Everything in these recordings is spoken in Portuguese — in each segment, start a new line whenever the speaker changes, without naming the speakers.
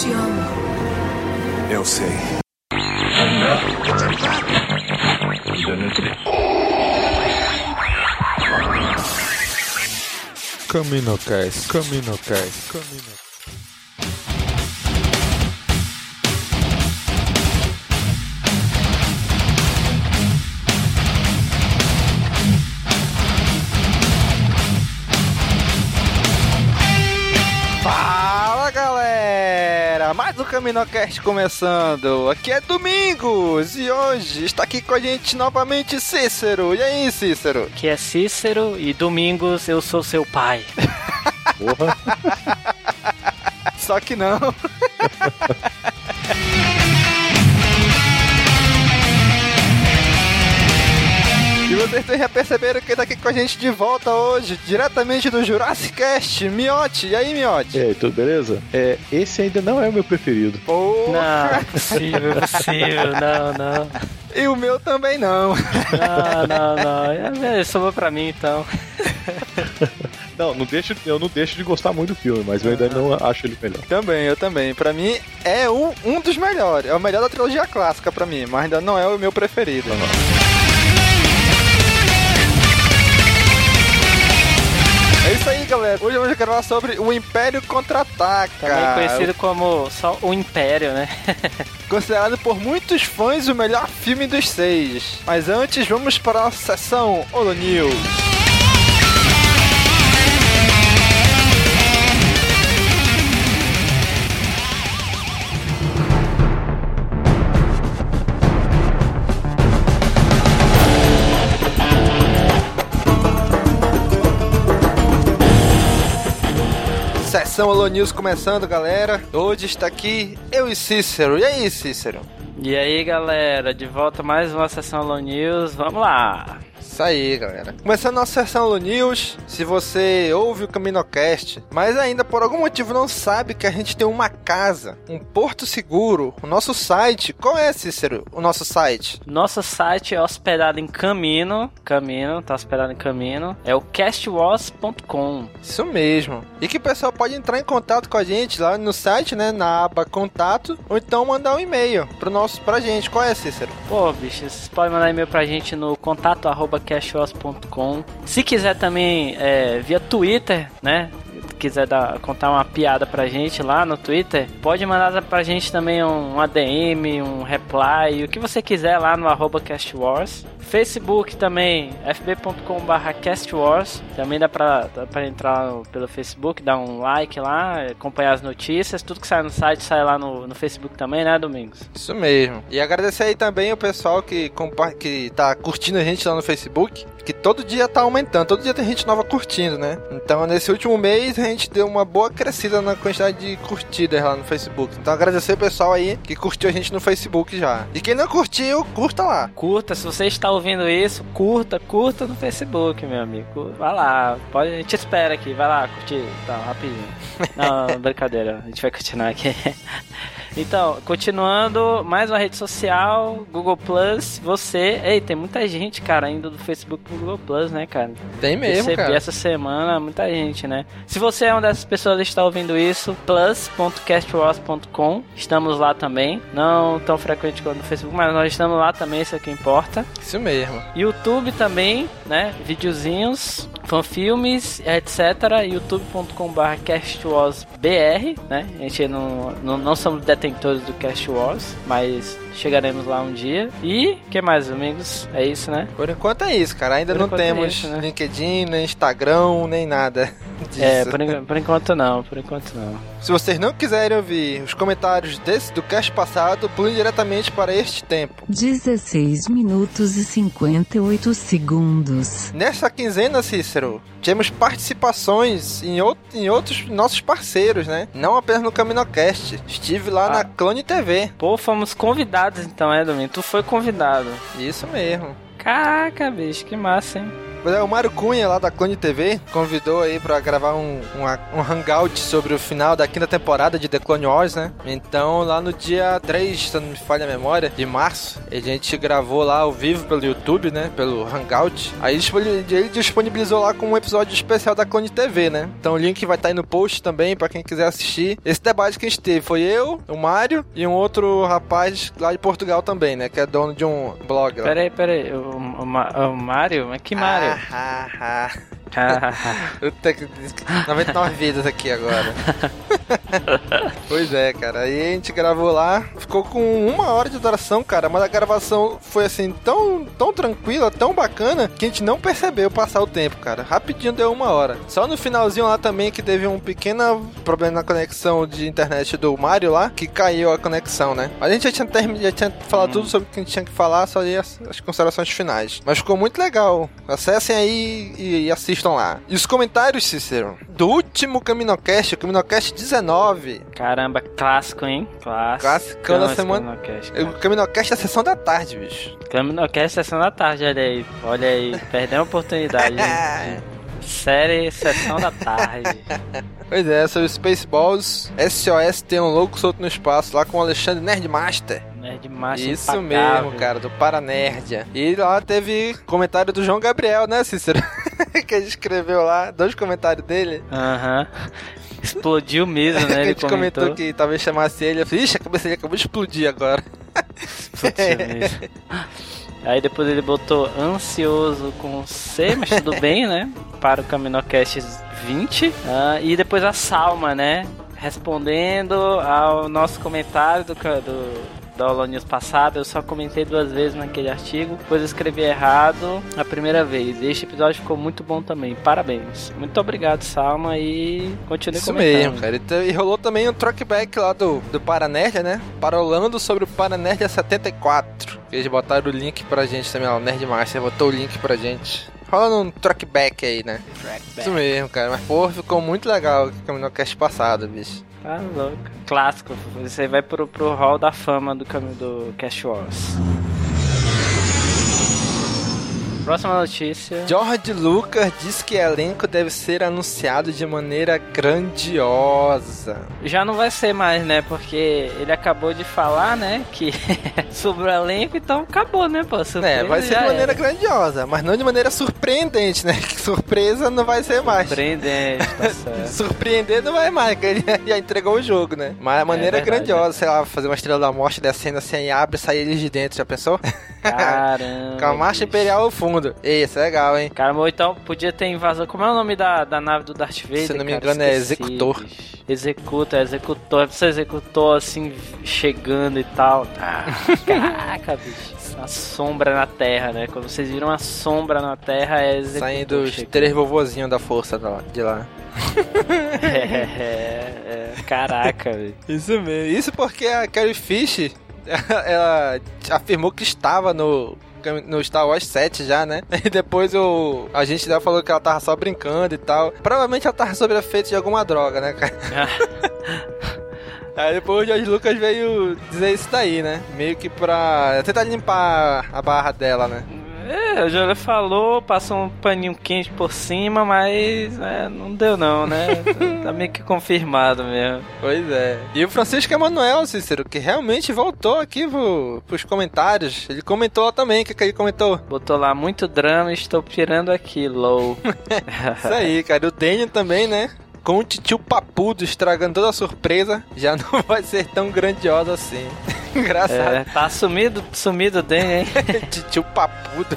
te amo.
Eu sei.
CaminoCast, CaminoCast, Camino. CaminoCast começando. Aqui é Domingos e hoje está aqui com a gente novamente Cícero. E aí, Cícero?
Que é Cícero e domingos eu sou seu pai.
Porra.
Só que não. vocês já perceberam que tá aqui com a gente de volta hoje, diretamente do Jurassic Cast, Miote. E aí, Miote?
E aí, tudo beleza? É, esse ainda não é o meu preferido.
Porra!
Não, é possível, é possível, não, não.
E o meu também não.
Não, não, não. É, sobrou pra mim então.
Não, não deixo, eu não deixo de gostar muito do filme, mas eu ainda não acho ele melhor.
Também, eu também. Pra mim é um, um dos melhores. É o melhor da trilogia clássica pra mim, mas ainda não é o meu preferido. É isso aí, galera. Hoje vou gravar sobre o Império Contra-Ataca.
Também conhecido como só o Império, né?
Considerado por muitos fãs o melhor filme dos seis. Mas antes, vamos para a sessão Holo News. Sessão Holo News começando, galera. Hoje está aqui eu e Cícero. E aí, Cícero?
E aí, galera, de volta mais uma sessão Low News. Vamos lá.
Isso aí, galera. Começando nossa sessão Holo News, se você ouve o CaminoCast, mas ainda por algum motivo não sabe que a gente tem uma casa, um porto seguro, o nosso site. Qual é, Cícero, o nosso site?
Nosso site é hospedado em Camino. Camino, tá hospedado em Camino. É o castwars.com.
Isso mesmo. E que o pessoal pode entrar em contato com a gente lá no site, né, na aba contato, ou então mandar um e-mail pro nosso pra gente. Qual é, Cícero?
Pô, bicho, vocês podem mandar e-mail pra gente no contato arroba cashos.com. Se quiser também é, via Twitter, né? Quiser dar, contar uma piada pra gente lá no Twitter, pode mandar pra gente também um, ADM, um reply, o que você quiser lá no arroba. Facebook também, fb.com.br castwars. Também dá pra, dá pra entrar no- pelo Facebook, dar um like lá, acompanhar as notícias. Tudo que sai no site sai lá no, no Facebook também, né, Domingos?
Isso mesmo. E agradecer aí também o pessoal que, que tá curtindo a gente lá no Facebook. Que todo dia tá aumentando, todo dia tem gente nova curtindo, né? Então nesse último mês a gente deu uma boa crescida na quantidade de curtidas lá no Facebook. Então agradecer o pessoal aí que curtiu a gente no Facebook já. E quem não curtiu, curta lá.
Curta, se você está ouvindo isso, curta, curta no Facebook, meu amigo. Vai lá, pode, a gente espera aqui, vai lá, curtir, tá, rapidinho. Não, brincadeira, a gente vai continuar aqui. Então, continuando, mais uma rede social, Google Plus, você. Ei, tem muita gente, cara, indo do Facebook pro Google Plus, né, cara?
Tem mesmo,
Recebi
cara.
essa semana muita gente, né? Se você é uma dessas pessoas que está ouvindo isso, plus.castwars.com, estamos lá também. Não tão frequente quanto no Facebook, mas nós estamos lá também, isso é o que importa.
Isso mesmo.
YouTube também, né? Videozinhos, fanfilmes, etc. youtube.com.br castwarsbr, né? A gente não, não, não somos detentores do Cast Wars, mas chegaremos lá um dia. E, que mais, amigos? É isso, né?
Por enquanto é isso, cara. Ainda
Por
não
é
temos
isso, né?
LinkedIn, nem Instagram, nem nada disso.
É, por, en- por enquanto não, por enquanto não.
Se vocês não quiserem ouvir os comentários desse do cast passado, pulem diretamente para este tempo.
16 minutos e 58 segundos.
Nessa quinzena, Cícero, tivemos participações em, out em outros nossos parceiros, né? Não apenas no CaminoCast. Estive lá
Ah.
na Clone TV.
Pô, fomos convidados então, é, Domingo? Tu foi convidado.
Isso mesmo.
Caraca, bicho, que massa, hein?
É, o Mário Cunha, lá da Clone TV, convidou aí pra gravar um, um, um hangout sobre o final da quinta temporada de The Clone Wars, né? Então, lá no dia 3, se não me falha a memória, de março, a gente gravou lá ao vivo pelo YouTube, né? Pelo hangout. Aí ele disponibilizou lá com um episódio especial da Clone TV, né? Então o link vai estar tá aí no post também pra quem quiser assistir. Esse debate que a gente teve foi eu, o Mário e um outro rapaz lá de Portugal também, né? Que é dono de um blog lá.
Peraí, peraí. O, o, o Mário? Mas que Mário?
Ah, ah, ah. Puta que 99 vidas aqui agora. pois é, cara. Aí a gente gravou lá, ficou com uma hora de duração, cara. Mas a gravação foi assim, tão, tão tranquila, tão bacana, que a gente não percebeu passar o tempo, cara. Rapidinho deu uma hora. Só no finalzinho lá também que teve um pequeno problema na conexão de internet do Mario lá, que caiu a conexão, né? A gente já tinha, terminado, já tinha falado hum. tudo sobre o que a gente tinha que falar, só ali as, as considerações finais. Mas ficou muito legal. Acessem aí e, e assistam lá. E os comentários, Cícero, do último Caminocast, o Caminocast 19.
Caramba, clássico, hein? Clássico.
Clássico da semana. O Caminocast é a sessão da tarde, bicho.
Caminocast é a sessão da tarde, olha aí. Olha aí, perdeu a oportunidade. Série Sessão da Tarde.
Pois é, sobre Spaceballs, SOS tem um louco solto no espaço lá com o Alexandre Nerdmaster.
Nerdmaster
Isso impagável. mesmo, cara, do Paranerdia. E lá teve comentário do João Gabriel, né, Cícero? que ele escreveu lá, dois comentários dele.
Aham. Explodiu mesmo, né?
Ele a gente comentou. comentou que talvez chamasse ele. Eu falei, ixi, a cabeça dele acabou de explodir agora.
Explodiu mesmo. Aí depois ele botou ansioso com C, mas tudo bem, né? Para o Caminocast 20. Uh, e depois a Salma, né? Respondendo ao nosso comentário do, do da Aula News passada, eu só comentei duas vezes naquele artigo, depois escrevi errado a primeira vez. Este episódio ficou muito bom também. Parabéns. Muito obrigado, Salma, e continue Isso
comentando. mesmo, cara. E rolou também um trackback lá do, do Paranerd, né? Parolando sobre o Paranerd 74. Eles botaram o link pra gente também, ó. O Nerdmaster botou o link pra gente rola um trackback aí, né? Trackback. Isso mesmo, cara. Mas, pô, ficou muito legal o Caminho Cast passado, bicho.
Tá louco. Clássico. Você vai pro, pro hall da fama do do Cash Wars. Próxima notícia.
George Lucas diz que elenco deve ser anunciado de maneira grandiosa.
Já não vai ser mais, né? Porque ele acabou de falar, né? Que sobre o elenco, então acabou, né, pô?
Surpresa é, vai ser de maneira era. grandiosa, mas não de maneira surpreendente, né? Que surpresa não vai ser mais.
Surpreendente, tá certo.
Surpreender não vai mais, que ele já entregou o jogo, né? Mas a maneira é verdade, grandiosa, sei lá, fazer uma estrela da morte descendo assim e abre e sair eles de dentro, já pensou?
Caramba.
Com a marcha imperial ao fundo mundo. Isso, é legal, hein?
Cara, então podia ter invasão. Como é o nome da, da nave do Darth Vader?
Se não me
cara?
engano, é Executor.
Executa, é executor. Você executou assim, chegando e tal. Ah, caraca, bicho. A sombra na terra, né? Quando vocês viram a sombra na terra, é executor.
Saindo os três vovozinhos da força de lá.
é, é, é, caraca, velho.
Isso mesmo. Isso porque a Carrie Fish ela afirmou que estava no no Star Wars 7 já, né? E depois o, a gente já falou que ela tava só brincando e tal. Provavelmente ela tava sob efeito de alguma droga, né, cara? Aí depois o George Lucas veio dizer isso daí, né? Meio que pra tentar limpar a barra dela, né?
É, o Júlio falou, passou um paninho quente por cima, mas é, não deu não, né? tá meio que confirmado mesmo.
Pois é. E o Francisco Emanuel, Cícero, que realmente voltou aqui pro, pros comentários. Ele comentou lá também, o que, que ele comentou?
Botou lá muito drama, estou tirando aqui, low.
Isso aí, cara. O Daniel também, né? Com o tio Papudo estragando toda a surpresa, já não vai ser tão grandiosa assim. Engraçado. É,
tá sumido, sumido dele, hein?
tio Papudo.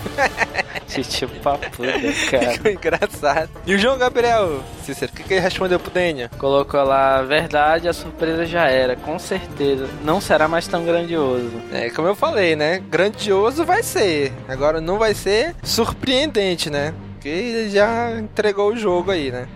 tio Papudo, cara.
Ficou engraçado. E o João Gabriel, Cícero, o que, que ele respondeu pro Daniel?
Colocou lá, verdade, a surpresa já era, com certeza. Não será mais tão grandioso.
É, como eu falei, né? Grandioso vai ser. Agora não vai ser surpreendente, né? Porque ele já entregou o jogo aí, né?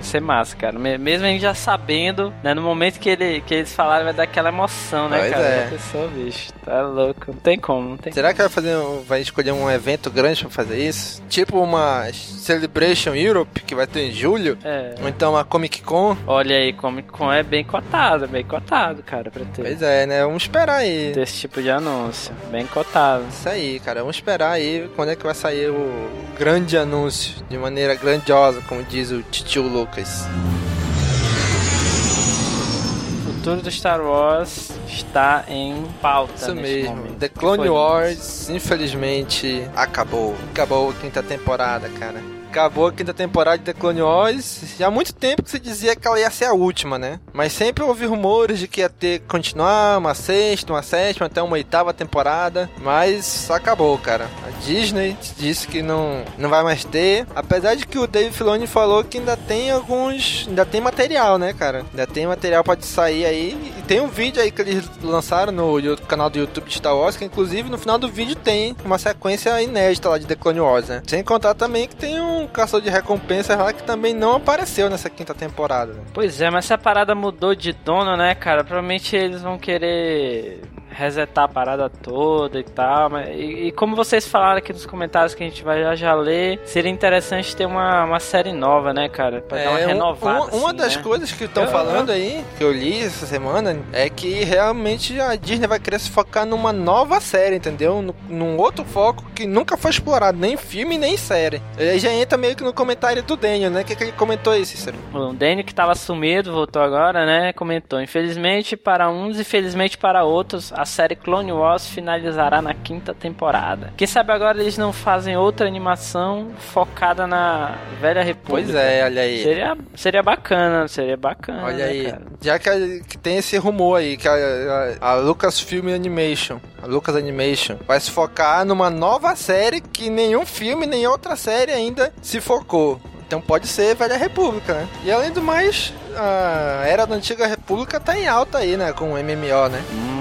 Vai ser massa, cara. Mesmo a gente já sabendo, né? No momento que, ele, que eles falaram, vai dar aquela emoção, né, pois cara? É. A pessoa, bicho, tá louco. Não tem como, não tem
Será
como.
que vai fazer vai escolher um evento grande pra fazer isso? Tipo uma Celebration Europe, que vai ter em julho.
É.
Ou então a Comic Con.
Olha aí, Comic Con é bem cotado, bem cotado, cara, pra ter,
Pois é, né? Vamos esperar aí.
ter esse tipo de anúncio. Bem cotado.
Isso aí, cara. Vamos esperar aí quando é que vai sair o grande anúncio. De maneira grandiosa, como diz o tio Lucas.
O futuro do Star Wars está em pauta.
Isso mesmo.
momento.
The Clone
Foi
Wars, infelizmente, acabou. Acabou a quinta temporada, cara. Acabou a quinta temporada de The Clone Wars. Já há muito tempo que se dizia que ela ia ser a última, né? Mas sempre houve rumores de que ia ter que continuar uma sexta, uma sétima, até uma oitava temporada. Mas acabou, cara. A Disney disse que não, não vai mais ter. Apesar de que o Dave Filoni falou que ainda tem alguns. Ainda tem material, né, cara? Ainda tem material pode sair aí. E tem um vídeo aí que eles lançaram no canal do YouTube de Star Wars. Que inclusive no final do vídeo tem uma sequência inédita lá de The Clone Wars, né? Sem contar também que tem um caçador de recompensas lá que também não apareceu nessa quinta temporada. Né?
Pois é, mas se a parada mudou de dono, né, cara? Provavelmente eles vão querer resetar a parada toda e tal. Mas, e, e como vocês falaram aqui nos comentários que a gente vai já, já ler, seria interessante ter uma, uma série nova, né, cara? Pra dar uma
É, um-
renovada.
uma, uma
assim,
das
né?
coisas que estão falando aí, que eu li essa semana, é que realmente a Disney vai querer se focar numa nova série, entendeu? No- num outro foco que nunca foi explorado, nem filme, nem série. Aí já entra meio que no comentário do Daniel, né? O que, que ele comentou aí, Cícero?
O Danny, que tava sumido, voltou agora, né? Comentou: Infelizmente para uns e felizmente para outros, a série Clone Wars finalizará na quinta temporada. Quem sabe agora eles não fazem outra animação focada na Velha República.
Pois é, olha aí.
Seria, seria bacana, seria bacana.
Olha
né,
aí,
cara?
já que, a- que tem esse rumor aí, que a, a, a Lucasfilm Animation, a Lucas Animation, vai se focar numa nova série que nenhum filme, nem outra série ainda se focou. Então pode ser Velha República, né? E além do mais, a Era da Antiga República tá em alta aí, né? Com o MMO, né?
Hum,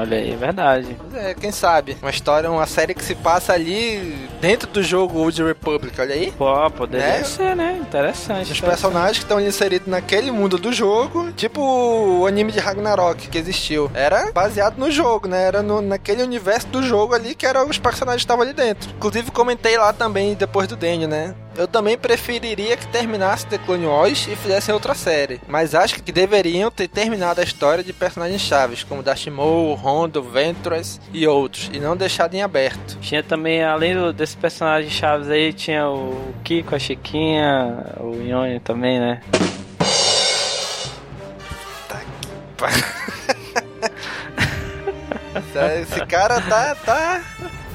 olha aí, verdade.
Pois É, quem sabe? Uma história, uma série que se passa ali dentro do jogo Old Republic, olha aí.
Pô, poderia
É.
ser, né? Interessante.
Os personagens que estão inseridos naquele mundo do jogo, tipo o anime de Ragnarok que existiu. Era baseado no jogo, né? Era no, naquele universo do jogo ali que eram os personagens que estavam ali dentro. Inclusive comentei lá também depois do Daniel, né? Eu também preferiria que terminasse The Clone Wars e fizessem outra série. Mas acho que deveriam ter terminado a história de personagens chaves, como Maul, Rondo, Ventress e outros, e não deixado em aberto.
Tinha também, além desse personagem chaves aí, tinha o Kiko, a Chiquinha, o Yoni também, né?
Esse cara tá, tá,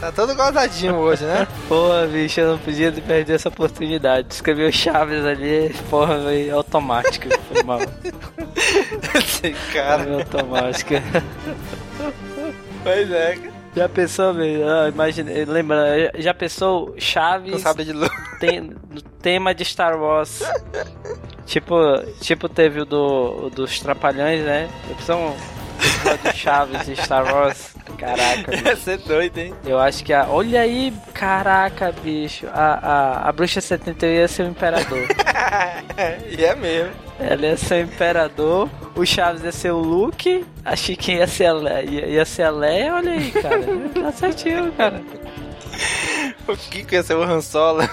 tá todo gozadinho hoje, né?
Porra, bicho, eu não podia perder essa oportunidade. Escrever o Chaves ali, porra, veio automático. Foi mal.
Esse cara.
Foi automático.
Pois é,
Já pensou, velho? Ah, imagina, lembra, já pensou Chaves
não sabe de luz.
tem, no tema de Star Wars? tipo, tipo teve o, do, o dos Trapalhões, né? Episódio de Chaves de Star Wars? Caraca, bicho.
Ia ser doido, hein?
Eu acho que a. Olha aí, caraca, bicho. A, a, a bruxa 71 ia ser o imperador.
e é mesmo.
Ela ia ser o imperador, o Chaves ia ser o Luke, a Chiquinha ia ser a Leia. Ia, ia ser a Leia, olha aí, cara. Tá certinho, cara.
O Kiko ia ser o Han Solo.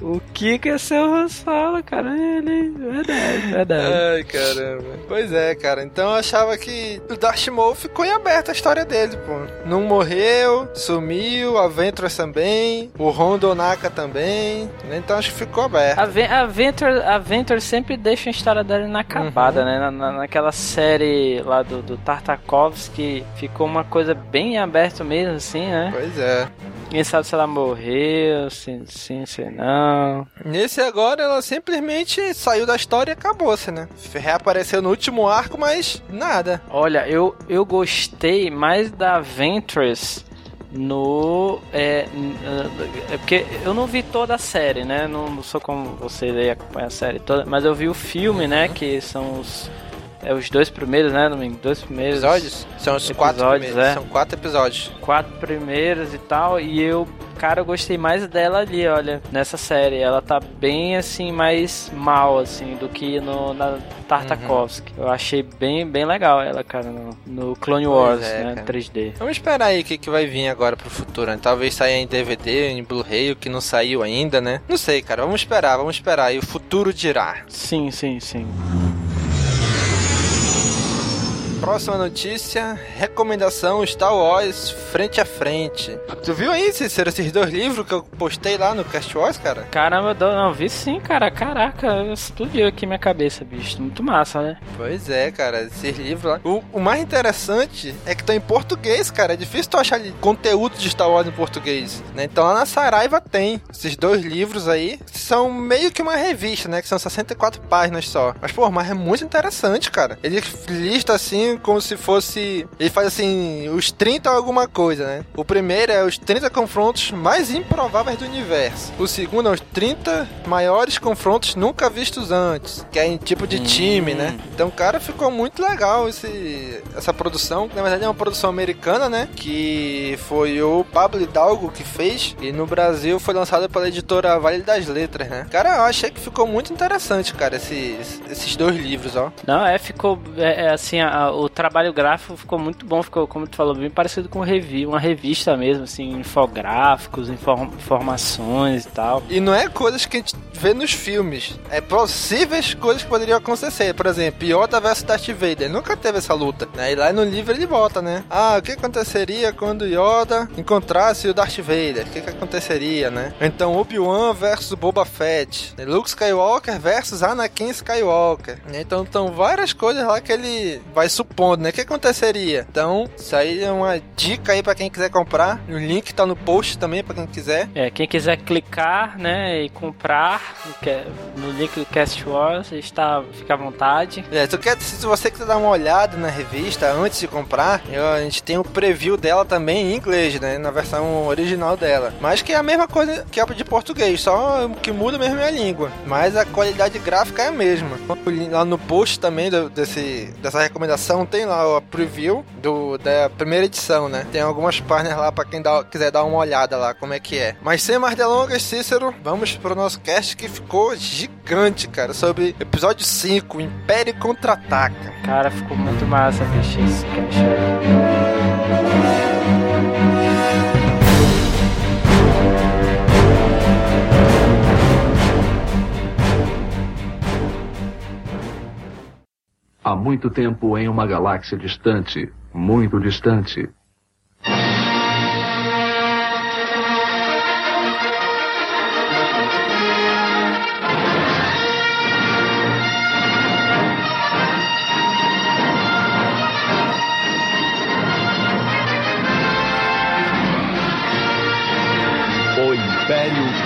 O Kiko ia ser o Han Solo, cara. Ele, verdade, verdade.
Ai, caramba. Pois é, cara. Então eu achava que o Darth Maul ficou em aberto a história dele, pô. Não morreu, sumiu, a Ventress também, o Rondo Naka também. Então acho que ficou aberto.
A, Ven- a Venture, a Venture sempre deixa a história dela inacabada, né? Na, na- naquela série lá do, do Tartakovsky, ficou uma coisa bem aberta mesmo, assim, né?
Pois é.
Ninguém sabe se ela morreu, se sim, se não.
Nesse agora ela simplesmente saiu da história e acabou-se, né? Reapareceu no último arco, mas nada.
Olha, eu, eu gostei mais da Ventress no. É, n- é porque eu não vi toda a série, né? Não, não sou como vocês aí acompanham a série toda, mas eu vi o filme, né? Que são os. É os dois primeiros, né? Domingo? Dois primeiros.
Episódios? São os quatro
Episódios,
primeiros.
é.
São quatro episódios.
Quatro primeiros e tal. E eu, Cara, eu gostei mais dela ali, olha, nessa série. Ela tá bem, assim, mais mal, assim, do que no, na Tartakovsky. Uhum. Eu achei bem, bem legal ela, cara, no, no Clone Wars, é, né, cara. 3D.
Vamos esperar aí o que, que vai vir agora pro futuro, né? Talvez saia em DVD, em Blu-ray, o que não saiu ainda, né? Não sei, cara. Vamos esperar, vamos esperar. E o futuro dirá.
Sim, sim, sim.
Próxima notícia: recomendação Star Wars frente a frente. Tu viu aí, Cícero, esses dois livros que eu postei lá no Cast Wars, cara?
Caramba, não, vi sim, cara. Caraca, explodiu aqui minha cabeça, bicho. Muito massa, né?
Pois é, cara. Esses livros lá. O, o mais interessante é que estão em português, cara. É difícil tu achar conteúdo de Star Wars em português. Né? Então lá na Saraiva tem esses dois livros aí. São meio que uma revista, né? Que são 64 páginas só. Mas, pô, mas é muito interessante, cara. Ele lista assim como se fosse. Ele faz assim, os 30 alguma coisa, né? O primeiro é os 30 confrontos mais improváveis do universo. O segundo é os 30 maiores confrontos nunca vistos antes. Que é em tipo de time, né? Hum. Então, cara, ficou muito legal esse, essa produção. Na verdade, é uma produção americana, né? Que foi o Pablo Hidalgo que fez. E no Brasil foi lançada pela editora Vale das Letras, né? Cara, eu achei que ficou muito interessante, cara, esses, esses dois livros, ó.
Não, é, ficou. É, é assim, a, o trabalho gráfico ficou muito bom, ficou, como tu falou, bem parecido com review, uma revista mesmo, assim, infográficos, inform, informações e tal.
E não é coisas que a gente vê nos filmes, é possíveis coisas que poderiam acontecer. Por exemplo, Yoda versus Darth Vader, nunca teve essa luta, né? E lá no livro ele bota, né? Ah, o que aconteceria quando Yoda encontrasse o Darth Vader? O que, que aconteceria, né? Então, Obi-Wan versus Boba Fett, Luke Skywalker versus Anakin Skywalker. Então, estão várias coisas lá que ele vai supondo, né? O que aconteceria? Então, isso aí é uma dica aí para quem quiser comprar. O link tá no post também para quem quiser.
É, quem quiser clicar, né, e comprar no link do Cast Wars, está, fica à vontade.
É, tu quer, se você quiser dar uma olhada na revista antes de comprar, eu, a gente tem o preview dela também em inglês, né, na versão original dela. Mas que é a mesma coisa que a de português, só que muda mesmo é a língua. Mas a qualidade gráfica é a mesma. Lá no post também desse, dessa recomendação tem lá a preview do, da primeira edição, né? Tem algumas páginas lá para quem dá, quiser dar uma olhada lá como é que é. Mas sem mais delongas, Cícero, vamos pro nosso cast que ficou gigante, cara, sobre episódio 5, Império Contra-Ataca.
Cara, ficou muito massa, bicho, esse cast.
Há muito tempo em uma galáxia distante, muito distante.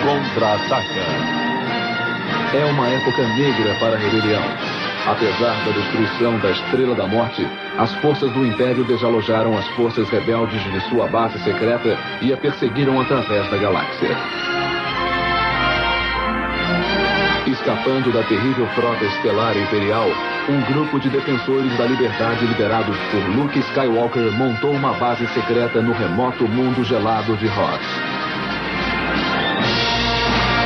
Contra-ataca. É uma época negra para a rebelião. Apesar da destruição da Estrela da Morte, as forças do Império desalojaram as forças rebeldes de sua base secreta e a perseguiram através da galáxia. Escapando da terrível frota estelar imperial, um grupo de defensores da liberdade liderados por Luke Skywalker montou uma base secreta no remoto mundo gelado de Hoth.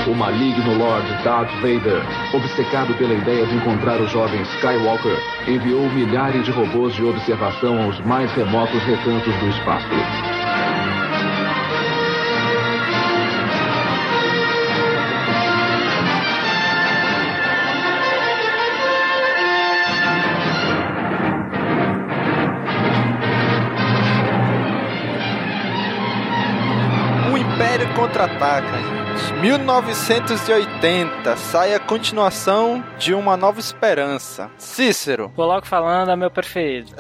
O maligno Lord Darth Vader, obcecado pela ideia de encontrar o jovem Skywalker, enviou milhares de robôs de observação aos mais remotos recantos do espaço.
O Império contra-ataca 1980 sai a continuação de Uma Nova Esperança. Cícero.
Coloco falando, é meu preferido.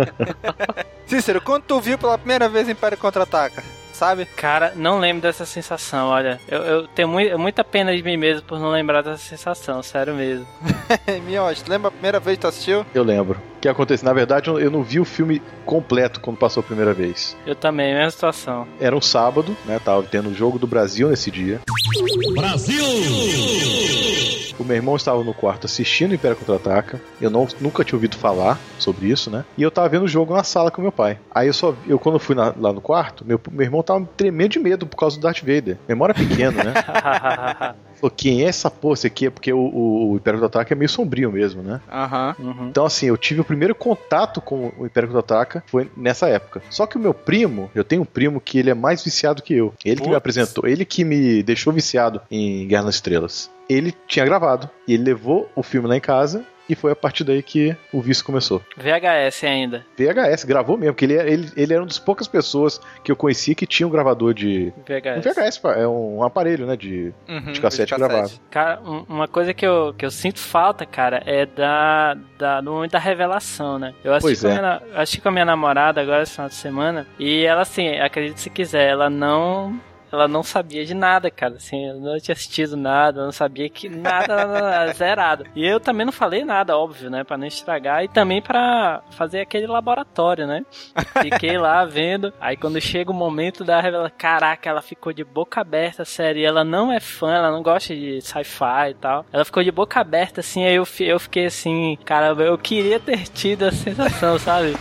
Cícero, quando tu viu pela primeira vez Império Contra-Ataca? Sabe?
Cara, não lembro dessa sensação, olha. Eu, eu tenho muito, muita pena de mim mesmo por não lembrar dessa sensação, sério mesmo.
Miote, lembra a primeira vez que tu assistiu?
Eu lembro. O que aconteceu? Na verdade, eu não vi o filme completo quando passou a primeira vez.
Eu também, mesma situação.
Era um sábado, né? Tava tendo o jogo do Brasil nesse dia. Brasil! O meu irmão estava no quarto assistindo Império Contra-Ataca. Eu não, nunca tinha ouvido falar sobre isso, né? E eu tava vendo o jogo na sala com meu pai. Aí eu só, eu quando fui na- lá no quarto, meu, meu irmão tava tremendo de medo por causa do Darth Vader. Memória pequena, né? Falou, quem é essa porra? Aqui é porque o, o, o Império Contra-Ataca é meio sombrio mesmo, né?
Aham.
Uhum.
Então, assim, eu tive o primeiro contato com o Império Contra-Ataca foi nessa época. Só que o meu primo, eu tenho um primo que ele é mais viciado que eu. Ele que me
Putz.
apresentou, ele que me deixou viciado em Guerra nas Estrelas. Ele tinha gravado e ele levou o filme lá em casa e foi a partir daí que o vício começou.
VHS ainda.
VHS, gravou mesmo, porque ele, ele, ele era uma das poucas pessoas que eu conhecia que tinha um gravador de. Um
VHS.
VHS pá, é um aparelho, né? De,
Uhum,
de cassete
de
gravado.
Cara, um- uma coisa que eu, que eu sinto falta, cara, é da, da no momento da revelação, né? Eu
Pois
assisti, com, a
é.
minha, assisti com a minha namorada agora esse final de semana e ela, assim, acredite se quiser, ela não. Ela não sabia de nada, cara. Assim, eu não tinha assistido nada, não sabia que nada, nada, zerado. E eu também não falei nada, óbvio, né? Pra não estragar e também pra fazer aquele laboratório, né? Fiquei lá vendo. Aí quando chega o momento da revelação, caraca, ela ficou de boca aberta, sério. E ela não é fã, ela não gosta de sci-fi e tal. Ela ficou de boca aberta, assim. Aí eu, eu fiquei assim, cara, eu queria ter tido a sensação, sabe?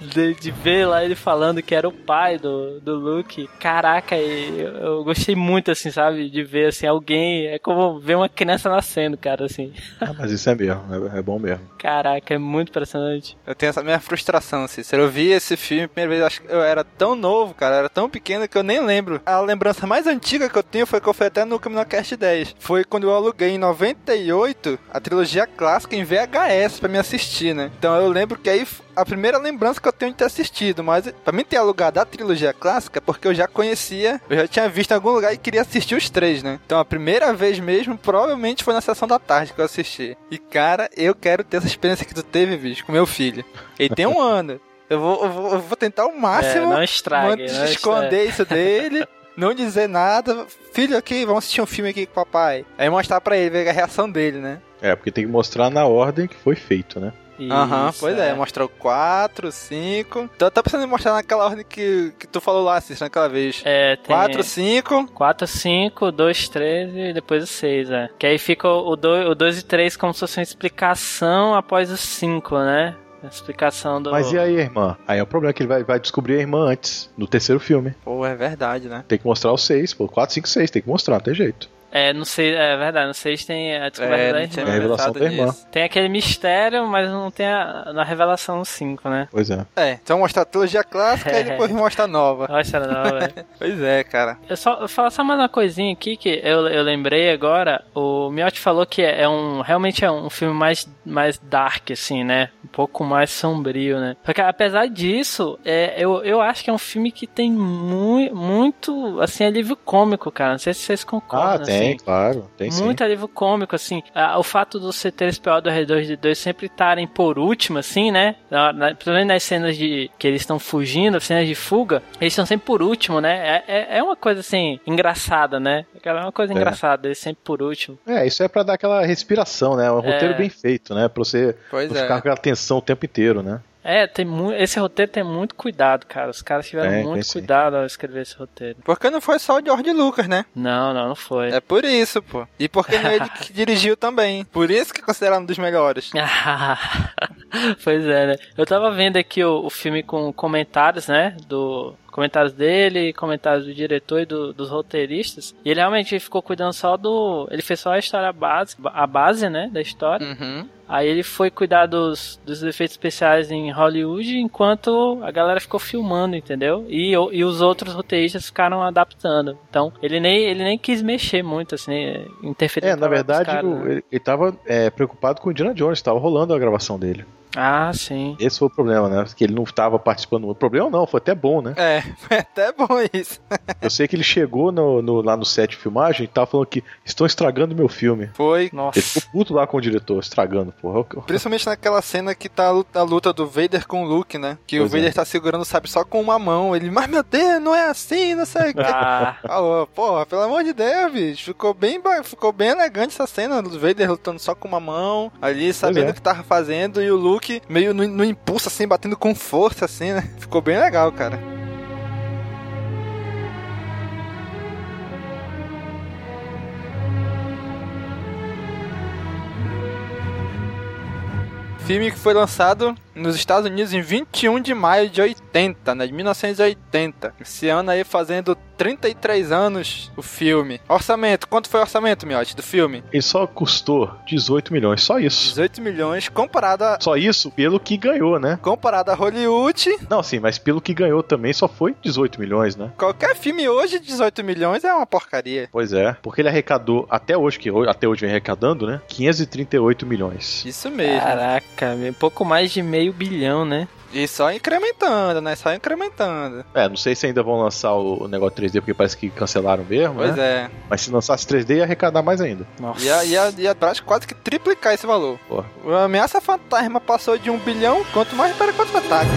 De, de ver lá ele falando que era o pai do, do Luke. Caraca, e eu, eu gostei muito, assim, sabe? De ver, assim, alguém. É como ver uma criança nascendo, cara, assim.
Ah, mas isso é mesmo, é, é bom mesmo.
Caraca, é muito impressionante.
Eu tenho essa minha frustração, Cícero. Eu vi esse filme a primeira vez, acho que eu era tão novo, cara, eu era tão pequeno que eu nem lembro. A lembrança mais antiga que eu tenho foi que eu fui até no Caminocast 10. Foi quando eu aluguei em 98 a trilogia clássica em VHS pra me assistir, né? Então eu lembro que aí a primeira lembrança que eu tenho de ter assistido, mas pra mim ter alugado a trilogia clássica é porque eu já conhecia, eu já tinha visto em algum lugar e queria assistir os três, né? Então a primeira vez mesmo provavelmente foi na sessão da tarde que eu assisti. E cara, eu quero ter essa experiência que tu teve, bicho, com meu filho. Ele tem um ano. Eu vou, eu vou, eu vou tentar o
É,
máximo
não estrague, não
esconder isso dele, não dizer nada. Filho, aqui, vamos assistir um filme aqui com o papai. Aí mostrar pra ele, ver a reação dele, né?
É, porque tem que mostrar na ordem que foi feito, né?
Aham,
Isso,
pois é, mostrou 4, 5. Tô, tô pensando em mostrar naquela ordem que, que tu falou lá, Cícero, naquela vez.
É, tem
4, 5.
4, 5, 2, 3 e depois o 6, é. Que aí fica o 2 e 3 como se fosse uma explicação após o 5, né? A explicação do.
Mas e aí, irmã? Aí é o problema que ele vai, vai descobrir a irmã antes, no terceiro filme.
Pô, é verdade, né?
Tem que mostrar os seis, pô. 4, 5, 6, tem que mostrar, não tem jeito.
É, no 6, é verdade, no 6 tem a descoberta
É,
da
não tinha
irmã.
É a revelação da irmã.
Tem aquele mistério, mas não tem a, na revelação no 5, né?
Pois é.
É, então mostrar a trilogia clássica e depois mostra a nova.
Nossa, não, velho.
Pois é, cara.
Eu só eu falar só mais uma coisinha aqui que eu, eu lembrei agora. O Miotti falou que é um realmente é um filme mais, mais dark, assim, né? Um pouco mais sombrio, né? Porque apesar disso, é, eu, eu acho que é um filme que tem mui, muito, assim, alívio cômico, cara. Não sei se vocês
Ah,
concordam.
Tem,
assim.
claro. Tem sim.
Muito alívio cômico, assim. O fato do C3PO do R2D2 sempre estarem por último, assim, né? Na, na, principalmente nas cenas de que eles estão fugindo, as cenas de fuga, eles estão sempre por último, né? É, é, é uma coisa, assim, engraçada, né? É uma coisa
É.
engraçada, eles sempre por último.
É, isso é pra dar aquela respiração, né? É um
É.
roteiro bem feito, né? Pra você
Pois
não
é.
ficar com aquela tensão o tempo inteiro, né?
É, tem mu esse roteiro tem muito cuidado, cara. Os caras tiveram
tem
muito cuidado ao escrever esse roteiro.
Porque não foi só o George Lucas, né?
Não, não, não foi.
É por isso, pô. E porque não é ele que dirigiu também. Por isso que é considerado um dos melhores.
pois é, né? Eu tava vendo aqui o, o filme com comentários, né? Do. Comentários dele, comentários do diretor e do- dos roteiristas. E ele realmente ficou cuidando só do. Ele fez só a história base, a base, né? Da história.
Uhum.
Aí ele foi cuidar dos, dos efeitos especiais em Hollywood, enquanto a galera ficou filmando, entendeu? E, e os outros roteiristas ficaram adaptando. Então, ele nem, ele nem quis mexer muito, assim, interferir
É, na verdade,
caras,
o-
né?
ele, ele tava é, preocupado com o Indiana Jones, tava rolando a gravação dele.
Ah, sim.
Esse foi o problema, né? Que ele não tava participando. O problema não, foi até bom, né?
É, foi até bom isso.
Eu sei que ele chegou no, no- lá no set de filmagem e tava falando que estão estragando meu filme.
Foi.
Nossa.
Ele ficou puto lá com o diretor, estragando, porra.
Principalmente naquela cena que tá a luta, do Vader com o Luke, né? Que
Pois
o Vader
é.
tá segurando o sabre só com uma mão. Ele, mas meu Deus, não é assim, não sei o que.
Ah,
porra, pelo amor de Deus, bicho. Ficou bem, ficou bem elegante essa cena do Vader lutando só com uma mão, ali sabendo
é.
o que tava fazendo, e o Luke Hulk meio no, no impulso, assim, batendo com força, assim, né? Ficou bem legal, cara. filme que foi lançado nos Estados Unidos em 21 de maio de 80, né? De 1980. Esse ano aí fazendo 33 anos o filme. Orçamento, quanto foi o orçamento, Miotti, do filme?
Ele só custou 18 milhões, só isso.
18 milhões comparado a,
Só isso pelo que ganhou, né?
comparado a Hollywood.
Não, sim, mas pelo que ganhou também só foi 18 milhões, né?
Qualquer filme hoje de 18 milhões é uma porcaria.
Pois é, porque ele arrecadou até hoje, que até hoje vem arrecadando, né? 538 milhões.
Isso mesmo.
Caraca, um pouco mais de meio bilhão, né?
E só incrementando, né? Só incrementando.
É, não sei se ainda vão lançar o negócio 3D, porque parece que cancelaram mesmo,
Pois
né?
é.
Mas se lançasse 3D ia arrecadar mais ainda.
Nossa.
Ia, ia, ia quase que triplicar esse valor.
Pô.
O Ameaça Fantasma passou de um bilhão, quanto mais para quanto ataque.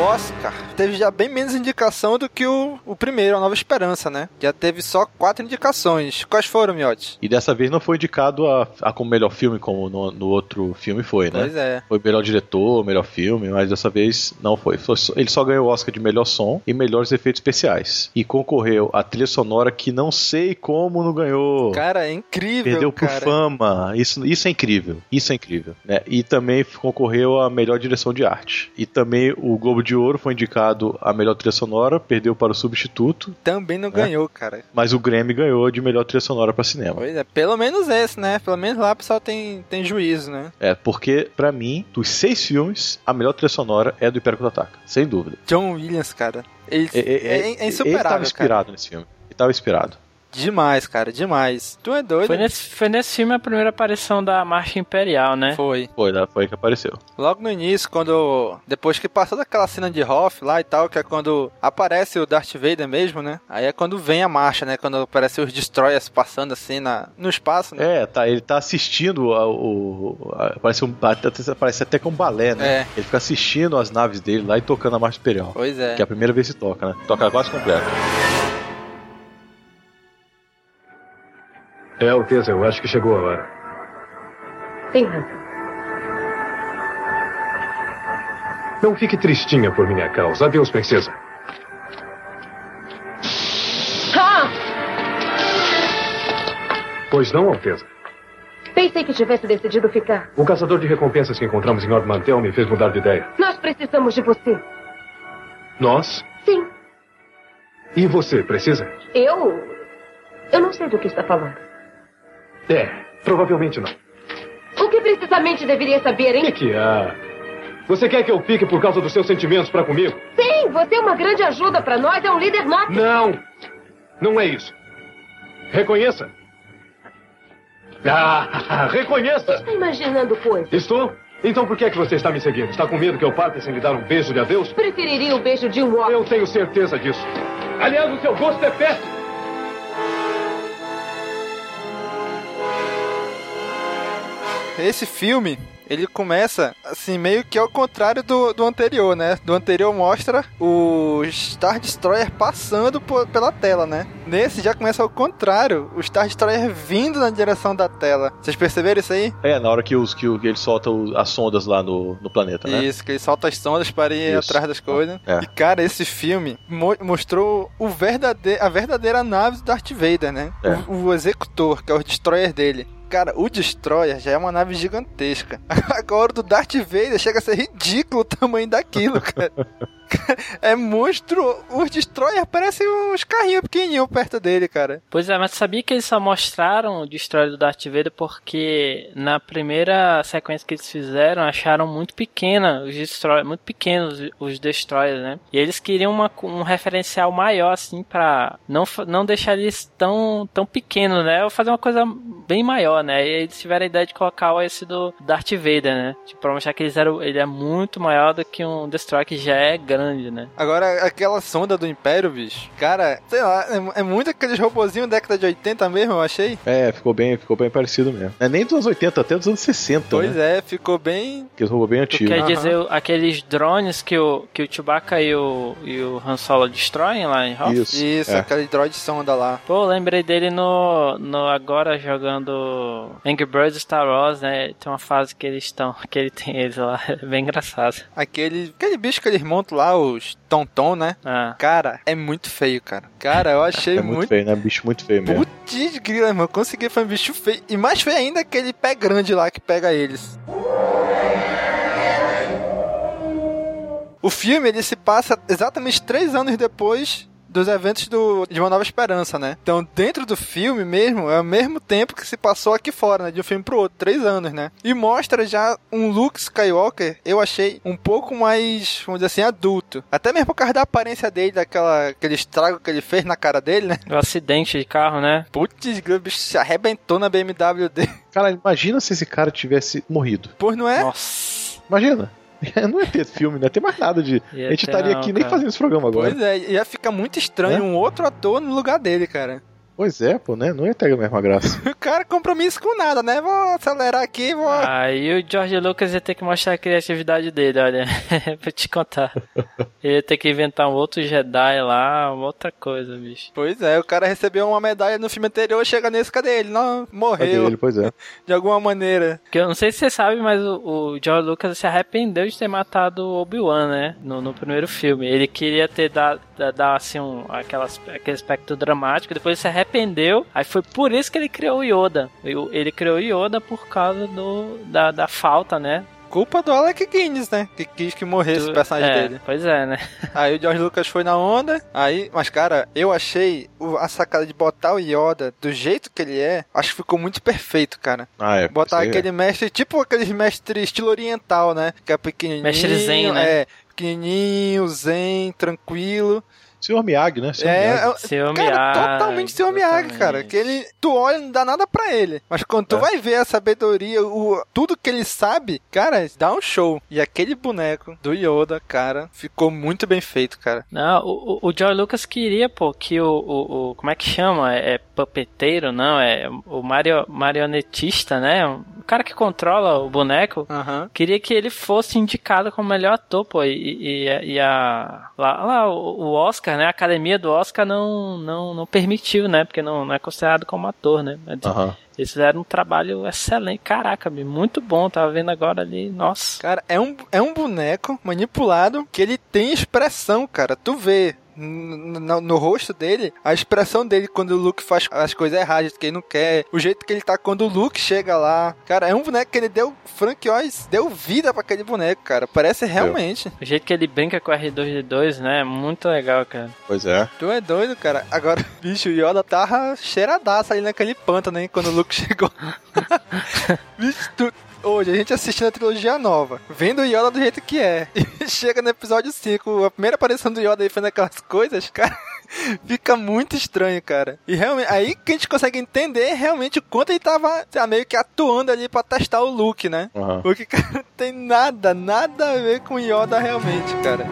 Oscar teve já bem menos indicação do que o, o primeiro, a Nova Esperança, né? Já teve só quatro indicações. Quais foram, Miotti?
E dessa vez não foi indicado a, a como melhor filme, como no, no outro filme foi, né?
Pois é.
Foi melhor diretor, melhor filme, mas dessa vez não foi. Ele só ganhou o Oscar de melhor som e melhores efeitos especiais. E concorreu a trilha sonora que não sei como não ganhou.
Cara, é incrível,
Perdeu por
cara.
fama. Isso, isso é incrível. Isso é incrível. Né? E também concorreu a melhor direção de arte. E também o Globo de Ouro foi indicado a melhor trilha sonora, perdeu para o substituto,
Também não ganhou, cara.
mas o Grammy ganhou de melhor trilha sonora para cinema.
Pois é, pelo menos esse, né? Pelo menos lá o pessoal tem, tem juízo, né?
É, porque pra mim, dos seis filmes, a melhor trilha sonora é do Império Contra-Ataca. Sem dúvida.
John Williams, cara. Ele
É,
é,
é, é,
é
ele tava
insuperável, cara.
inspirado nesse filme. Ele tava inspirado.
Demais, cara, demais. Tu é doido?
Foi nesse, foi nesse filme a primeira aparição da Marcha Imperial, né?
Foi.
Foi, né? foi que apareceu.
Logo no início, quando. Depois que passou daquela cena de Hoff lá e tal, que é quando aparece o Darth Vader mesmo, né? Aí é quando vem a marcha, né? Quando aparecem os Destroyers passando assim na, no espaço, né?
É, tá, ele tá assistindo ao- o. parece, um, até- parece até que é um balé, né?
É.
Ele fica assistindo as naves dele lá e tocando a marcha imperial.
Pois é.
Que é a primeira vez que toca, né? Toca quase completo.
É, Alteza, eu acho que chegou a hora.
Tem razão.
Não fique tristinha por minha causa. Adeus, princesa.
Ah!
Pois não, Alteza.
Pensei que tivesse decidido ficar.
O caçador de recompensas que encontramos em Ordmantel me fez mudar de ideia.
Nós precisamos de você.
Nós?
Sim,
E você, precisa?
eu. Eu não sei do que está falando.
É, provavelmente não.
O que precisamente deveria saber,
O que,
hein?
que há? Você quer que eu fique por causa dos seus sentimentos para comigo?
Sim, você é uma grande ajuda para nós, é um líder nato.
Não! Não é isso. Reconheça. Ah, reconheça!
Está imaginando coisas.
Estou? Então por que é que você está me seguindo? Está com medo que eu parta sem lhe dar um beijo de adeus?
Preferiria o beijo de um homem.
Eu tenho certeza disso. Aliás, o seu gosto é péssimo.
Esse filme, ele começa, assim, meio que ao contrário do, do anterior, né? Do anterior mostra o Star Destroyer passando por- pela tela, né? Nesse já começa ao contrário, o Star Destroyer vindo na direção da tela. Vocês perceberam isso aí?
É, na hora que, os, que, ele solta as sondas lá no, no planeta, né?
Isso, que ele solta as sondas para ir
Isso.
atrás das coisas.
É.
E, cara, esse filme mo- mostrou o verdade a verdadeira nave do Darth Vader, né?
É.
O, o executor, que é o destroyer dele. Cara, o Destroyer já é uma nave gigantesca. Agora o do Darth Vader chega a ser ridículo o tamanho daquilo, cara. É monstro. Os Destroyer parecem uns carrinhos pequenininhos perto dele, cara.
Pois é, mas sabia que eles só mostraram o Destroyer do Darth Vader porque na primeira sequência que eles fizeram acharam muito pequena os Destroyers, muito pequenos os Destroyers, né? E eles queriam uma, um referencial maior assim pra não, não deixar eles tão, tão pequenos, né? Ou fazer uma coisa bem maior, né? E eles tiveram a ideia de colocar esse do Darth Vader, né? Tipo, pra mostrar que eles eram, ele é muito maior do que um Destroyer que já é grande, né?
Agora, aquela sonda do Império, bicho. Cara, sei lá, é, é muito aqueles robozinhos década de 80 mesmo, eu achei.
É, ficou bem, ficou bem parecido mesmo. Não é nem dos anos 80, até dos anos 60,
Pois
né?
é, ficou bem.
Aqueles robôs bem
Tu
antigos.
quer dizer o- aqueles drones que o, que o Chewbacca e o, e o Han Solo destroem lá em Hoth?
Isso.
Isso,
é.
aquele droid sonda lá.
Pô, eu lembrei dele no, no agora jogando Angry Birds Star Wars, né? Tem uma fase que eles estão, que ele tem eles lá, é bem engraçado.
Aquele, aquele bicho que eles montam lá, os Tonton, né?
Ah.
Cara, é muito feio, cara. Cara, eu achei
É muito,
muito.
feio, né? Bicho muito feio mesmo.
Putz, grila, irmão. Consegui, foi um bicho feio. E mais feio ainda aquele pé grande lá que pega eles. O filme, ele se passa exatamente três anos depois dos eventos do, de Uma Nova Esperança, né? Então, dentro do filme mesmo, é o mesmo tempo que se passou aqui fora, né? De um filme pro outro, três anos, né? E mostra já um Luke Skywalker, eu achei um pouco mais, vamos dizer assim, adulto. Até mesmo por causa da aparência dele, daquela, aquele estrago que ele fez na cara dele, né?
O acidente de carro, né?
Putz, o bicho se arrebentou na BMW dele.
Cara, imagina se esse cara tivesse morrido.
Pois não é?
Nossa.
Imagina. Não ia ter filme, não ia ter mais nada de.
Ia
a gente estaria
não,
aqui nem
cara.
fazendo esse programa agora.
Pois é, ia ficar muito estranho
É?
um outro ator no lugar dele, cara.
Pois é, pô, né? Não ia ter a mesma graça.
O cara compromisso com nada, né? Vou acelerar aqui, vou.
Aí o George Lucas ia ter que mostrar a criatividade dele, olha. pra te contar. Ele ia ter que inventar um outro Jedi lá, uma outra coisa, bicho.
Pois é, o cara recebeu uma medalha no filme anterior, chega nesse, cadê ele? Não,
Cadê
morreu
ele? Pois é.
de alguma maneira.
Porque eu não sei se você sabe, mas o, o George Lucas se arrependeu de ter matado o Obi-Wan, né? No, no primeiro filme. Ele queria ter dado, dado assim, um, aquelas, aquele aspecto dramático, depois ele se arrependeu. Aí foi por isso que ele criou o Yoda. Ele criou o Yoda por causa do, da, da falta, né?
Culpa do Alec Guinness, né? Que quis que morresse o personagem
é,
dele.
Pois é, né?
Aí o George Lucas foi na onda, aí, mas cara, eu achei a sacada de botar o Yoda do jeito que ele é, acho que ficou muito perfeito, cara.
Ah, é.
Botar
é.
aquele mestre, tipo aqueles mestres estilo oriental, né? Que é pequenininho.
Mestre zen, né?
É, pequenininho, zen, tranquilo.
Senhor Miyagi, né? Senhor
É,
Miyagi.
é-
Seu
cara,
Miyagi,
totalmente seu Miyagi, cara. Que ele, tu olha e não dá nada pra ele. Mas quando tu
É.
vai ver a sabedoria, o, tudo que ele sabe, cara, dá um show. E aquele boneco do Yoda, cara, ficou muito bem feito, cara.
Não, o, o o George Lucas queria, pô, que o, o, o- Como é que chama? É, é pupeteiro, não? É o mario, marionetista, né? O cara que controla o boneco. Queria que ele fosse indicado como melhor ator, pô. E, e, e a. Lá, lá, o o Oscar, né? A academia do Oscar não, não, não permitiu, né? Porque não, não é considerado como ator, né? Mas
Aham.
Eles fizeram um trabalho excelente. Caraca, muito bom. Tava vendo agora ali. Nossa.
Cara, é um, é um boneco manipulado que ele tem expressão, cara. Tu vê. No, no rosto dele, a expressão dele quando o Luke faz as coisas erradas que ele não quer, o jeito que ele tá quando o Luke chega lá. Cara, é um boneco que ele deu. Frank Oz deu vida pra aquele boneco, cara. Parece realmente.
O jeito que ele brinca com o R2D2, né? É muito legal, cara.
Pois é.
Tu é doido, cara. Agora, bicho, o Yoda tava cheiradaço ali naquele pântano, hein, quando o Luke chegou. bicho, tu... Hoje, a gente assistindo a trilogia nova, vendo o Yoda do jeito que é, e chega no episódio 5, a primeira aparição do Yoda aí fazendo aquelas coisas, cara, fica muito estranho, cara. E realmente, aí que a gente consegue entender realmente o quanto ele tava lá, meio que atuando ali pra testar o Luke, né?
Aham.
Porque, cara, não tem nada, nada a ver com o Yoda realmente, cara.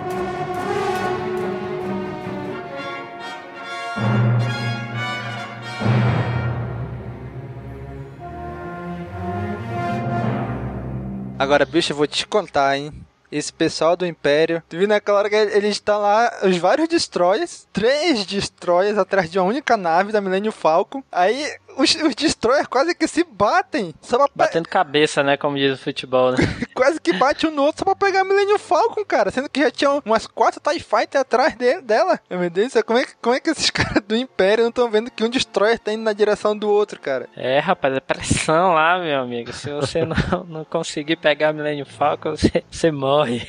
Agora, bicho, eu vou te contar, hein? Esse pessoal do Império, tu viu naquela hora que eles estão lá, os vários destroyers, três destroyers atrás de uma única nave da Millennium Falcon. Aí os, os destroyers quase que se batem, só pra, pe-
Batendo cabeça, né? Como diz o futebol, né?
quase que bate um no outro só pra pegar a Millennium Falcon, cara. Sendo que já tinham umas quatro TIE Fighter atrás dele, dela. Meu Deus como é, que- como é que esses caras do Império não estão vendo que um Destroyer tá indo na direção do outro, cara?
É, rapaz, é pressão lá, meu amigo. Se você não, não conseguir pegar a Millennium Falcon, você, você morre.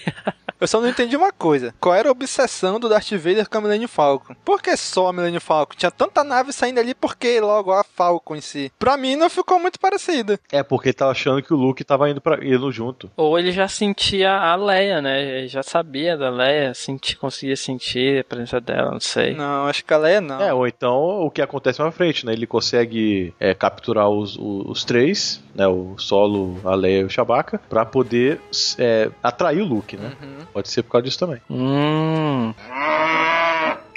Eu só não entendi uma coisa. Qual era a obsessão do Darth Vader com a Millennium Falcon? Por que só a Millennium Falcon? Tinha tanta nave saindo ali, por que logo a Falcon em si? Pra mim não ficou muito parecido.
É porque ele tava achando que o Luke tava indo para indo junto.
Ou ele já sentia a Leia, né? Ele já sabia da Leia, senti, conseguia sentir a presença dela, não sei.
Não, acho que a Leia não.
É, ou então o que acontece mais pra frente, né? Ele consegue é, capturar os, os, os três, né? O Solo, a Leia e o Chewbacca, pra poder é, atrair o Luke, né?
Uhum.
Pode ser por causa disso também.
Hum.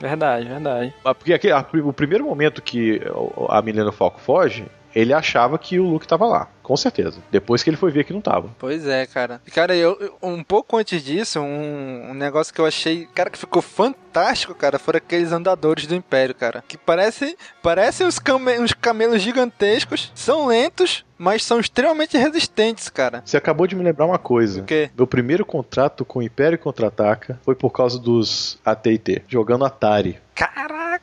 Verdade, verdade.
Porque aqui, a- o primeiro momento que a Milena Falco foge, ele achava que o Luke tava lá. Com certeza. Depois que ele foi ver que não tava.
Pois é, cara. Cara, eu, um pouco antes disso, um, um negócio que eu achei, cara, que ficou fantástico, cara, foram aqueles andadores do Império, cara. Que parecem, parecem uns, came, uns camelos gigantescos, são lentos, mas são extremamente resistentes, cara.
Você acabou de me lembrar uma coisa.
O quê?
Meu primeiro contrato com o Império Contra-Ataca foi por causa dos AT&T, jogando Atari.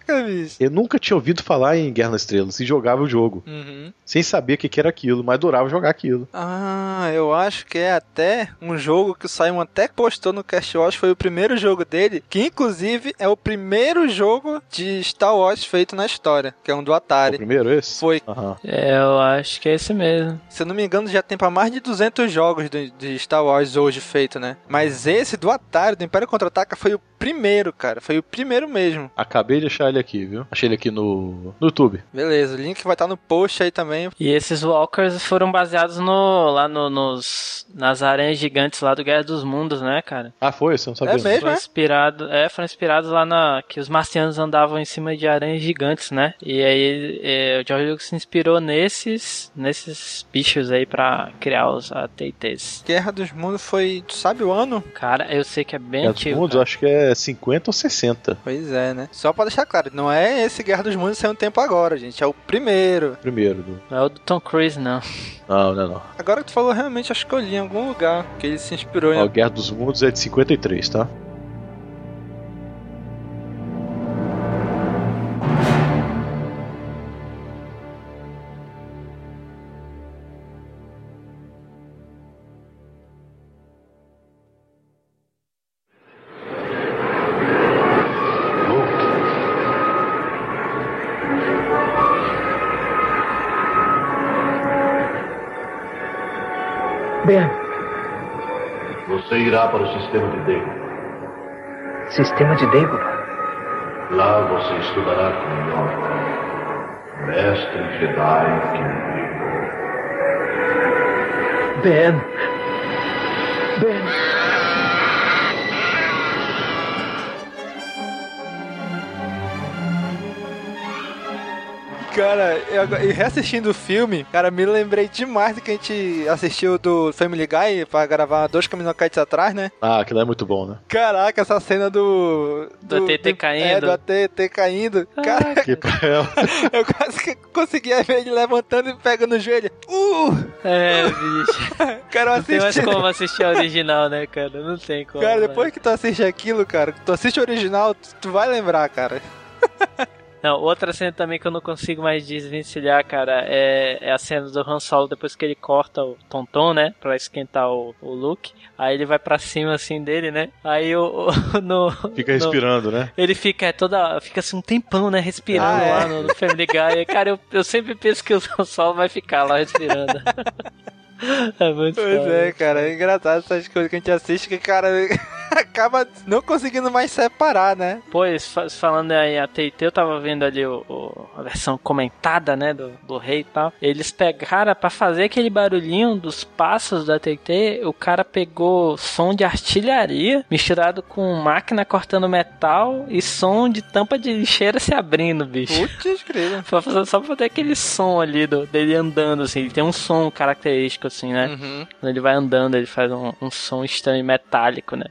Caraca, bicho.
Eu nunca tinha ouvido falar em Guerra nas Estrelas e jogava o jogo,
Uhum.
sem saber o que que era aquilo, mas adorava jogar aquilo.
Ah, eu acho que é até um jogo que o Simon até postou no Cast Wars, foi o primeiro jogo dele, que inclusive é o primeiro jogo de Star Wars feito na história, que é um do
O
Atari.
primeiro esse?
Foi,
Aham.
É, eu acho que é esse mesmo.
se eu não me engano, já tem pra mais de 200 jogos de, de Star Wars hoje feito, né? Mas esse do Atari, do Império Contra-Ataca, foi o primeiro, cara. Foi o primeiro mesmo.
Acabei de achar ele aqui, viu? Achei ele aqui no, no YouTube.
Beleza, o link vai estar no post aí também.
E esses walkers foram baseados no lá no- nos nas aranhas gigantes lá do Guerra dos Mundos, né, cara?
Ah, foi? Você não sabia?
É mesmo?
Foi
é?
inspirado, é, foram inspirados lá na que os marcianos andavam em cima de aranhas gigantes, né? E aí é, o George Lucas se inspirou nesses nesses bichos aí pra criar os AT&Ts.
Guerra dos Mundos foi. Tu sabe o ano?
Cara, eu sei que é bem
Guerra dos
antigo.
Mundos,
cara.
acho que é 50 ou 60.
Pois é, né? Só pra deixar claro, não é esse Guerra dos Mundos sem um tempo agora, gente. É o primeiro.
Primeiro. Do...
Não é o do Tom Cruise, não.
Não, não, é não.
Agora que tu falou, realmente acho que eu li em algum lugar que ele se inspirou em.
Ó, Guerra dos Mundos é de 53, tá?
Para o sistema de Dagobah.
sistema de Dagobah.
Lá você estudará com Yoda, mestre Jedi que vivo.
Ben. Ben.
Cara, eu, e reassistindo o filme, cara, me lembrei demais do que a gente assistiu do Family Guy pra gravar dois Caminokites atrás, né?
Ah, aquilo é muito bom, né?
Caraca, essa cena do.
Do AT&T
É,
caindo.
do AT&T caindo. Cara,
Que pra ela.
eu quase que conseguia ver ele levantando e pegando no joelho. Uh!
É, bicho.
Cara, eu
Não tem mais
assisti.
como assistir a original, né, cara? Não tem como.
Cara,
né?
depois que tu assiste aquilo, cara, que tu assiste o original, tu, tu vai lembrar, cara.
Não, outra cena também que eu não consigo mais desvencilhar, cara, é, é a cena do Han Solo depois que ele corta o Tonton, né? Pra esquentar o, o Luke. Aí ele vai pra cima assim dele, né? Aí o. o- no,
Fica
no-
respirando, né?
ele fica é, toda. Fica assim um tempão, né? Respirando
Ah, é?
lá no, no Family Guy. Cara, eu, eu sempre penso que o Han Solo vai ficar lá respirando. é muito
Pois é, cara, é engraçado essas coisas que a gente assiste que, cara, acaba não conseguindo mais separar, né?
Pois, fa- falando aí a TT, eu tava vendo ali o, o- a versão comentada, né, do, do rei e tal. Eles pegaram, pra fazer aquele barulhinho dos passos da TT, o cara pegou som de artilharia misturado com máquina cortando metal e som de tampa de lixeira se abrindo, bicho.
Putz, grilo.
Só só pra fazer aquele som ali do, dele andando, assim. Ele tem um som característico, assim, né?
Uhum.
Quando ele vai andando, ele faz um, um som estranho metálico, né?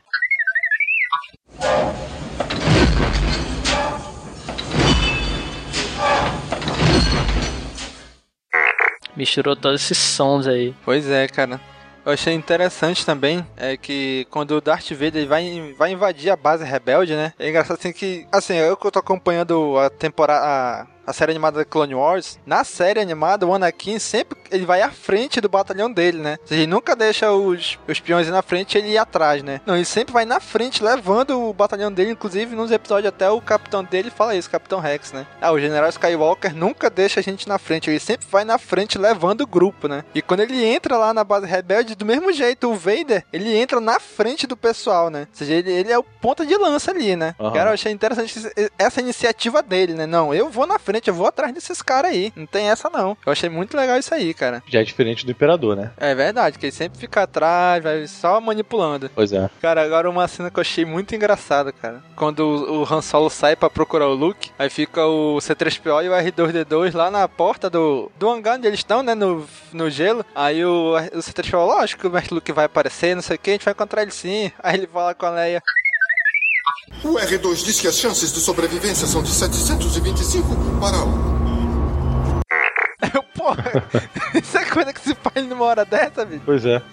Misturou todos esses sons aí.
Pois é, cara. Eu achei interessante também é que quando o Darth Vader vai, vai invadir a base rebelde, né? É engraçado assim que, assim, eu que eu tô acompanhando a temporada, a, série animada da Clone Wars, na série animada o Anakin sempre ele vai à frente do batalhão dele, né? Ou seja, ele nunca deixa os, os peões ir na frente e ele ir atrás, né? Não, ele sempre vai na frente levando o batalhão dele, inclusive nos episódios até o capitão dele fala isso, Capitão Rex, né? Ah, o General Skywalker nunca deixa a gente na frente, ele sempre vai na frente levando o grupo, né? E quando ele entra lá na base rebelde, do mesmo jeito, o Vader, ele entra na frente do pessoal, né? Ou seja, ele, ele é o ponta de lança ali, né?
Aham.
Cara, eu achei interessante essa iniciativa dele, né? Não, eu vou na frente frente, eu vou atrás desses caras aí. Não tem essa não. Eu achei muito legal isso aí, cara.
Já é diferente do Imperador, né?
É verdade, que ele sempre fica atrás, vai só manipulando.
Pois é.
Cara, agora uma cena que eu achei muito engraçada, cara. Quando o, o Han Solo sai pra procurar o Luke, aí fica o C3PO e o R2D2 lá na porta do, do hangar onde eles estão, né, no, no gelo. Aí o, o C3PO, lógico que o Mestre Luke vai aparecer, não sei o que, a gente vai encontrar ele sim. Aí ele fala com a Leia,
O R2 diz que as chances de sobrevivência são de 725 para 1.
eu, porra, isso é coisa que se faz numa hora dessa, bicho?
Pois é.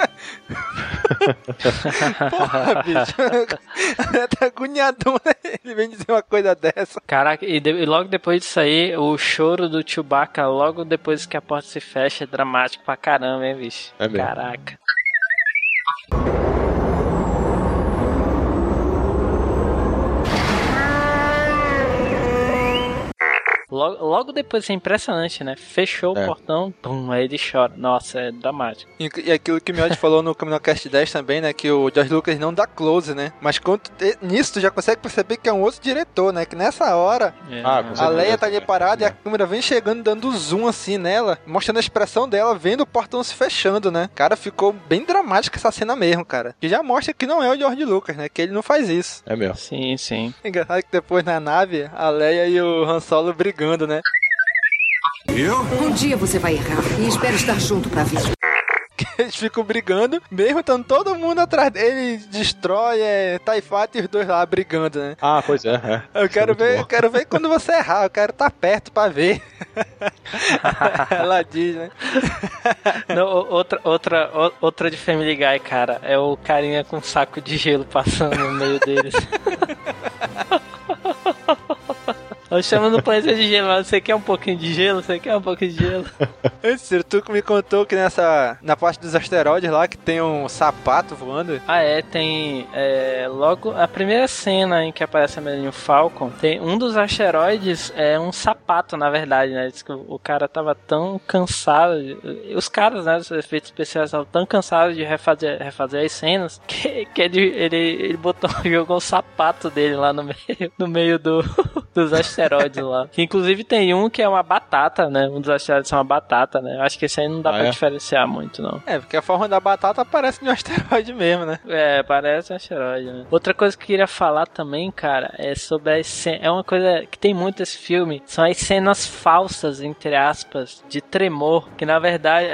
Porra, bicho. tá agoniadão, né? Ele vem dizer uma coisa dessa.
Caraca, e, de- e logo depois disso aí, o choro do Chewbacca, logo depois que a porta se fecha, é dramático pra caramba, hein, bicho?
É mesmo.
Caraca. Logo, logo depois, é impressionante, né? Fechou
É.
o portão, pum, aí ele chora. Nossa, é dramático.
E, e aquilo que o Miotti falou no Caminocast 10 também, né? Que o George Lucas não dá close, né? Mas quando te- nisso tu já consegue perceber que é um outro diretor, né? Que nessa hora
É,
Ah,
a. Leia tá ali parada e a
É.
câmera vem chegando, dando zoom assim nela, mostrando a expressão dela, vendo o portão se fechando, né? Cara, ficou bem dramática essa cena mesmo, cara. Que já mostra que não é o George Lucas, né? Que ele não faz isso.
É mesmo.
Sim, sim.
Engraçado que depois na nave, a Leia e o Han Solo brigando, né?
Eu?
Um dia você vai errar e espero estar junto pra ver.
Eles ficam brigando, mesmo estando todo mundo atrás dele, destrói, é TIE Fighter e os dois lá brigando, né?
Ah, pois é. é.
Eu quero
muito
ver,
bom.
eu quero ver quando você errar, eu quero estar perto pra ver. Ela diz, né?
Não, outra, outra, outra de Family Guy, cara, é o carinha com um saco de gelo passando no meio deles. Eu chamo no planeta de gelo, você quer um pouquinho de gelo? Você quer um pouquinho de gelo?
Antes, Ciro, tu me contou que nessa. Na parte dos asteroides lá que tem um sapato voando.
Ah, é, tem. é, logo, a primeira cena em que aparece a Millennium Falcon, tem um dos asteroides, é um sapato, na verdade, né? Diz que o, cara tava tão cansado. os caras, né, dos efeitos especiais estavam tão cansados de refazer, refazer as cenas que, que ele, ele, ele botou, jogou o sapato dele lá no meio, no meio do, dos asteroides lá. Que inclusive tem um que é uma batata, né? Um dos asteroides é uma batata, né? Acho que esse aí não dá
Ah,
pra
é?
diferenciar muito, não.
É, porque a forma da batata parece de um asteroide mesmo, né?
É, parece um asteroide, né? Outra coisa que eu queria falar também, cara, é sobre as cenas. É uma coisa que tem muito esse filme. São as cenas falsas, entre aspas, de tremor. Que na verdade.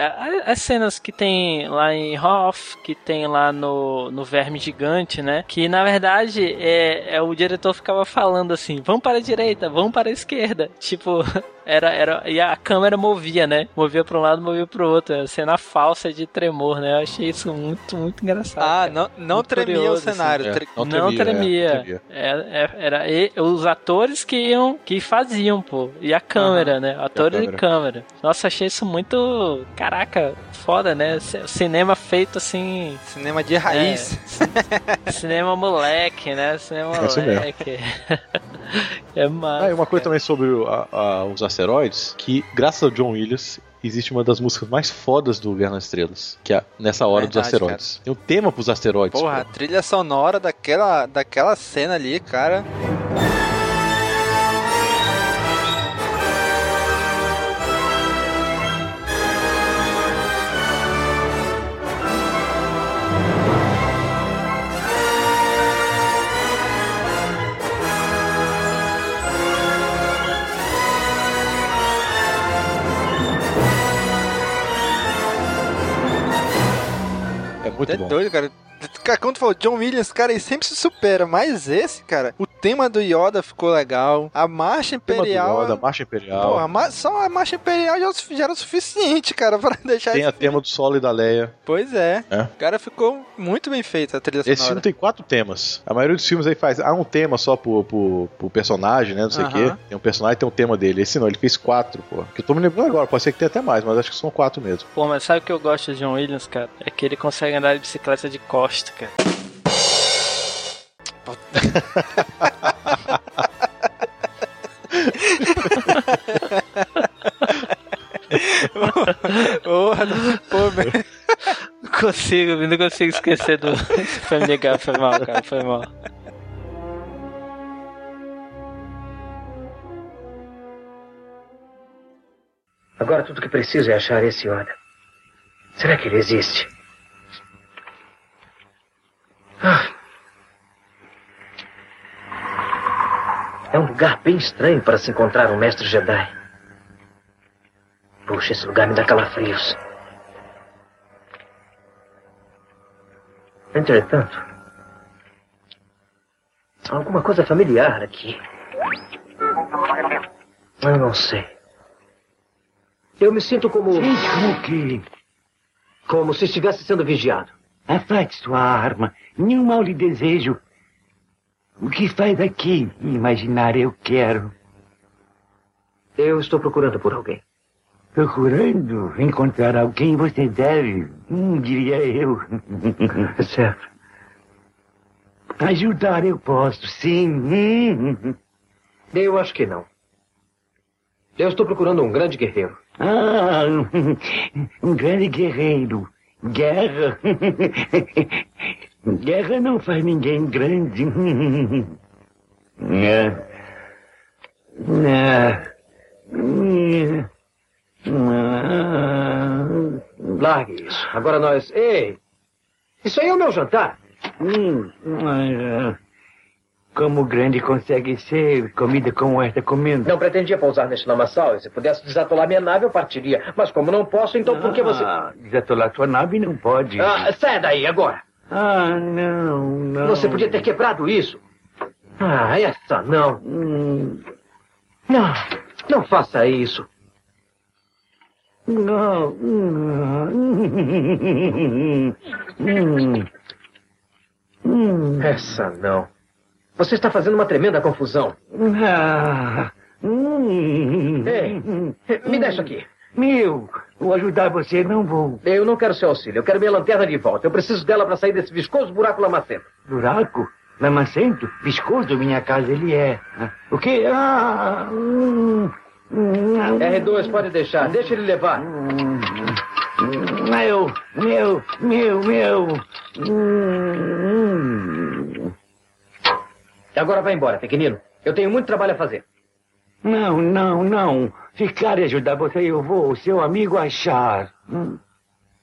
As cenas que tem lá em Hoff, que tem lá no, no Verme Gigante, né? Que na verdade é, é o diretor ficava falando assim: vamos para a direita, vamos para a esquerda. Tipo. Era, era, e a câmera movia, né? Movia pra um lado, movia pro outro. Era cena falsa de tremor, né? Eu achei isso muito, muito engraçado.
Ah,
cara.
não, não
Muito
tremia o
curioso,
cenário.
É,
tre-
não
Não
tremia,
tremia.
é, não tremia.
É, é, era e- os atores que iam, que faziam, pô. E a câmera, né? Atores e
câmera.
câmera. Nossa, achei isso muito. Caraca, foda, né? C- Cinema feito assim.
Cinema de raiz.
É, cinema moleque, né? Cinema
É
moleque. é massa.
Ah, e uma coisa
cara.
também sobre a- a- os asteroides, que graças ao John Williams existe uma das músicas mais fodas do Guerra nas Estrelas, que é nessa hora dos
Verdade,
asteroides. Tem um tema pros asteroides.
Porra, a trilha sonora daquela, daquela cena ali, cara.
É muito
É
bom.
doido, cara. Cara, Quando tu falou John Williams, cara, ele sempre se supera. Mas esse, cara, o tema do Yoda ficou legal. A marcha
O tema do
imperial.
Yoda, a Marcha Imperial.
Porra, ma- só a marcha imperial já, já era o suficiente, cara, pra deixar
tem
esse
a tema do Solo e da Leia.
Pois é.
É.
O cara ficou muito bem feito a trilha
Esse
sonora.
filme tem quatro temas. A maioria dos filmes aí faz ah, um tema só pro, pro, pro personagem, né? Não sei o
Aham.
quê. Tem um personagem tem um tema dele. Esse não, ele fez quatro, pô. Que eu tô me lembrando agora, pode ser que tenha até mais, mas acho que são quatro mesmo.
Pô, mas sabe o que eu gosto de John Williams, cara? É que ele consegue andar de bicicleta de costa, cara.
Porra, pô, velho.
Não consigo, não consigo esquecer do Family Guy. Foi mal, cara, foi mal.
Agora tudo que preciso é achar esse Yoda. Será que ele existe? Ah. É um lugar bem estranho para se encontrar um mestre Jedi. Puxa, esse lugar me dá calafrios. Entretanto, há alguma coisa familiar aqui. Eu não sei. Eu me sinto como.
Como
se estivesse sendo vigiado.
Afaste sua arma. Nenhum mal lhe desejo. O que faz aqui? Imaginar eu quero.
Eu estou procurando por alguém.
Procurando encontrar alguém você deve, hum, diria eu.
certo.
Ajudar eu posso, sim.
Eu acho que não. Eu estou procurando um grande guerreiro.
Ah, um grande guerreiro. Guerra. Guerra não faz ninguém grande. É. É.
Largue isso. Agora nós. Ei! Isso aí é o meu jantar.
Hum, como grande consegue ser comida como esta comendo?
Não pretendia pousar neste lamaçal. E se pudesse desatolar minha nave, eu partiria. Mas como não posso, então por que você.
Ah, desatolar sua nave não pode.
Ah, saia daí agora!
Ah, não, não.
Você podia ter quebrado isso. Ah, essa não.
Hum.
Não, não faça isso.
Não.
Hum. Essa não. Você está fazendo uma tremenda confusão.
Ah.
Ei, me deixa aqui.
Meu, vou ajudar você, não vou.
Eu não quero seu auxílio. Eu quero minha lanterna de volta. Eu preciso dela para sair desse viscoso buraco lamacento.
Buraco? Lamacento? Viscoso, minha casa ele é. O quê? Ah. Hum.
R2 pode deixar. Deixa ele levar.
Meu, meu, meu, meu.
Agora vai embora, pequenino. Eu tenho muito trabalho a fazer.
Não, não, não. Ficar e ajudar você, eu vou, seu amigo, achar.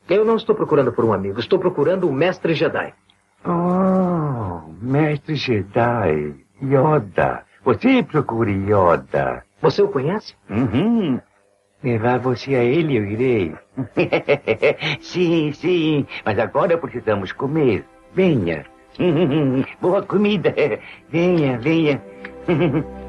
Eu não estou procurando por um amigo. Estou procurando um mestre Jedi.
Oh, mestre Jedi. Yoda. Você procura Yoda.
Você o conhece?
Uhum. Levar você a ele, eu irei. sim, sim. Mas agora precisamos comer. Venha. Boa comida. Venha, venha.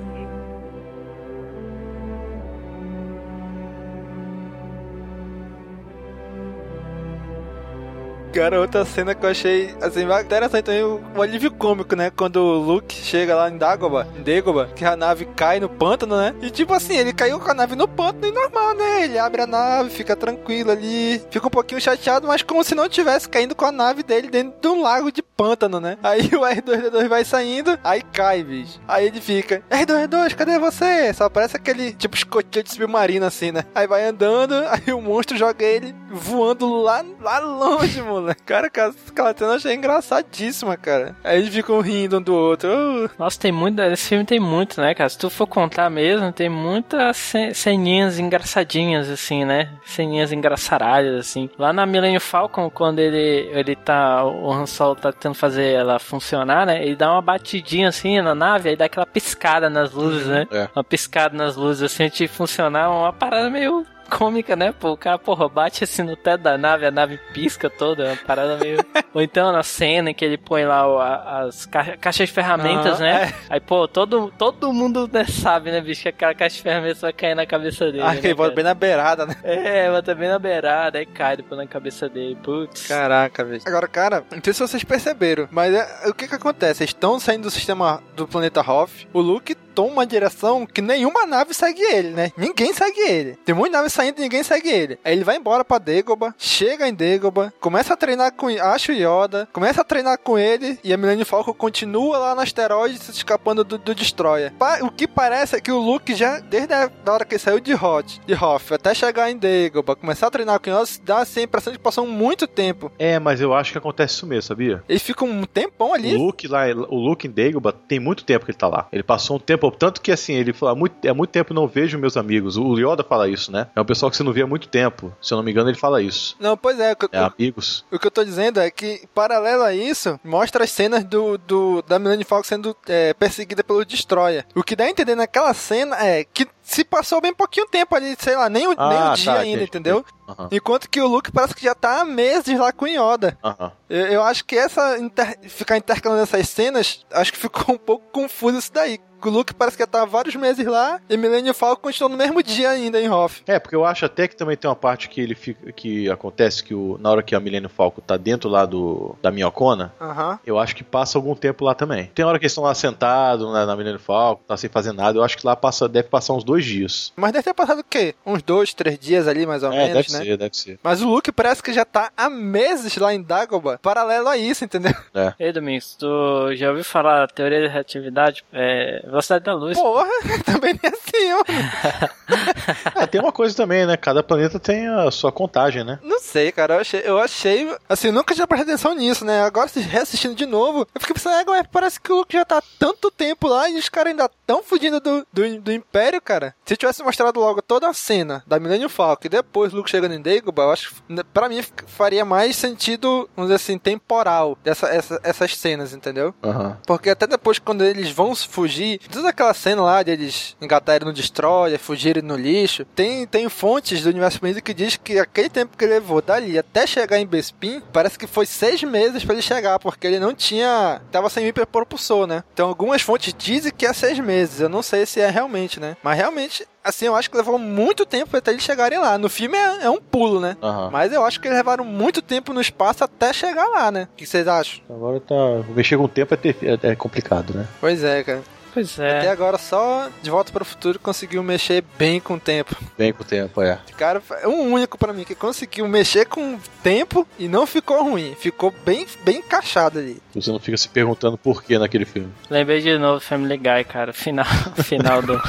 Cara, outra cena que eu achei assim, interessante também, o alívio cômico, né? Quando o Luke chega lá em Dagobah, em Dagobah, que a nave cai no pântano, né? E tipo assim, ele caiu com a nave no pântano e normal, né? Ele abre a nave, fica tranquilo ali, fica um pouquinho chateado, mas como se não tivesse caindo com a nave dele dentro de um lago de pântano, né? Aí o R2D2 vai saindo, aí cai, bicho. Aí ele fica, R2D2, cadê você? Só parece aquele tipo escotilho de submarino assim, né? Aí vai andando, aí o monstro joga ele voando lá, lá longe, moleque. Cara, aquela cena eu achei engraçadíssima, cara. Aí eles ficam rindo um do outro. Uh.
Nossa, tem muito. Esse filme tem muito, né, cara? Se tu for contar mesmo, tem muitas ceninhas engraçadinhas, assim, né? Ceninhas engraçaralhas, assim. Lá na Millennium Falcon, quando ele, ele tá. O Han Solo tá tentando fazer ela funcionar, né? Ele dá uma batidinha assim na nave, aí dá aquela piscada nas luzes, né?
É.
Uma piscada nas luzes, assim, de funcionar, uma parada meio cômica, né? Pô, o cara, porra, bate assim no teto da nave, a nave pisca toda, uma parada meio. Ou então na cena em que ele põe lá o, a, as caixa, caixas de ferramentas,
Aham,
né?
é.
Aí, pô, todo, todo mundo né, sabe, né, bicho, que aquela caixa de ferramentas vai cair na cabeça dele.
Ah,
né,
ele bota bem na beirada, né?
É, bota bem na beirada, aí cai depois na cabeça dele. Putz.
Caraca, velho. Agora, cara, não sei se vocês perceberam, mas é- o que que acontece? Eles estão saindo do sistema do planeta Hoth, o Luke toma uma direção que nenhuma nave segue ele, né? Ninguém segue ele. Tem muita nave saindo e ninguém segue ele. Aí ele vai embora pra Dagobah, chega em Dagobah, começa a treinar com acha o Yoda, começa a treinar com ele e a Millennium Falcon continua lá no asteroide se escapando do, do Destroyer. Pa- o que parece é que o Luke já, desde a hora que ele saiu de Hoth, de Hoth, até chegar em Dagobah, começar a treinar com Yoda, dá assim, a impressão de que passou muito tempo.
É, mas eu acho que acontece isso mesmo, sabia?
Ele fica um tempão ali.
O Luke lá, o Luke em Dagobah tem muito tempo que ele tá lá. Ele passou um tempo Pô, tanto que assim, ele fala, há muito, há muito tempo não vejo meus amigos. O Yoda fala isso, né? É um pessoal que você não vê há muito tempo. Se eu não me engano, ele fala isso.
Não, pois é. O
É amigos.
o que eu tô dizendo é que, paralelo a isso, mostra as cenas do, do da Millennium Falcon sendo é, perseguida pelo Destroyer. O que dá a entender naquela cena é que se passou bem pouquinho tempo ali, sei lá, nem o, nem
Ah,
o dia
tá,
ainda,
entendi.
entendeu?
Aham.
Enquanto que o Luke parece que já tá há meses lá com o Yoda.
Aham.
Eu, eu acho que essa inter- ficar intercalando essas cenas, acho que ficou um pouco confuso isso daí. O Luke parece que já tá há vários meses lá e Millennium Falcon continuou no mesmo dia ainda em Hoth.
É, porque eu acho até que também tem uma parte que ele fica. que acontece que o, na hora que a Millennium Falcon tá dentro lá do. da minhocona.
Aham.
Eu acho que passa algum tempo lá também. Tem hora que eles estão lá sentados na, na Millennium Falcon, tá sem fazer nada. Eu acho que lá passa, deve passar uns dois dias.
Mas deve ter passado o quê? Uns dois, três dias ali, mais ou
é,
menos,
deve
né?
ser, deve ser.
Mas o Luke parece que já tá há meses lá em Dagobah, paralelo a isso, entendeu?
É.
Ei, Domingos, tu já ouviu falar da teoria da relatividade? É, velocidade da luz.
Porra, também nem assim, ó.
É, tem uma coisa também, né? Cada planeta tem a sua contagem, né?
Não sei, cara, eu achei, eu achei, assim, nunca tinha prestado atenção nisso, né? Agora, se reassistindo de novo, eu fiquei pensando, é, parece que o Luke já tá há tanto tempo lá e os caras ainda tão fugindo do, do, do Império, cara. Se tivesse mostrado logo toda a cena da Millennium Falcon e depois o Luke chegando em Dagobah, eu acho que, pra mim, faria mais sentido, vamos dizer assim, temporal dessa, essa, essas cenas, entendeu?
Aham.
Porque até depois, quando eles vão fugir, toda aquela cena lá de eles engatarem no Destroyer, fugirem no lixo, tem, tem fontes do universo expandido que diz que aquele tempo que ele levou dali até chegar em Bespin, parece que foi seis meses pra ele chegar, porque ele não tinha. tava sem hiperpropulsor, né? Então algumas fontes dizem que é seis meses. Eu não sei se é realmente, né? Mas realmente. Assim, eu acho que levou muito tempo até eles chegarem lá. No filme é, é um pulo, né?
Aham.
Mas eu acho que eles levaram muito tempo no espaço até chegar lá, né? O que vocês acham?
Agora tá. Mexer com o tempo é, ter- é- é complicado, né?
Pois é, cara.
Pois
Até
é.
agora só De Volta para o Futuro conseguiu mexer bem com o tempo.
Bem com o tempo, é.
Cara, é um único pra mim que conseguiu mexer com o tempo e não ficou ruim. Ficou bem, bem encaixado ali.
Você não fica se perguntando por que naquele filme.
Lembrei de novo Family Guy, cara. Final, final do.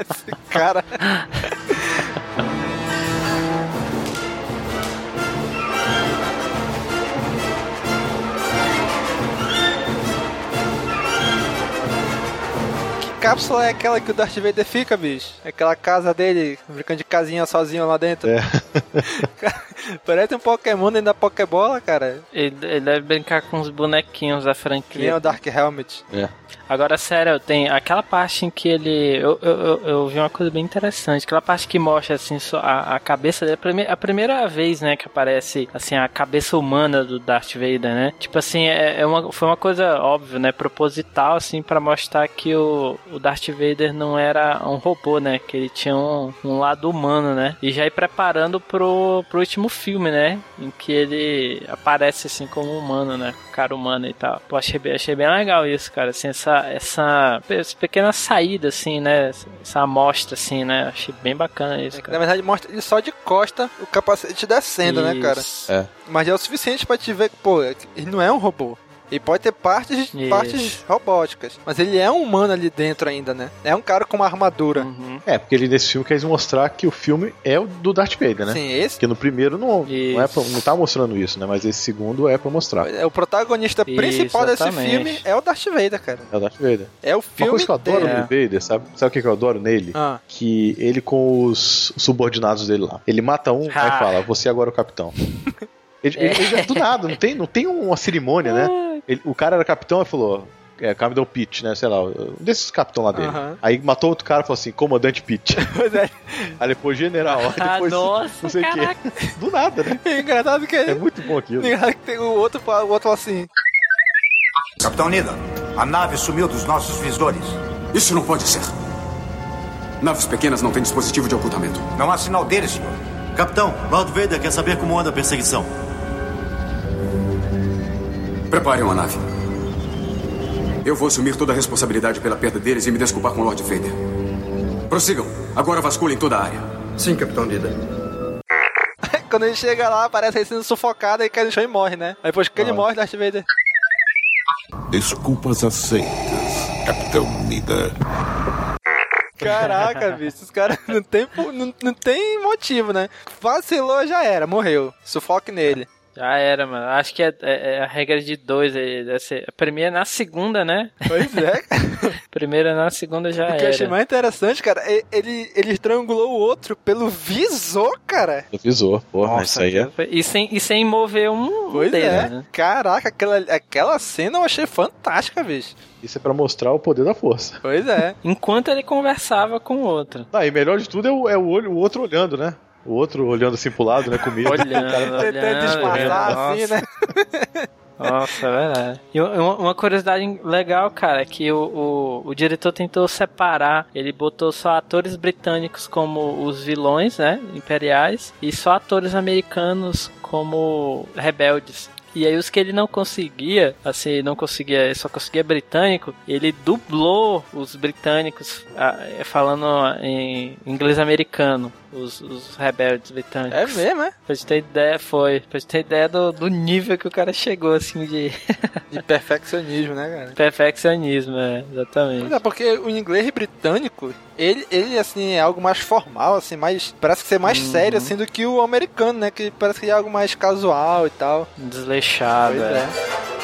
Esse cara. cápsula é aquela que o Darth Vader fica, bicho? Aquela casa dele, brincando de casinha sozinho lá dentro.
É.
Parece um Pokémon dentro da Pokébola, cara.
Ele, ele deve brincar com os bonequinhos da
Que nem
franquia.
o Dark Helmet.
É.
Agora, sério, tem aquela parte em que ele. Eu, eu, eu, eu vi uma coisa bem interessante. Aquela parte que mostra, assim, a, a cabeça dele. A, prime- a primeira vez, né, que aparece, assim, a cabeça humana do Darth Vader, né? Tipo assim, é, é uma, foi uma coisa óbvia, né? Proposital, assim, pra mostrar que o, o Darth Vader não era um robô, né? Que ele tinha um, um lado humano, né? E já ir preparando pro, pro último filme, né? Em que ele aparece, assim, como humano, né? Cara humano e tal. Pô, achei, bem- achei bem legal isso, cara. Assim, essa, essa, essa pequena saída, assim, né? Essa amostra, assim, né? Achei bem bacana isso,
Na
cara.
verdade, mostra ele só de costa, o capacete descendo, né, cara?
Isso.
É.
Mas é o suficiente pra te ver que, pô, ele não é um robô. Ele pode ter partes,
Isso.
partes robóticas. Mas ele é um humano ali dentro ainda, né? É um cara com uma armadura.
Uhum.
É, porque ele nesse filme quer mostrar que o filme é o do Darth Vader, né?
Sim, esse
Porque no primeiro não, não, é pra, não tá mostrando isso, né? Mas esse segundo é pra mostrar.
é o protagonista
Isso,
principal desse
exatamente.
filme é o Darth Vader, cara.
É o Darth Vader.
É o
Uma
filme
coisa que eu adoro no Vader, sabe? Sabe o que eu adoro nele?
Ah,
Que ele com os subordinados dele lá. Ele mata um,
Ah.
aí fala, você agora é o capitão. Ele, ele- ele- do nada, não tem, não tem uma cerimônia, né? Ele- o cara era capitão e falou. É, Capitão Pitt, né? Sei lá, um desses capitão lá dele. Aí matou outro cara e falou assim, comandante Pitt.
é.
Aí depois general. Aí
Ah,
depois
nossa,
não sei o quê.
caraca.
Do nada, né?
É engraçado que
É
ele.
muito bom aquilo.
engraçado que tem o outro, o outro fala assim.
Capitão Nida, a nave sumiu dos nossos visores.
Isso não pode ser. Naves pequenas não têm dispositivo de ocultamento.
Não há sinal deles, senhor.
Capitão, Lord Vader quer saber como anda a perseguição.
Preparem uma nave. Eu vou assumir toda a responsabilidade pela perda deles e me desculpar com o Lord Vader. Prossigam. Agora vasculhem toda a área.
Sim, Capitão Nida.
Quando ele chega lá, parece ele sendo sufocado e cai no chão e morre, né? Aí depois que ele morre, Darth Vader.
Desculpas aceitas, Capitão Nida.
Caraca, bicho, os caras não tem, não, não tem motivo, né? Vacilou, já era, morreu. Sufoque nele.
Já era, mano. Acho que é, é- é a regra de dois. aí, deve ser- A primeira é na segunda, né?
Pois é.
Primeira na segunda já
O que eu achei
era.
mais interessante, cara, é- ele, ele estrangulou o outro pelo visor, cara.
Avisou, porra, isso aí é.
E sem, e sem mover um
Pois
dedo,
é.
né?
Caraca, aquela, aquela cena eu achei fantástica, bicho.
Isso é pra mostrar o poder da força.
Pois é.
Enquanto ele conversava com o outro.
Ah, e melhor de tudo é o, é o olho, o outro olhando, né? O outro olhando assim pro lado, né? Com medo.
Olhando,
cara-
Tentando disfarçar
olhando,
assim, né?
Nossa, é verdade. E uma, curiosidade legal, cara, é que o, o, o diretor tentou separar, ele botou só atores britânicos como os vilões, né, imperiais, e só atores americanos como rebeldes. E aí os que ele não conseguia, assim, não conseguia, só conseguia britânico, ele dublou os britânicos ah, falando em inglês americano, os, os rebeldes britânicos.
É mesmo, é?
Pra gente ter ideia, foi. Pra gente ter ideia do, do nível que o cara chegou, assim, de
De perfeccionismo, né, cara?
perfeccionismo, é, exatamente.
Pois é, porque o inglês britânico, ele, ele, assim, é algo mais formal, assim, mais... Parece ser mais
Uhum.
sério, assim, do que o americano, né? Que parece que é algo mais casual e tal.
Desleixado,
Pois
é.
é.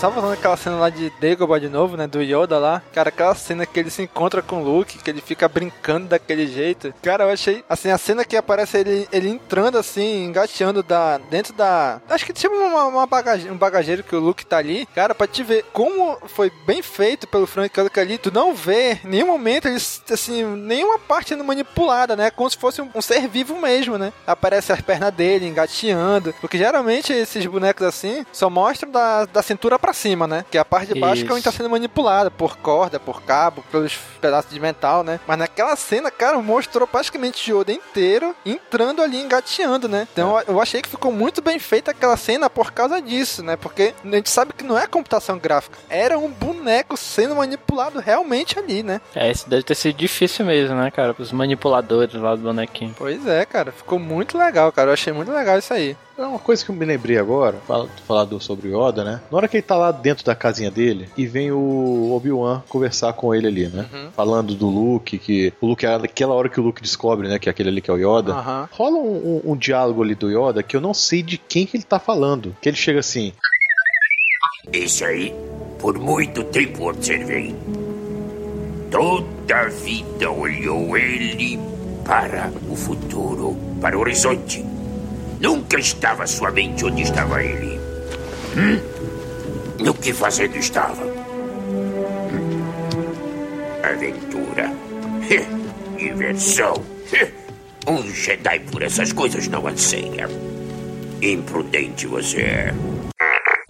Tava falando aquela cena lá de Dagobah de novo, né? Do Yoda lá. Cara, aquela cena que ele se encontra com o Luke, que ele fica brincando daquele jeito. Cara, eu achei. Assim, a cena que aparece ele, ele entrando assim, engateando da, dentro da. Acho que tipo uma, uma bagage, um bagageiro que o Luke tá ali. Cara, pra te ver como foi bem feito pelo Frank Welker ali, tu não vê em nenhum momento eles, assim, nenhuma parte sendo manipulada, né? Como se fosse um, um ser vivo mesmo, né? Aparece as pernas dele engateando. Porque geralmente esses bonecos assim só mostram da, da cintura pra cima, né? Que é a parte de baixo que é onde tá sendo manipulada por corda, por cabo, pelos pedaços de metal, né? Mas naquela cena, cara, mostrou praticamente o Yoda inteiro entrando ali, engateando, né? Então eu- eu achei que ficou muito bem feita aquela cena por causa disso, né? Porque a gente sabe que não é computação gráfica, era um boneco sendo manipulado realmente ali, né?
É, isso deve ter sido difícil mesmo, né, cara? Os manipuladores lá do bonequinho.
Pois é, cara, ficou muito legal, cara. Eu achei muito legal isso aí.
É uma coisa que eu me lembrei agora, fala- falado sobre o Yoda, né? Na hora que ele tá lá dentro da casinha dele e vem o Obi-Wan conversar com ele ali, né?
Uhum.
Falando do Luke, que o Luke é aquela hora que o Luke descobre, né? Que é aquele ali que é o Yoda.
Aham.
Rola um, um- um diálogo ali do Yoda que eu não sei de quem que ele tá falando. Que ele chega assim.
Esse aí, por muito tempo observei. Toda a vida olhou ele para o futuro, para o horizonte. Nunca estava sua mente onde estava ele. Hum? No que fazendo estava? Hum? Aventura. Diversão. Um Jedi por essas coisas não anseia. Imprudente você é.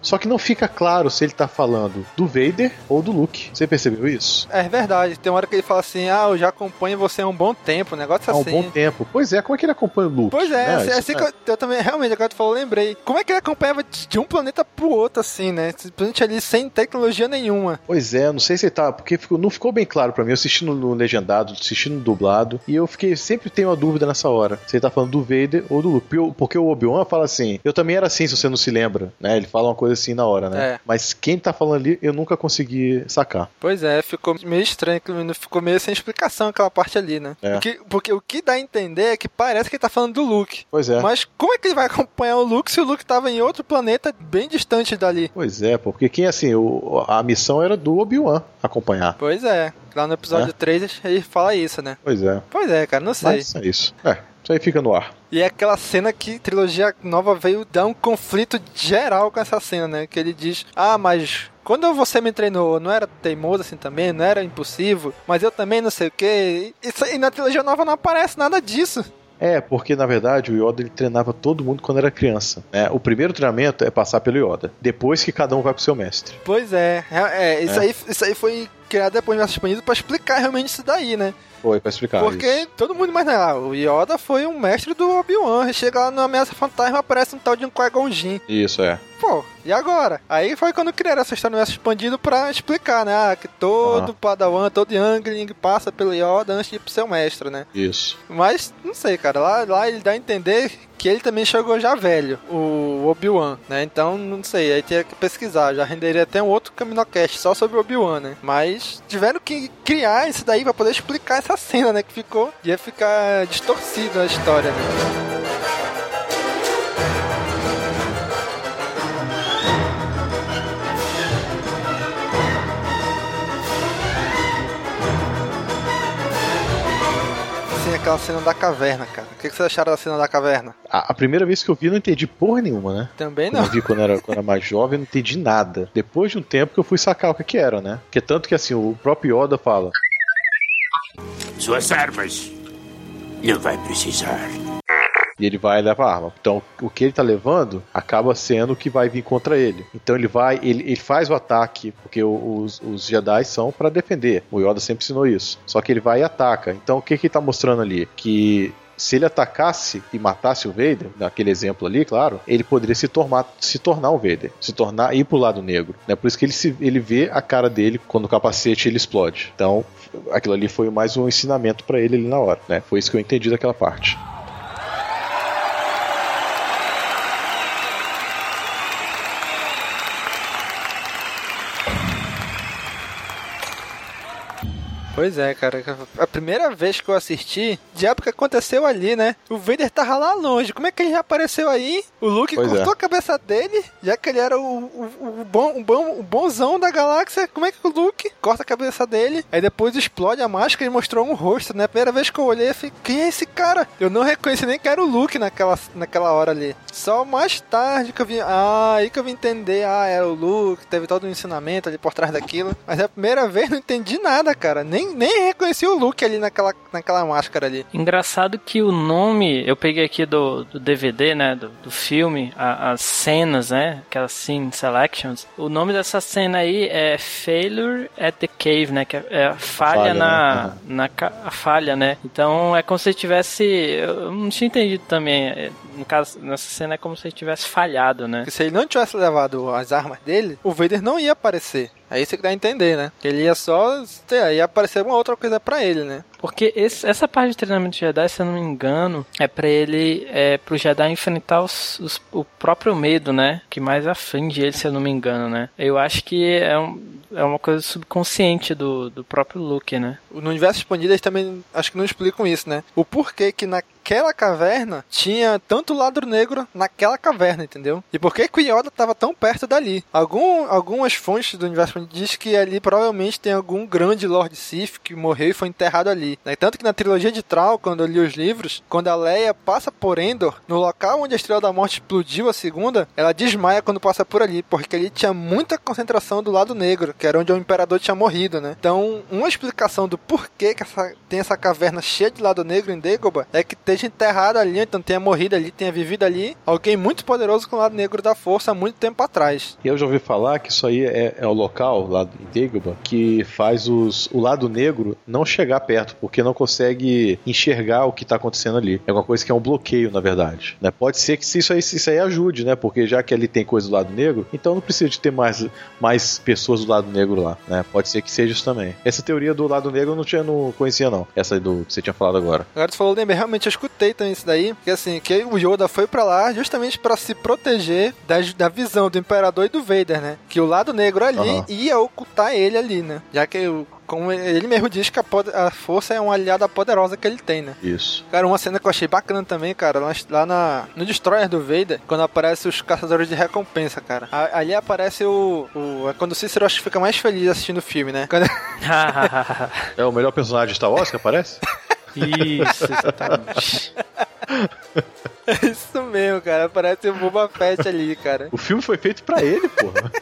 Só que não fica claro se ele tá falando do Vader ou do Luke. Você percebeu isso?
É verdade, tem uma hora que ele fala assim: Ah, eu já acompanho você há um bom tempo, um negócio
Há um
assim.
bom tempo. Pois é, como é que ele acompanha o Luke?
Pois é,
né?
assim,
Isso
assim
é-
que eu, eu também, realmente, agora tu falou, lembrei. Como é que ele acompanhava de um planeta pro outro, assim, né? Simplesmente ali sem tecnologia nenhuma.
Pois é, não sei se ele tá. Porque ficou- não ficou bem claro pra mim. Eu assisti no, no legendado, assisti no dublado. E eu fiquei. Sempre tenho uma dúvida nessa hora. Se ele tá falando do Vader ou do Luke. Porque o- Porque o Obi-Wan fala assim. Eu também era assim, se você não se lembra. Né? Ele fala uma coisa assim na hora, né?
É.
Mas quem tá falando ali, eu nunca consegui sacar.
Pois é, ficou meio estranho, ficou meio sem explicação aquela parte ali, né?
É.
Porque, porque o que dá a entender é que parece que ele tá falando do Luke.
Pois é.
Mas como é que ele vai acompanhar o Luke se o Luke tava em outro planeta bem distante dali?
Pois é, porque quem assim, o- a missão era do Obi-Wan acompanhar.
Pois é, lá no episódio
É.
3 ele fala isso, né?
Pois é.
Pois é, cara, não sei.
Mas é isso. É, isso aí fica no ar.
E é aquela cena que trilogia nova veio dar um conflito geral com essa cena, né? Que ele diz: Ah, mas quando você me treinou, não era teimoso assim também, não era impulsivo, mas eu também não sei o que. Isso aí na trilogia nova não aparece nada disso.
É, porque na verdade o Yoda ele treinava todo mundo quando era criança. Né? O primeiro treinamento é passar pelo Yoda. Depois que cada um vai pro seu mestre.
Pois é, é, é, isso,
É.
Aí, isso aí foi criado depois do universo expandido pra explicar realmente isso daí, né?
Foi, pra explicar
Porque
isso.
todo mundo imagina, ah, o Yoda foi um mestre do Obi-Wan. Chega lá no Ameaça Fantasma, aparece um tal de um Jinn.
Isso, é.
Pô, E agora? Aí foi quando criaram essa história do universo expandido pra explicar, né? Ah, que todo
Ah.
Padawan, todo Youngling passa pelo Yoda antes de ir pro seu mestre, né?
Isso.
Mas, não sei, cara. Lá, lá ele dá a entender que ele também chegou já velho, o Obi-Wan, né? Então, não sei, aí tinha que pesquisar. Já renderia até um outro Caminocast só sobre o Obi-Wan, né? Mas tiveram que criar isso daí pra poder explicar essa cena, né? Que ficou, ia ficar distorcido a história, né? Aquela cena da caverna, cara. O que que vocês acharam da cena da caverna?
A, a primeira vez que eu vi, eu não entendi porra nenhuma, né?
Também
Quando
não.
eu vi quando era, quando era mais jovem, eu não entendi nada. Depois de um tempo que eu fui sacar o que que era, né? Porque tanto que assim, o próprio Yoda fala.
Suas armas. Não vai precisar.
E ele vai e leva a arma. Então, o que ele tá levando acaba sendo o que vai vir contra ele. Então, ele vai, ele, ele faz o ataque, porque os, os Jedi são pra defender. O Yoda sempre ensinou isso. Só que ele vai e ataca. Então, o que que ele tá mostrando ali? Que se ele atacasse e matasse o Vader, naquele exemplo ali, claro, ele poderia se tornar, se tornar o Vader, se tornar ir pro lado negro. Né? Por isso que ele, se, ele vê a cara dele quando o capacete ele explode. Então, aquilo ali foi mais um ensinamento pra ele ali na hora. Né? Foi isso que eu entendi daquela parte.
Pois é, cara. A primeira vez que eu assisti, diabo que aconteceu ali, né? O Vader tava lá longe. Como é que ele já apareceu aí? O Luke
Pois
cortou
é.
a cabeça dele, já que ele era o, o, o, bom, o, bom, o bonzão da galáxia. Como é que o Luke corta a cabeça dele? Aí depois explode a máscara e mostrou um rosto, né? A primeira vez que eu olhei, eu falei, quem é esse cara? Eu não reconheci nem que era o Luke naquela, naquela hora ali. Só mais tarde que eu vi. Ah, aí que eu vim entender. Ah, era o Luke, teve todo um ensinamento ali por trás daquilo. Mas é a primeira vez não entendi nada, cara. Nem, nem reconheci o Luke ali naquela, naquela máscara ali.
Engraçado que o nome, eu peguei aqui do, do DVD, né, do, do filme, a- as cenas, né, aquelas scene selections. O nome dessa cena aí é Failure at the Cave, né, que é, é a falha,
Falha,
na,
né?
na a falha, né. Então é como se tivesse, eu não tinha entendido também. é, No caso, nessa cena é como se ele tivesse falhado, né.
Porque se ele não tivesse levado as armas dele, o Vader não ia aparecer. Aí você dá a entender, né? Que ele ia só. ter- Ia aparecer uma outra coisa pra ele, né?
Porque esse- essa parte de treinamento de Jedi, se eu não me engano, é pra ele, é pro Jedi enfrentar os- os- o próprio medo, né? Que mais aflige ele, se eu não me engano, né? Eu acho que é, um- é uma coisa subconsciente do, do próprio Luke, né?
No universo expandido eles também acho que não explicam isso, né? O porquê que naquela caverna tinha tanto lado negro naquela caverna, entendeu? E por que que o Yoda tava tão perto dali? Algum, algumas fontes do universo diz que ali provavelmente tem algum grande Lord Sith que morreu e foi enterrado ali. Né? Tanto que na trilogia de Trau, quando eu li os livros, quando a Leia passa por Endor, no local onde a Estrela da Morte explodiu a segunda, ela desmaia quando passa por ali, porque ali tinha muita concentração do lado negro, que era onde o Imperador tinha morrido, né? Então, uma explicação do porquê que essa, tem essa caverna cheia de lado negro em Dagobah é que esteja enterrado ali, então tenha morrido ali, tenha vivido ali, alguém muito poderoso com o lado negro da força há muito tempo atrás.
E eu já ouvi falar que isso aí é, é o local lá em Dagobah que faz os, o lado negro não chegar perto, porque não consegue enxergar o que está acontecendo ali. É uma coisa que é um bloqueio, na verdade. Né? Pode ser que isso aí, isso aí ajude, né? Porque já que ali tem coisa do lado negro, então não precisa de ter mais, mais pessoas do lado negro lá. Né? Pode ser que seja isso também. Essa teoria do lado negro eu não, tinha, não conhecia, não. Essa aí do que você tinha falado agora.
Agora tu falou, lembra, realmente eu escutei também isso daí, porque assim, que o Yoda foi pra lá justamente pra se proteger da, da visão do Imperador e do Vader, né? Que o lado negro ali
Aham.
ia ocultar ele ali, né? Já que, o- como ele mesmo diz, que a, a força é uma aliada poderosa que ele tem, né?
Isso.
Cara, uma cena que eu achei bacana também, cara, lá, lá na, no Destroyer do Vader, quando aparece os caçadores de recompensa, cara. A- ali aparece o, o. É quando o Cícero acho que fica mais feliz assistindo o filme, né? Quando-
É o melhor personagem de Star Wars que aparece?
Isso, exatamente.
É isso mesmo, cara. Aparece o Boba Fett ali, cara.
o filme foi feito pra ele, porra.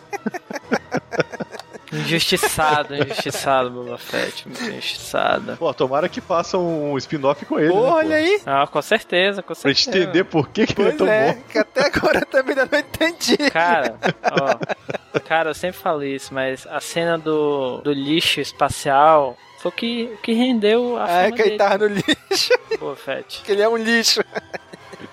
Injustiçado, injustiçado, Boba Fett. muito Injustiçado.
Pô, tomara que façam um spin-off com ele.
Pô,
né,
olha aí.
Ah, com certeza, com
Pra gente
certeza.
entender por que, que ele é tão
é,
bom.
que até agora eu também ainda não entendi.
Cara, ó. Cara, eu sempre falo isso, mas a cena do, do lixo espacial foi o que, o que rendeu a
Ah, é
fama
que ele
dele,
tava no lixo.
Boba Fett.
Que ele é um lixo.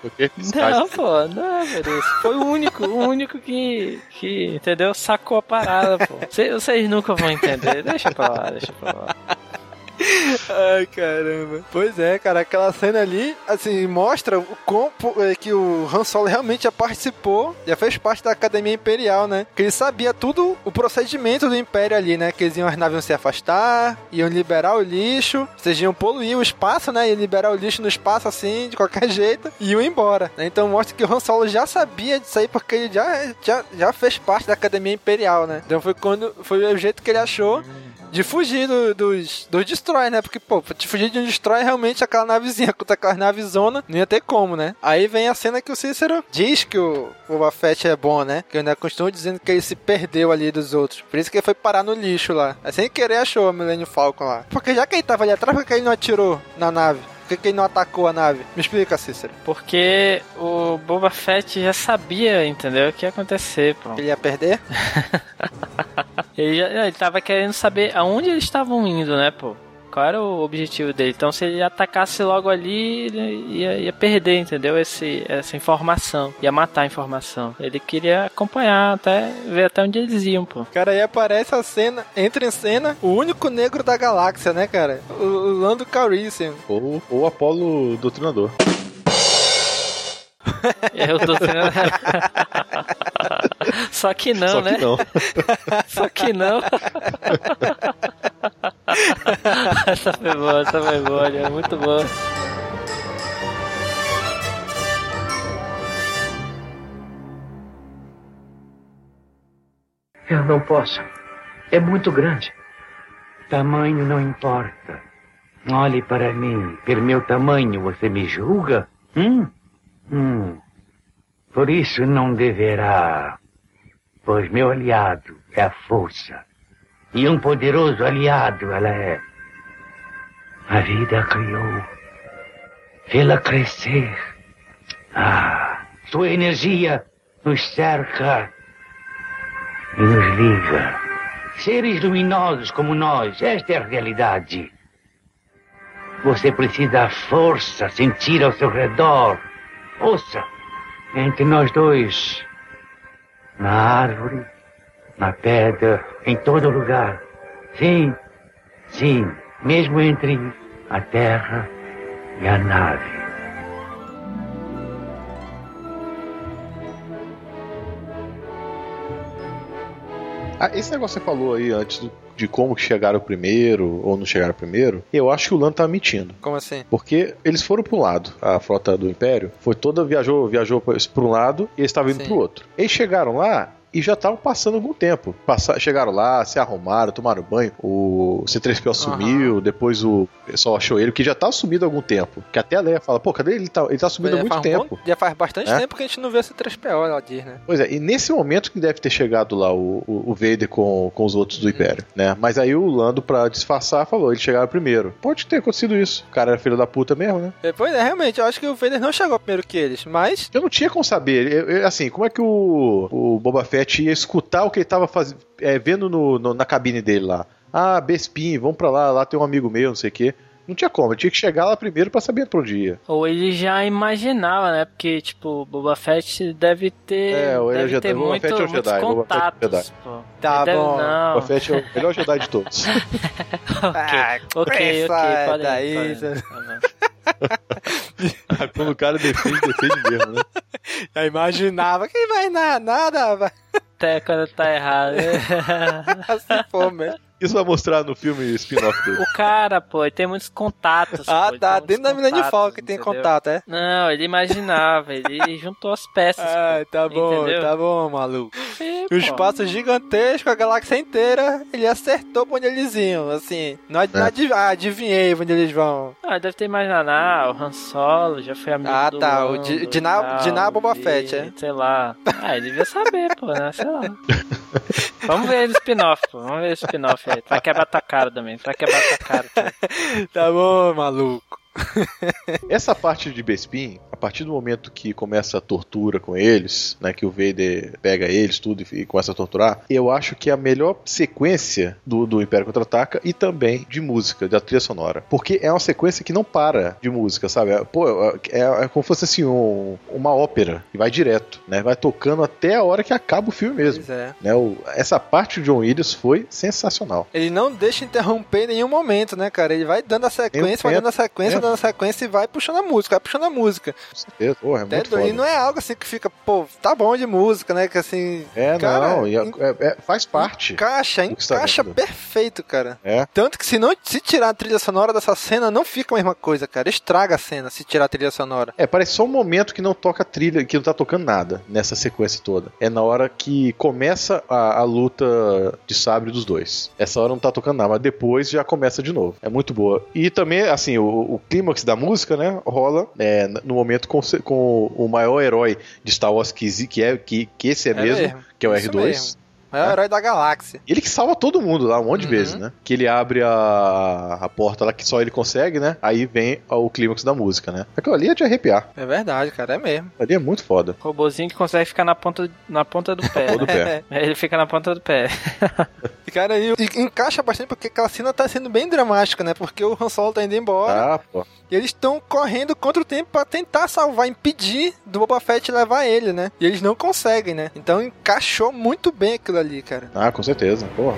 Porque
Não, pô, não, Veríssimo. Foi o único, o único que, que entendeu? Sacou a parada, pô. Cê- Vocês nunca vão entender. Deixa pra lá, deixa pra lá.
Ai, caramba. Pois é, cara, aquela cena ali, assim, mostra o como é, que o Han Solo realmente já participou, já fez parte da Academia Imperial, né? Que ele sabia tudo o procedimento do Império ali, né? Que eles iam, as naves iam se afastar, iam liberar o lixo, vocês iam poluir o espaço, né? Iam liberar o lixo no espaço assim, de qualquer jeito, e iam embora. né? Então mostra que o Han Solo já sabia disso aí, porque ele já, já, já fez parte da Academia Imperial, né? Então foi quando foi o jeito que ele achou de fugir do- dos, dos destroy, né? Porque, pô, te fugir de um destroy, realmente aquela navezinha contra aquela navezona, não ia ter como, né? Aí vem a cena que o Cícero diz que o Boba Fett é bom, né? Que eu ainda continuo dizendo que ele se perdeu ali dos outros. Por isso que ele foi parar no lixo lá. Aí sem querer achou o Millennium Falcon lá. Porque já que ele tava ali atrás, por que ele não atirou na nave? Por que que ele não atacou a nave? Me explica, Cícero.
Porque o Boba Fett já sabia, entendeu? O que ia acontecer, pô.
Ele ia perder?
Ele, já- ele tava querendo saber aonde eles estavam indo, né, pô? Qual era o objetivo dele? Então, se ele atacasse logo ali, ele ia, ia perder, entendeu? Esse, essa informação. Ia matar a informação. Ele queria acompanhar, até ver até onde eles iam, pô.
Cara, aí aparece a cena, entra em cena o único negro da galáxia, né, cara? O, o Lando Calrissian.
Ou o Apolo Doutrinador.
Eu tô tendo... Só que não,
Só que
né?
não.
Só que não. essa foi boa, essa foi boa, olha, muito boa.
Eu não posso. É muito grande. Tamanho não importa. Olhe para mim. Pelo meu tamanho, você me julga? Hum? Hum. Por isso não deverá. Pois meu aliado é a força. E um poderoso aliado ela é. A vida a criou. Vê-la crescer. Ah, sua energia nos cerca e nos liga. Seres luminosos como nós, esta é a realidade. Você precisa da força, sentir ao seu redor. Ouça, entre nós dois, na árvore, na pedra, em todo lugar. Sim, sim, mesmo entre a terra e a nave.
Ah, esse negócio que você falou aí antes do- de como que chegaram primeiro ou não chegaram primeiro, eu acho que o Lando tá mentindo.
Como assim?
Porque eles foram um lado, a frota do Império foi toda viajou, viajou para um lado e eles estavam indo
Sim.
para o outro. Eles chegaram lá e já estavam passando algum tempo. Passa- chegaram lá, se arrumaram, tomaram banho. O C3PO sumiu, depois o pessoal achou ele, que já tá sumido há algum tempo. Que até a Leia fala, pô, cadê ele? Ele tá, ele tá sumido há muito
um
tempo.
bom- já faz bastante
É?
tempo que a gente não vê esse 3PO, ela diz, né?
Pois é, e nesse momento que deve ter chegado lá o, o, o Vader com, com os outros do Império, né? Mas aí o Lando, pra disfarçar, falou, eles chegaram primeiro. Pode ter acontecido isso. O cara era filho da puta mesmo, né?
É, Pois é, realmente, eu acho que o Vader não chegou primeiro que eles, mas.
Eu não tinha como saber. Eu- eu- assim, como é que o, o Boba Fett ia escutar o que ele tava faz, é, vendo no, no- na cabine dele lá? Ah, Bespin, vamos pra lá, lá tem um amigo meu, não sei o quê. Não tinha como, eu tinha que chegar lá primeiro pra saber pra onde ia.
Ou ele já imaginava, né? Porque, tipo, Boba Fett deve ter.
É, ou ele é
deve
Jedi.
ter
Boba
muito,
Fett é o
muitos
Jedi, Boba Fett é o
contatos.
Jedi.
pô.
Tá
Ele deve-
bom.
Não.
Boba Fett é o melhor Jedi de todos.
Ah,
ok, ok, podem,
daí,
podem.
você-
Quando o cara defende, defende mesmo, né?
Já imaginava que vai na, nada, vai
Até quando tá errado.
assim for mesmo.
Isso vai mostrar no filme spin-off dele.
o cara, pô, ele tem muitos contatos.
Ah,
pô,
tá, dentro da Millennium Falcon que tem contato, é?
Não, ele imaginava, ele juntou as peças.
Ah, tá bom,
Entendeu?
tá bom, maluco.
É,
O
pô.
espaço gigantesco, a galáxia inteira, ele acertou pra onde eles iam, assim. Não, adiv- ah, adivinhei onde eles vão.
Ah, deve ter imaginado, ah, o Han Solo já foi amigo
Ah,
do
tá, o
Lando
Di-
e
Diná-
tal,
Diná Boba
e-
Fett, é?
Sei lá. Ah, ele devia saber, pô, né? Sei lá. Vamos ver esse spin-off, pô. Vamos ver esse spin-off vai quebrar tua cara também. Vai quebrar tua cara.
Tá bom, maluco.
Essa parte de Bespin, a partir do momento que começa a tortura com eles, né, que o Vader pega eles tudo e, e começa a torturar, eu acho que é a melhor sequência do, do Império Contra-Ataca e também de música, da trilha sonora. Porque é uma sequência que não para de música, sabe? É, Pô, é, é como se fosse assim, um- uma ópera, e vai direto, né? Vai tocando até a hora que acaba o filme mesmo.
Pois é.
Né? O- essa parte de John Williams foi sensacional.
Ele não deixa interromper em nenhum momento, né, cara? Ele vai dando a sequência, vai dando a sequência. Dando sequência e vai puxando a música, vai puxando a música.
Certeza. Porra, é
Até
muito
doido. E não é algo assim que fica, pô, tá bom de música, né? Que assim.
É,
cara,
não, é- é- é- faz parte.
Encaixa,
tá
encaixa perfeito, cara.
É.
Tanto que se não se tirar a trilha sonora dessa cena, não fica a mesma coisa, cara. Estraga a cena se tirar a trilha sonora.
É, parece só um momento que não toca trilha, que não tá tocando nada nessa sequência toda. É na hora que começa a, a luta de sabre dos dois. Essa hora não tá tocando nada, mas depois já começa de novo. É muito boa. E também, assim, o, o clímax da música, né, rola é, no momento com, com o maior herói de Star Wars que, que é que, que esse é,
É
mesmo,
mesmo,
que é o
isso
R2.
Mesmo. É o herói da galáxia.
Ele que salva todo mundo lá um monte de
Uhum.
vezes, né? Que ele abre a, a porta lá que só ele consegue, né? Aí vem o clímax da música, né? Aquilo ali é de arrepiar.
É verdade, cara, é mesmo.
Ali é muito foda.
Robozinho que consegue ficar na ponta, na ponta do pé.
do pé.
É, Ele fica na ponta do pé.
E, cara, e, e encaixa bastante porque aquela cena tá sendo bem dramática, né? Porque o Han Solo tá indo embora.
Ah, pô.
E eles estão correndo contra o tempo pra tentar salvar, impedir do Boba Fett levar ele, né? E eles não conseguem, né? Então encaixou muito bem aquilo ali, cara.
Ah, com certeza. Porra.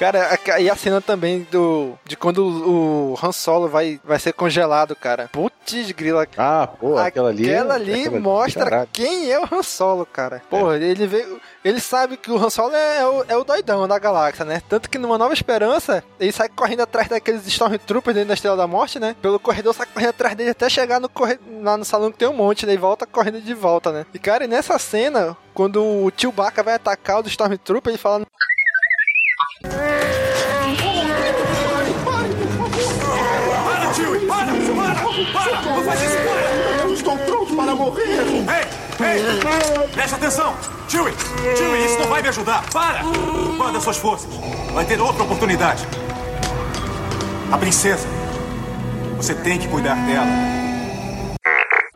Cara, a- e a cena também do de quando o, o Han Solo vai, vai ser congelado, cara. Putz, grila.
Ah, pô, aquela ali.
Aquela ali
aquela
mostra quem é o Han Solo, cara. Porra, ele veio. Ele sabe que o Han Solo é, o, é o doidão da galáxia, né? Tanto que numa Nova Esperança, ele sai correndo atrás daqueles Stormtroopers dentro da Estrela da Morte, né? Pelo corredor, sai correndo atrás dele até chegar no corre... lá no salão que tem um monte, né? E volta correndo de volta, né? E, cara, e nessa cena, quando o tio Baca vai atacar o Stormtrooper, ele fala...
Para, tio! Para! Para! Para! Não faz isso! Para! Eu estou pronto para morrer! Ei! Ei! Preste atenção! Chewie! Chewie, isso não vai me ajudar! Para! Guarda suas forças! Vai ter outra oportunidade! A princesa! Você tem que cuidar dela!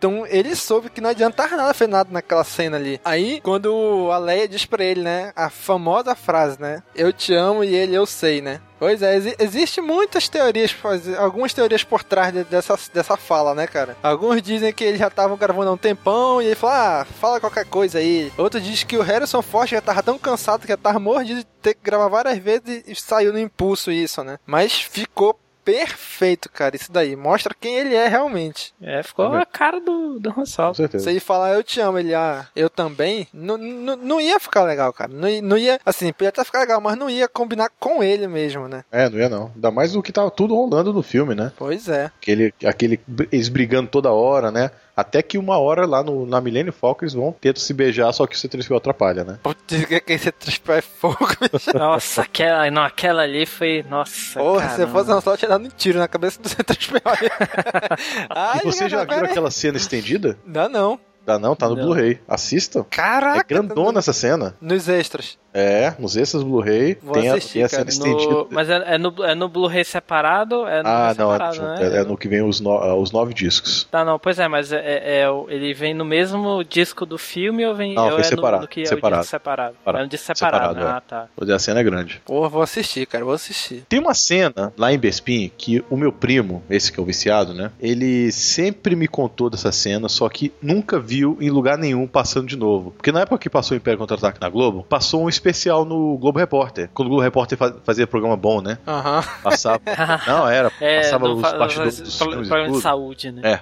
Então ele soube que não adiantava nada fazer nada naquela cena ali. Aí, quando a Leia diz pra ele, né? A famosa frase, né? Eu te amo e ele eu sei, né? Pois é, exi existe muitas teorias, algumas teorias por trás de- dessa, dessa fala, né, cara? Alguns dizem que eles já estavam gravando há um tempão e ele falou, ah, fala qualquer coisa aí. Outros dizem que o Harrison Ford já tava tão cansado que já tava mordido de ter que gravar várias vezes e saiu no impulso isso, né? Mas ficou perfeito, cara, isso daí. Mostra quem ele é realmente.
É, ficou a cara do, do Han Solo.
Se ele falar eu te amo, ele, ah, eu também, não, não, não ia ficar legal, cara. Não, ia- não ia, assim, podia até ficar legal, mas não ia combinar com ele mesmo, né?
É, não ia não. Ainda mais do que tava tudo rolando no filme, né?
Pois é.
Aquele, aquele, eles brigando toda hora, né? Até que uma hora lá no, na Millennium Falcon eles vão tentar se beijar, só que o C-3PO atrapalha, né?
Putz, que que esse é fogo, bicho.
Nossa, aquela, não, aquela ali foi. Nossa.
Porra, se
caramba.
fosse um só, tinha dado um tiro na cabeça do C3PO. Ai,
e você já viu
pera-
aquela cena estendida?
Não, não.
Dá não, tá no. Blu-ray. Assista.
Caraca.
É grandona essa cena.
Nos extras.
É, nos extras Blu-ray tem, a, tem a cena
cara.
estendida.
No- mas é, é no, é no Blu-ray separado? É no
Ah, não, é,
separado, né?
é, é no que vem os, no- ah, os nove discos.
Tá, não, pois é, mas é, é- é ele vem no mesmo disco do filme ou vem
Não,
ou
foi
é
separado,
No, no que é
separado.
o disco separado?
Separado.
É um disco separado,
Separado, é.
ah, tá.
Pois é, A cena é grande.
Porra, vou assistir, cara, vou assistir.
Tem uma cena lá em Bespin que o meu primo, esse que é o viciado, né? Ele sempre me contou dessa cena, só que nunca viu em lugar nenhum passando de novo. Porque na época que passou o Império Contra-Ataque na Globo, passou um, especial no Globo Repórter. Quando o Globo Repórter fa- fazia programa bom, né?
Aham.
Passava. Não, era.
É,
passava
não
os bastidores
faz-
dos
pro-
filmes
programa de saúde, né?
É.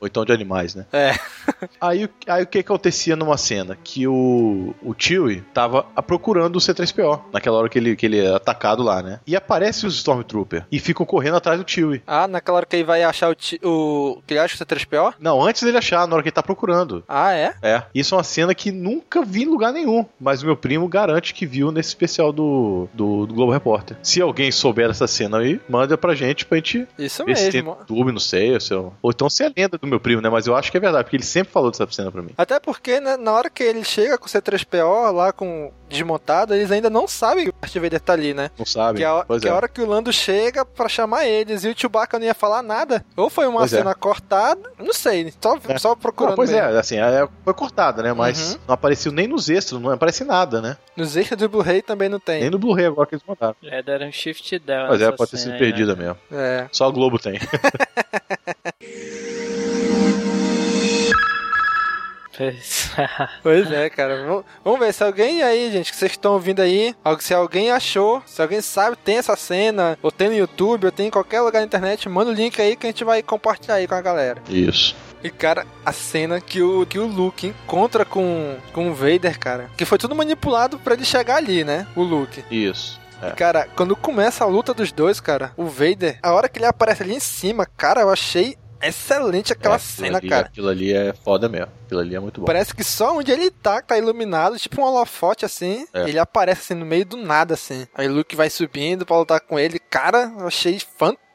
Ou então de animais, né?
É.
Aí, o- aí o que acontecia numa cena? Que o, o Chewie tava procurando o C3PO, naquela hora que ele, que ele é atacado lá, né? E aparece os Stormtrooper e ficam correndo atrás do Chewie.
Ah, naquela hora que ele vai achar o. o que ele acha o C3PO?
Não, antes dele achar, na hora que ele tá procurando.
Ah, é?
É, isso é uma cena que nunca vi em lugar nenhum, mas o meu primo garante que viu nesse especial do, do, do Globo Repórter. Se alguém souber dessa cena aí, manda pra gente pra gente
Isso
se
mesmo.
no YouTube, não sei, ou, se então se é lenda do meu primo, né? Mas eu acho que é verdade, porque ele sempre falou dessa cena pra mim.
Até porque, né, na hora que ele chega com o C3PO lá com desmontado, eles ainda não sabem que o Darth Vader tá ali, né?
Não sabe?
Que é a,
pois
que
é.
a hora que o Lando chega pra chamar eles e o Chewbacca não ia falar nada. Ou foi uma
Pois é.
cena cortada, não sei, só,
É.
só procurando
Não, pois
mesmo.
é, assim, é, foi cortada, né? Mas
Uhum.
não apareceu nem nos extras, não aparece nada, né?
Nos extras do Blu-ray também não tem.
Nem no Blu-ray agora que eles mandaram.
É, deram um shift down.
Mas é, pode ter sido
aí,
perdida
né?
mesmo.
É.
Só a Globo tem.
Pois-
Pois é, cara. Vamos- Vamos ver se alguém aí, gente, que vocês estão ouvindo aí, se alguém achou, se alguém sabe, tem essa cena, ou tem no YouTube, ou tem em qualquer lugar na internet, manda o link aí que a gente vai compartilhar aí com a galera.
Isso.
E, cara, a cena que o, que o Luke encontra com, com o Vader, cara, que foi tudo manipulado pra ele chegar ali, né? O Luke.
Isso. É.
Cara, quando começa a luta dos dois, cara, o Vader, a hora que ele aparece ali em cima, cara, eu achei excelente aquela
É,
cena,
ali-
cara.
Aquilo ali é foda mesmo. Aquilo ali é muito bom.
Parece que só onde ele tá, tá iluminado, tipo um holofote assim,
É.
ele aparece assim no meio do nada, assim. Aí o Luke vai subindo pra lutar com ele. Cara, eu achei fantástico,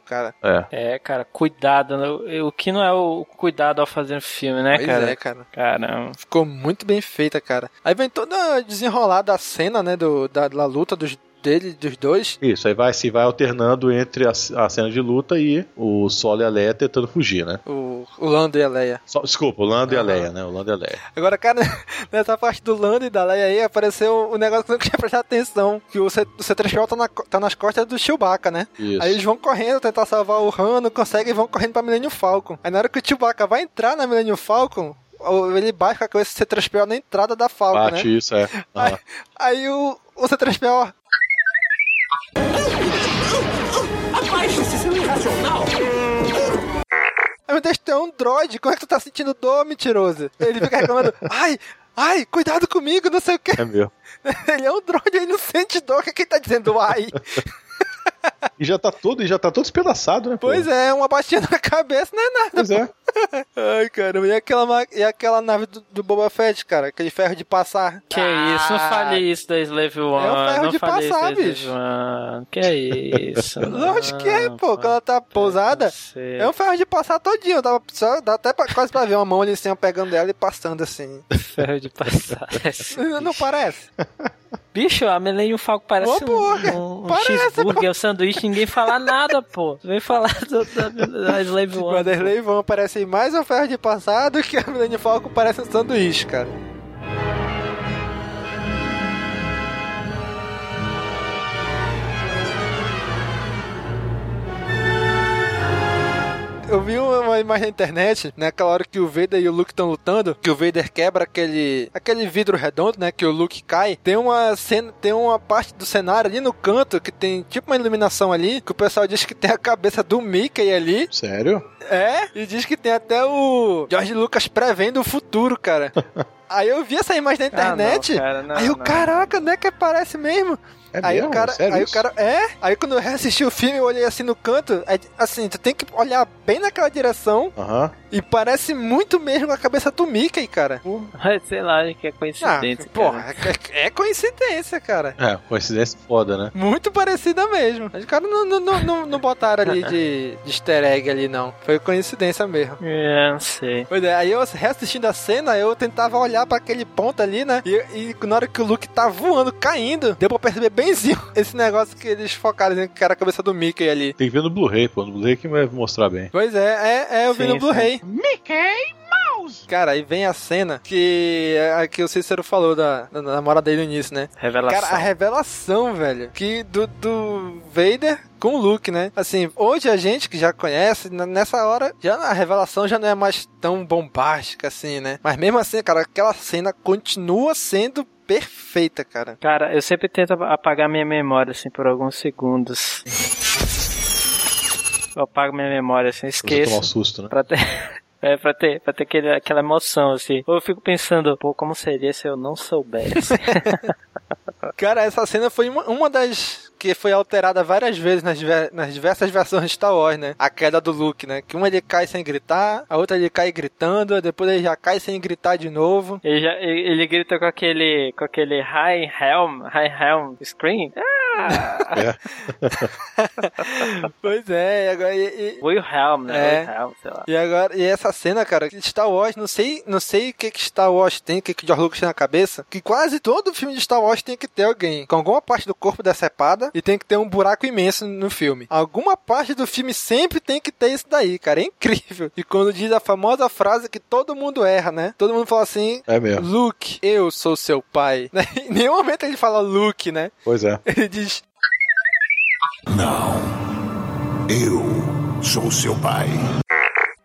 cara.
É.
É, cara, cuidado. né? O que não é o cuidado ao fazer um filme, né,
Pois
cara?
é, cara.
Caramba.
Ficou muito bem feita, cara. Aí vem toda desenrolada a cena, né, do, da, da luta dos dele, dos dois.
Isso, aí vai se vai alternando entre a, a cena de luta e o Solo e a Leia tentando fugir, né?
O, o Lando e a Leia.
Só- desculpa, o Lando e a Leia, né? O Lando e a Leia.
Agora, cara, nessa parte do Lando e da Leia aí, apareceu um negócio que eu não tinha prestado atenção. Que o, C, o C3PO tá, na, tá nas costas do Chewbacca, né?
Isso.
Aí eles vão correndo tentar salvar o Han, não conseguem e vão correndo pra Millennium Falcon. Aí na hora que o Chewbacca vai entrar na Millennium Falcon, ele bate com a cabeça do C3PO na entrada da Falcon,
Bate
né?
isso, é. Aham.
Aí o, o C3PO...
Abaixe-se, seu irracional!
Ai, meu Deus, tu é um droid, como é que tu tá sentindo dor, mentiroso? Ele fica reclamando, ai, ai, cuidado comigo, não sei o que.
É meu.
Ele é um droid, ele não sente dor, o que, que ele tá dizendo, ai?
E já tá todo, e já tá todo espedaçado, né? pô?
Pois é, uma baixinha na cabeça não é nada.
Pois é.
Ai, caramba, e aquela, e aquela nave do, do Boba Fett, cara? Aquele ferro de passar.
Que isso, não
Ah,
fale isso da Slave One.
É o ferro
não
de passar, bicho.
Que isso?
Lógico que é, pô. Quando ela tá pousada, é um ferro de passar todinho. Dá, só, dá até pra- quase pra ver uma mão ali assim, pegando ela e passando assim.
Ferro de passar.
Não parece?
Bicho, a Millennium Falcon parece
Ô,
um,
porra,
um, um
parece,
cheeseburger, um sanduíche, ninguém fala nada, pô. Vem falar do- da, da Slave One.
Quando a Slave One parece mais um ferro de passar do que a Millennium Falcon parece um sanduíche, cara. Eu vi uma imagem na internet, naquela hora que o Vader e o Luke estão lutando, que o Vader quebra aquele, aquele vidro redondo, né, que o Luke cai. Tem uma cena, tem uma parte do cenário ali no canto que tem tipo uma iluminação ali, que o pessoal diz que tem a cabeça do Mickey ali.
Sério?
É, e diz que tem até o George Lucas prevendo o futuro, cara. Aí eu vi essa imagem na
Ah, não,
internet.
cara, não,
aí eu,
não.
caraca, não é que parece mesmo?
É
aí
mesmo?
o cara,
Sério
aí
isso?
o cara, é. Aí quando eu reassisti o filme, eu olhei assim no canto, aí, assim, tu tem que olhar bem naquela direção
Aham.
e parece muito mesmo a cabeça do Mickey, cara.
Sei lá, que é
Ah,
coincidência.
porra,
cara.
é, é coincidência, cara.
É, coincidência foda, né?
Muito parecida mesmo. Os caras não, não, não, não, não botaram ali de, de easter egg ali, não. Foi coincidência mesmo.
É, não sei.
Pois é, aí eu reassistindo a cena, eu tentava olhar pra aquele ponto ali, né? E, e na hora que o Luke tá voando, caindo, deu pra perceber benzinho esse negócio que eles focaram, né, que era a cabeça do Mickey ali.
Tem que ver no Blu-ray, pô. No Blu-ray que vai mostrar bem.
Pois é, é, é eu vi
Sim,
no Blu-ray.
Mickey Mouse!
Cara, aí vem a cena que, a que o Cícero falou da, da namorada dele no início, né?
Revelação.
Cara, a revelação, velho, que do, do Vader com o Luke, né? Assim, hoje a gente que já conhece, nessa hora, já a revelação já não é mais tão bombástica assim, né? Mas mesmo assim, cara, aquela cena continua sendo perfeita, cara.
Cara, eu sempre tento apagar minha memória, assim, por alguns segundos. Eu apago minha memória, assim, esqueço.
tomar um susto, né?
Pra ter... É, pra ter, pra ter aquele, aquela emoção, assim. Ou eu fico pensando, pô, como seria se eu não soubesse?
Cara, essa cena foi uma, uma das que foi alterada várias vezes nas, diver- nas diversas versões de Star Wars, né? A queda do Luke, né? Que uma ele cai sem gritar, a outra ele cai gritando, depois ele já cai sem gritar de novo.
ele, já, ele, ele grita com aquele, com aquele high helm, high helm scream. Ah!
Pois é, e agora. E, e-
Wilhelm, né?
É.
Wilhelm, sei lá.
E agora, e essa cena, cara, de Star Wars, não sei, não sei o que que Star Wars tem, o que que o George Lucas tem na cabeça, que quase todo filme de Star Wars tem que ter alguém com alguma parte do corpo decepada e tem que ter um buraco imenso no filme. Alguma parte do filme sempre tem que ter isso daí, cara, é incrível. E quando diz a famosa frase que todo mundo erra, né? Todo mundo fala assim,
É mesmo.
Luke, eu sou seu pai. Né? Em nenhum momento ele fala Luke, né?
Pois é.
Ele diz
Não. Eu sou seu pai.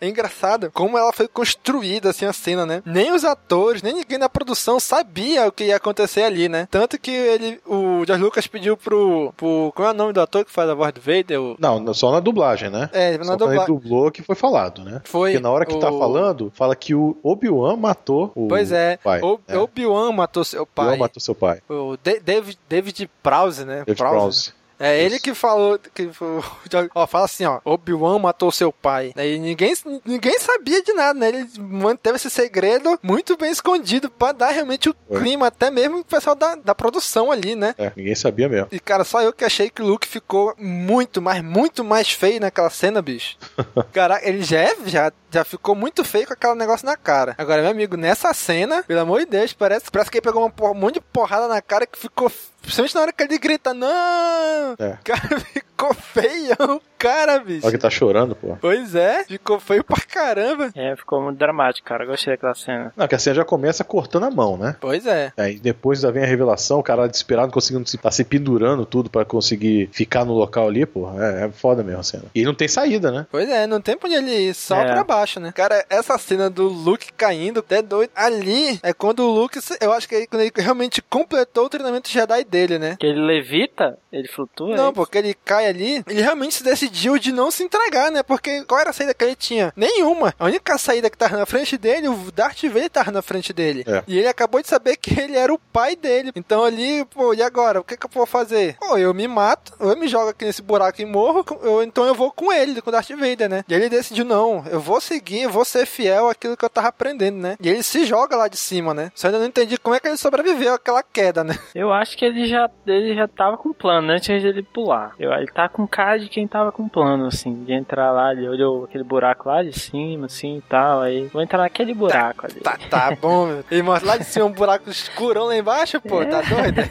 É engraçado como ela foi construída, assim, a cena, né? Nem os atores, nem ninguém da produção sabia o que ia acontecer ali, né? Tanto que ele, o George Lucas pediu pro, pro... Qual é o nome do ator que faz a voz do Vader? O,
Não, só na dublagem, né?
É, na
Só quando ele
dublagem.
dublou que foi falado, né?
Foi
Porque na hora que tá
o-
falando, fala que o Obi-Wan matou o
Pois é,
pai.
o,
né?
Obi-Wan matou seu pai.
Obi-Wan matou seu pai.
O Da- David, David Prowse, né?
David Prowse.
É ele que falou, que ó, fala assim, ó, Obi-Wan matou seu pai. E ninguém, ninguém sabia de nada, né? Ele manteve esse segredo muito bem escondido pra dar realmente o clima, até mesmo o pessoal da, da produção ali, né?
É, ninguém sabia mesmo.
E cara, só eu que achei que o Luke ficou muito, mas muito mais feio naquela cena, bicho. Caraca, ele já, é- já, já ficou muito feio com aquele negócio na cara. Agora, meu amigo, nessa cena, pelo amor de Deus, parece, parece que ele pegou uma um monte de porrada na cara que ficou. Principalmente na hora que ele grita, não!
É.
Cara, ficou feião, cara, bicho.
Olha que tá chorando, pô.
Pois é, ficou feio pra caramba.
É, ficou muito dramático, cara. Gostei daquela cena.
Não, que a cena já começa cortando a mão, né?
Pois é.
Aí depois ainda vem a revelação, o cara desesperado conseguindo se, tá se pendurando tudo pra conseguir ficar no local ali, pô. É, é foda mesmo a cena. E não tem saída, né?
Pois é, não tem pra onde ele ir, só
É.
pra baixo, né? Cara, essa cena do Luke caindo, até doido. Ali é quando o Luke, eu acho que ele, quando ele realmente completou o treinamento Jedi dele, né?
Que ele levita, ele flutua.
Não,
é
porque ele cai ali, ele realmente se decidiu de não se entregar, né? Porque qual era a saída que ele tinha? Nenhuma. A única saída que tava na frente dele, o Darth Vader tava na frente dele.
É.
E ele acabou de saber que ele era o pai dele. Então ali, pô, e agora? O que, que eu vou fazer? Pô, eu me mato, ou eu me jogo aqui nesse buraco e morro, ou então eu vou com ele, com o Darth Vader, né? E ele decidiu, não, eu vou seguir, eu vou ser fiel àquilo que eu tava aprendendo, né? E ele se joga lá de cima, né? Só ainda não entendi como é que ele sobreviveu àquela queda, né?
Eu acho que ele já, ele já tava com plano né, antes dele pular. Eu, ele tá com cara de quem tava com plano, assim, de entrar lá, ele olhou aquele buraco lá de cima, assim e tal. Aí vou entrar naquele buraco ali.
Tá, tá bom, meu. Ele mostra lá de cima um buraco escurão lá embaixo, pô, tá doido?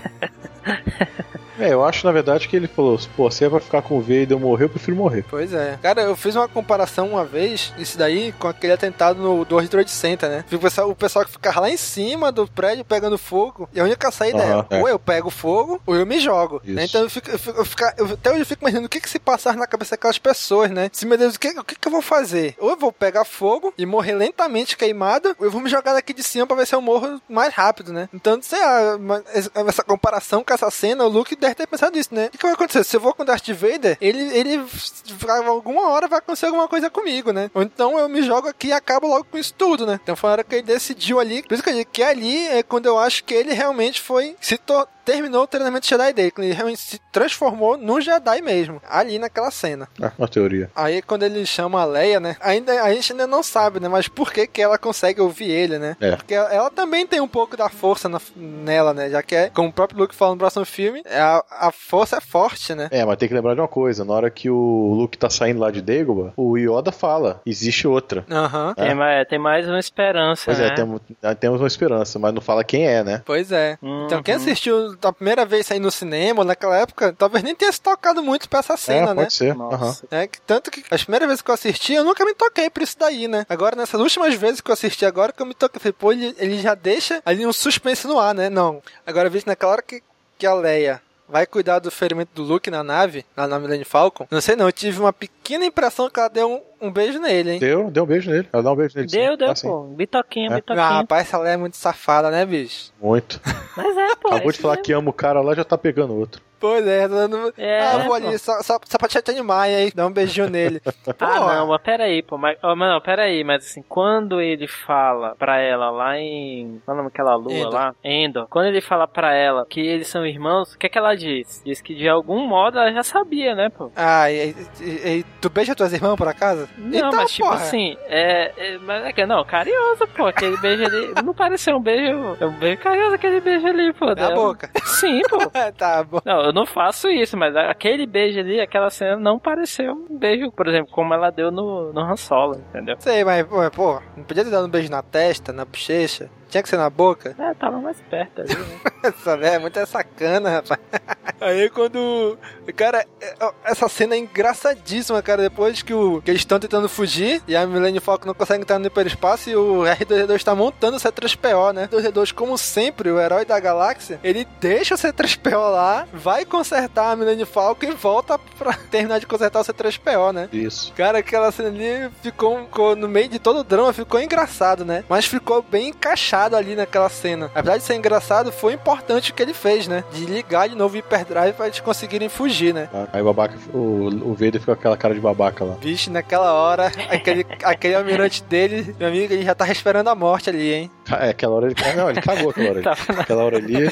É, eu acho na verdade que ele falou: pô, se é pra ficar com o Vader eu morrer, eu prefiro morrer.
Pois é. Cara, eu fiz uma comparação uma vez, isso daí, com aquele atentado no do Trade Center, né? O pessoal, o pessoal que ficava lá em cima do prédio pegando fogo, e a única saída
Aham,
é,
é.
ou eu pego fogo, ou eu me jogo. Né? Então eu fico, eu fico, eu fico- eu- até hoje eu fico imaginando o que que se passar na cabeça daquelas pessoas, né? Se, meu Deus, o que, o que que eu vou fazer? Ou eu vou pegar fogo e morrer lentamente queimado, ou eu vou me jogar daqui de cima pra ver se eu morro mais rápido, né? Então, sei lá, essa comparação com essa cena, o Luke ter pensado nisso, né? O que, vai acontecer? Se eu vou com Darth Vader, ele, ele alguma hora vai acontecer alguma coisa comigo, né? Ou então eu me jogo aqui e acabo logo com isso tudo, né? Então foi a hora que ele decidiu ali. Por isso que eu digo que ali é quando eu acho que ele realmente foi. Se to- terminou o treinamento Jedi dele. Ele realmente se transformou no Jedi mesmo. Ali naquela cena.
É uma teoria.
Aí quando ele chama a Leia, né? Ainda, a gente ainda não sabe, né? Mas por que, que ela consegue ouvir ele, né?
É.
Porque ela, ela também tem um pouco da força na- nela, né? Já que é, como o próprio Luke fala no próximo filme, é a, a força é forte, né?
É, mas tem que lembrar de uma coisa: na hora que o Luke tá saindo lá de Dagobah, o Yoda fala: existe outra.
Aham.
Tem, mais, tem mais uma esperança,
Pois
né?
é, temos, temos uma esperança, mas não fala quem é, né?
Pois é. Então quem
Uhum.
assistiu a primeira vez sair no cinema, naquela época, talvez nem tenha se tocado muito pra essa cena,
é,
né?
pode ser.
Nossa.
aham.
É, que tanto que as primeiras vezes que eu assisti, eu nunca me toquei por isso daí, né? Agora, nessas últimas vezes que eu assisti agora, que eu me toquei, falei, pô, ele, ele já deixa ali um suspense no ar, né? Não. Agora, eu vi naquela hora que, que a Leia vai cuidar do ferimento do Luke na nave, lá na Millennium Falcon. Não sei não, eu tive uma pequena impressão que ela deu um, um beijo nele, hein?
Deu, deu um beijo nele. Ela dá um beijo nele.
Deu,
sim.
deu,
Ah, sim.
pô. Bitoquinha,
É.
bitoquinha.
Ah, rapaz, essa mulher é muito safada, né, bicho?
Muito.
Mas é, pô.
Acabou
é
de falar
isso
que ama o cara lá, já tá pegando outro.
Pois é, tá dando...
É,
ah, vou ali, só, só, só pra te animar aí, dá um beijinho nele.
Ah,
Porra.
não, mas peraí, pô. Mas, oh, não, peraí, mas assim, quando ele fala pra ela lá em. Qual é o nome daquela lua
Endor.
lá? Endor. Quando ele fala pra ela que eles são irmãos, o que é que ela diz? Diz que de algum modo ela já sabia, né, pô?
Ah, e, e- e- tu beija tuas irmãs por acaso?
Não,
Então,
mas tipo
porra.
assim, é, é. Mas é que não, carinhoso, pô. Aquele beijo ali. Não pareceu um beijo. É um beijo carinhoso aquele beijo ali, pô.
Na
dela.
boca.
Sim, pô.
tá bom.
Não, eu não faço isso, mas aquele beijo ali, aquela cena não pareceu um beijo, por exemplo, como ela deu no, no Han Solo, entendeu?
Sei, mas, pô, pô, não podia ter dado um beijo na testa, na bochecha? Tinha que ser na boca?
É, tava mais perto ali, né?
Essa velha é muito sacana, rapaz. Aí quando. Cara, é- essa cena é engraçadíssima, cara. Depois que, o, que eles estão tentando fugir e a Millennium Falcon não consegue entrar no hiperespaço e o R2D2 está montando o C3PO, né? O R2D2, como sempre, o herói da galáxia, ele deixa o C3PO lá, vai consertar a Millennium Falcon e volta pra terminar de consertar o C3PO, né?
Isso.
Cara, aquela cena ali ficou, ficou no meio de todo o drama, ficou engraçado, né? Mas ficou bem encaixado ali naquela cena. Apesar de ser engraçado, foi importante o que ele fez, né? De ligar de novo o hyperdrive pra eles conseguirem fugir, né?
Aí o babaca, o, o Vader fica com aquela cara de babaca lá.
Vixe, naquela hora, aquele, aquele almirante dele, meu amigo, ele já tava esperando a morte ali, hein?
É, aquela hora ele. Não, ele cagou aquela hora Aquela hora ali.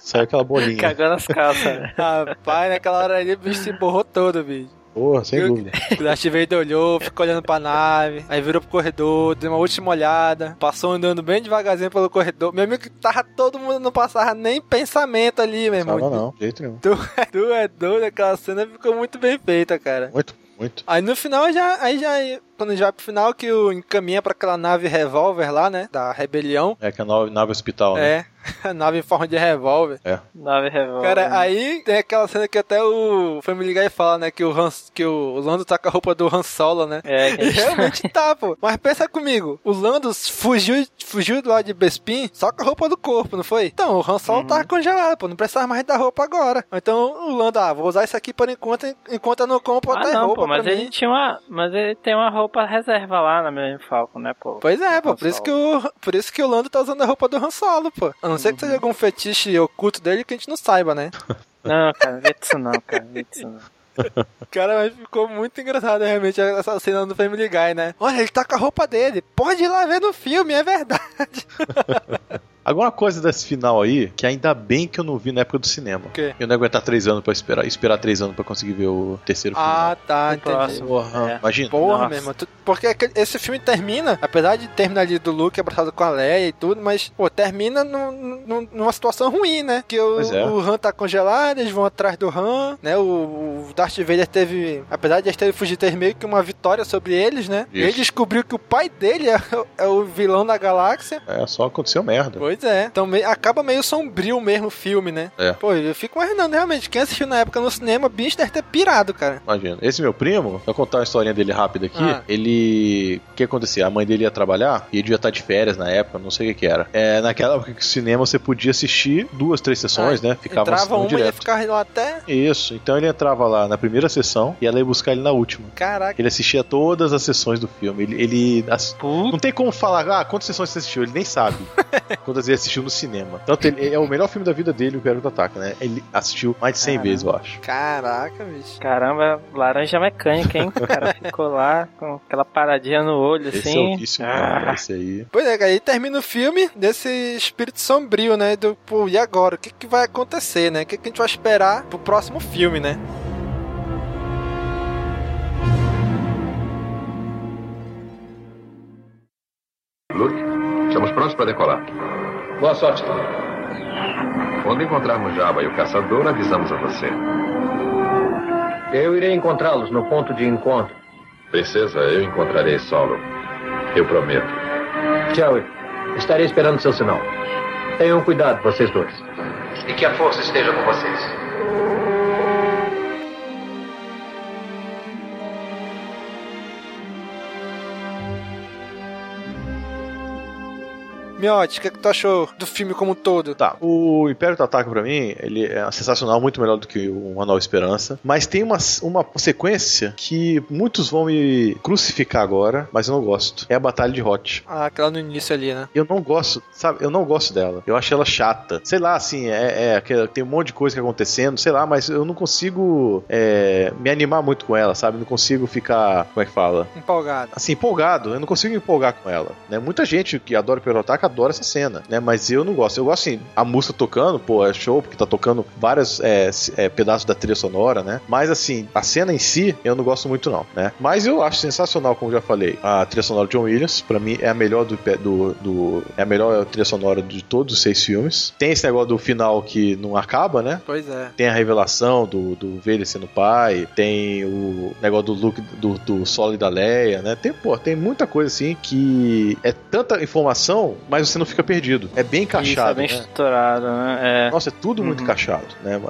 Saiu aquela bolinha.
cagando nas calças, né?
Rapaz, naquela hora ali o bicho se borrou todo, bicho.
Porra, sem
Eu-
dúvida.
O Darth Vader olhou, ficou olhando pra nave, aí virou pro corredor, deu uma última olhada, passou andando bem devagarzinho pelo corredor. Meu amigo, tava todo mundo não passava nem pensamento ali, meu irmão.
Não, de jeito nenhum.
Tu, tu é doido, aquela cena ficou muito bem feita, cara.
Muito, muito.
Aí no final já, aí já, quando já vai pro final que o encaminha pra aquela nave revólver lá, né, da rebelião.
É que a nave, hospital, né?
É, a nave em forma de revólver.
É.
Nave revólver.
Cara, aí tem aquela cena que até o Family Guy fala, né? Que o, Han, que o Lando tá com a roupa do Han Solo, né?
É,
E
gente-
realmente tá, pô. Mas pensa comigo, o Lando fugiu, fugiu do lado de Bespin só com a roupa do corpo, não foi? Então, o Han Solo tava congelado, pô. Não precisava mais da roupa agora. Então, o Lando, ah, vou usar isso aqui por enquanto, enquanto eu não compro
Ah,
outra
não,
roupa
pô, mas
pra
ele
mim.
tinha uma. Mas ele tem uma roupa reserva lá na Millennium Falcon, né, pô?
Pois é, pô, por isso, que o, por isso que o Lando tá usando a roupa do Han Solo, pô. A não ser que seja algum fetiche oculto dele que a gente não saiba, né?
Não, cara, vê isso não, cara, vê isso não.
Cara, mas ficou muito engraçado realmente essa cena do Family Guy, né? Olha, ele tá com a roupa dele. Pode ir lá ver no filme, é verdade.
Agora uma coisa desse final aí, que ainda bem que eu não vi na época do cinema.
quê?
Eu não ia aguentar três anos pra esperar, esperar três anos pra conseguir ver o terceiro filme.
Ah, tá,
O
entendi.
Porra,
É.
imagina.
Porra, tu- Porque aquele- esse filme termina, apesar de terminar ali do Luke abraçado com a Leia e tudo, mas, pô, termina num- num- numa situação ruim, né? Que o,
é.
o Han tá congelado, eles vão atrás do Han, né? O, o Darth Vader teve, apesar de eles terem fugido, teve meio que uma vitória sobre eles, né?
Isso.
Ele descobriu que o pai dele é, o- é o vilão da galáxia.
É, só aconteceu merda.
Pois é. Então me- acaba meio sombrio mesmo o filme, né?
É.
Pô, eu fico imaginando, realmente, quem assistiu na época no cinema, bicho deve ter pirado, cara.
Imagina. Esse meu primo, vou contar uma historinha dele rápida aqui.
Ah.
Ele. O que acontecia? A mãe dele ia trabalhar e ele devia estar de férias na época, não sei o que que era. É, naquela época que o cinema você podia assistir duas, três sessões,
Ah,
né? Ficava
Entrava uma e ia
direto.
ficar lá até.
Isso, então ele entrava lá na primeira sessão e ela ia buscar ele na última.
Caraca.
Ele assistia todas as sessões do filme. Ele. ele ass- Não tem como falar, ah, quantas sessões você assistiu? Ele nem sabe. ele assistiu no cinema. Tanto ele é o melhor filme da vida dele, o do Ataque, né? Ele assistiu mais de 100
Caramba.
vezes, eu acho.
Caraca, bicho.
Caramba, laranja mecânica, hein? O cara ficou lá com aquela paradinha no olho,
Esse
assim.
é o vício,
Ah.
cara. Esse aí.
Pois é, aí termina o filme desse espírito sombrio, né? Do, pô, e agora? O que, que vai acontecer, né? O que, que a gente vai esperar pro próximo filme, né?
Luke, estamos prontos para decolar.
Boa sorte.
Quando encontrarmos Jabba e o caçador, avisamos a você.
Eu irei encontrá-los no ponto de encontro.
Princesa, eu encontrarei Solo. Eu prometo.
Chewie, estarei esperando seu sinal. Tenham cuidado, vocês dois. E que a força esteja com vocês.
Miotti, o que, é que tu achou do filme como um todo?
Tá, o Império do Ataque pra mim, ele é sensacional, muito melhor do que o Uma Nova Esperança, mas tem uma, uma sequência que muitos vão me crucificar agora, mas eu não gosto. É a Batalha de Hot.
Ah, aquela no início ali, né?
Eu não gosto, sabe? Eu não gosto dela. Eu acho ela chata. Sei lá, assim, é, é tem um monte de coisa que acontecendo, sei lá, mas eu não consigo é, me animar muito com ela, sabe? Não consigo ficar, como é que fala?
Empolgado.
assim, empolgado. Eu não consigo me empolgar com ela, né? Muita gente que adora o Perotaka adora essa cena, né? Mas eu não gosto. Eu gosto, assim, a música tocando, pô, é show, porque tá tocando vários é, é, pedaços da trilha sonora, né? Mas, assim, a cena em si, eu não gosto muito, não, né? Mas eu acho sensacional, como já falei, a trilha sonora de John Williams. Pra mim, é a melhor do, do, do- É a melhor trilha sonora de todos os seis filmes. Tem esse negócio do final que não acaba, né?
Pois é.
Tem a revelação do, do Vader sendo pai, tem o negócio do Luke, do, do solo e da Leia, né? Tem, pô, tem muita coisa assim que é tanta informação, mas você não fica perdido. É bem
Isso, é
encaixado,
bem
né?
estruturado, né? É.
Nossa, é tudo muito encaixado, né?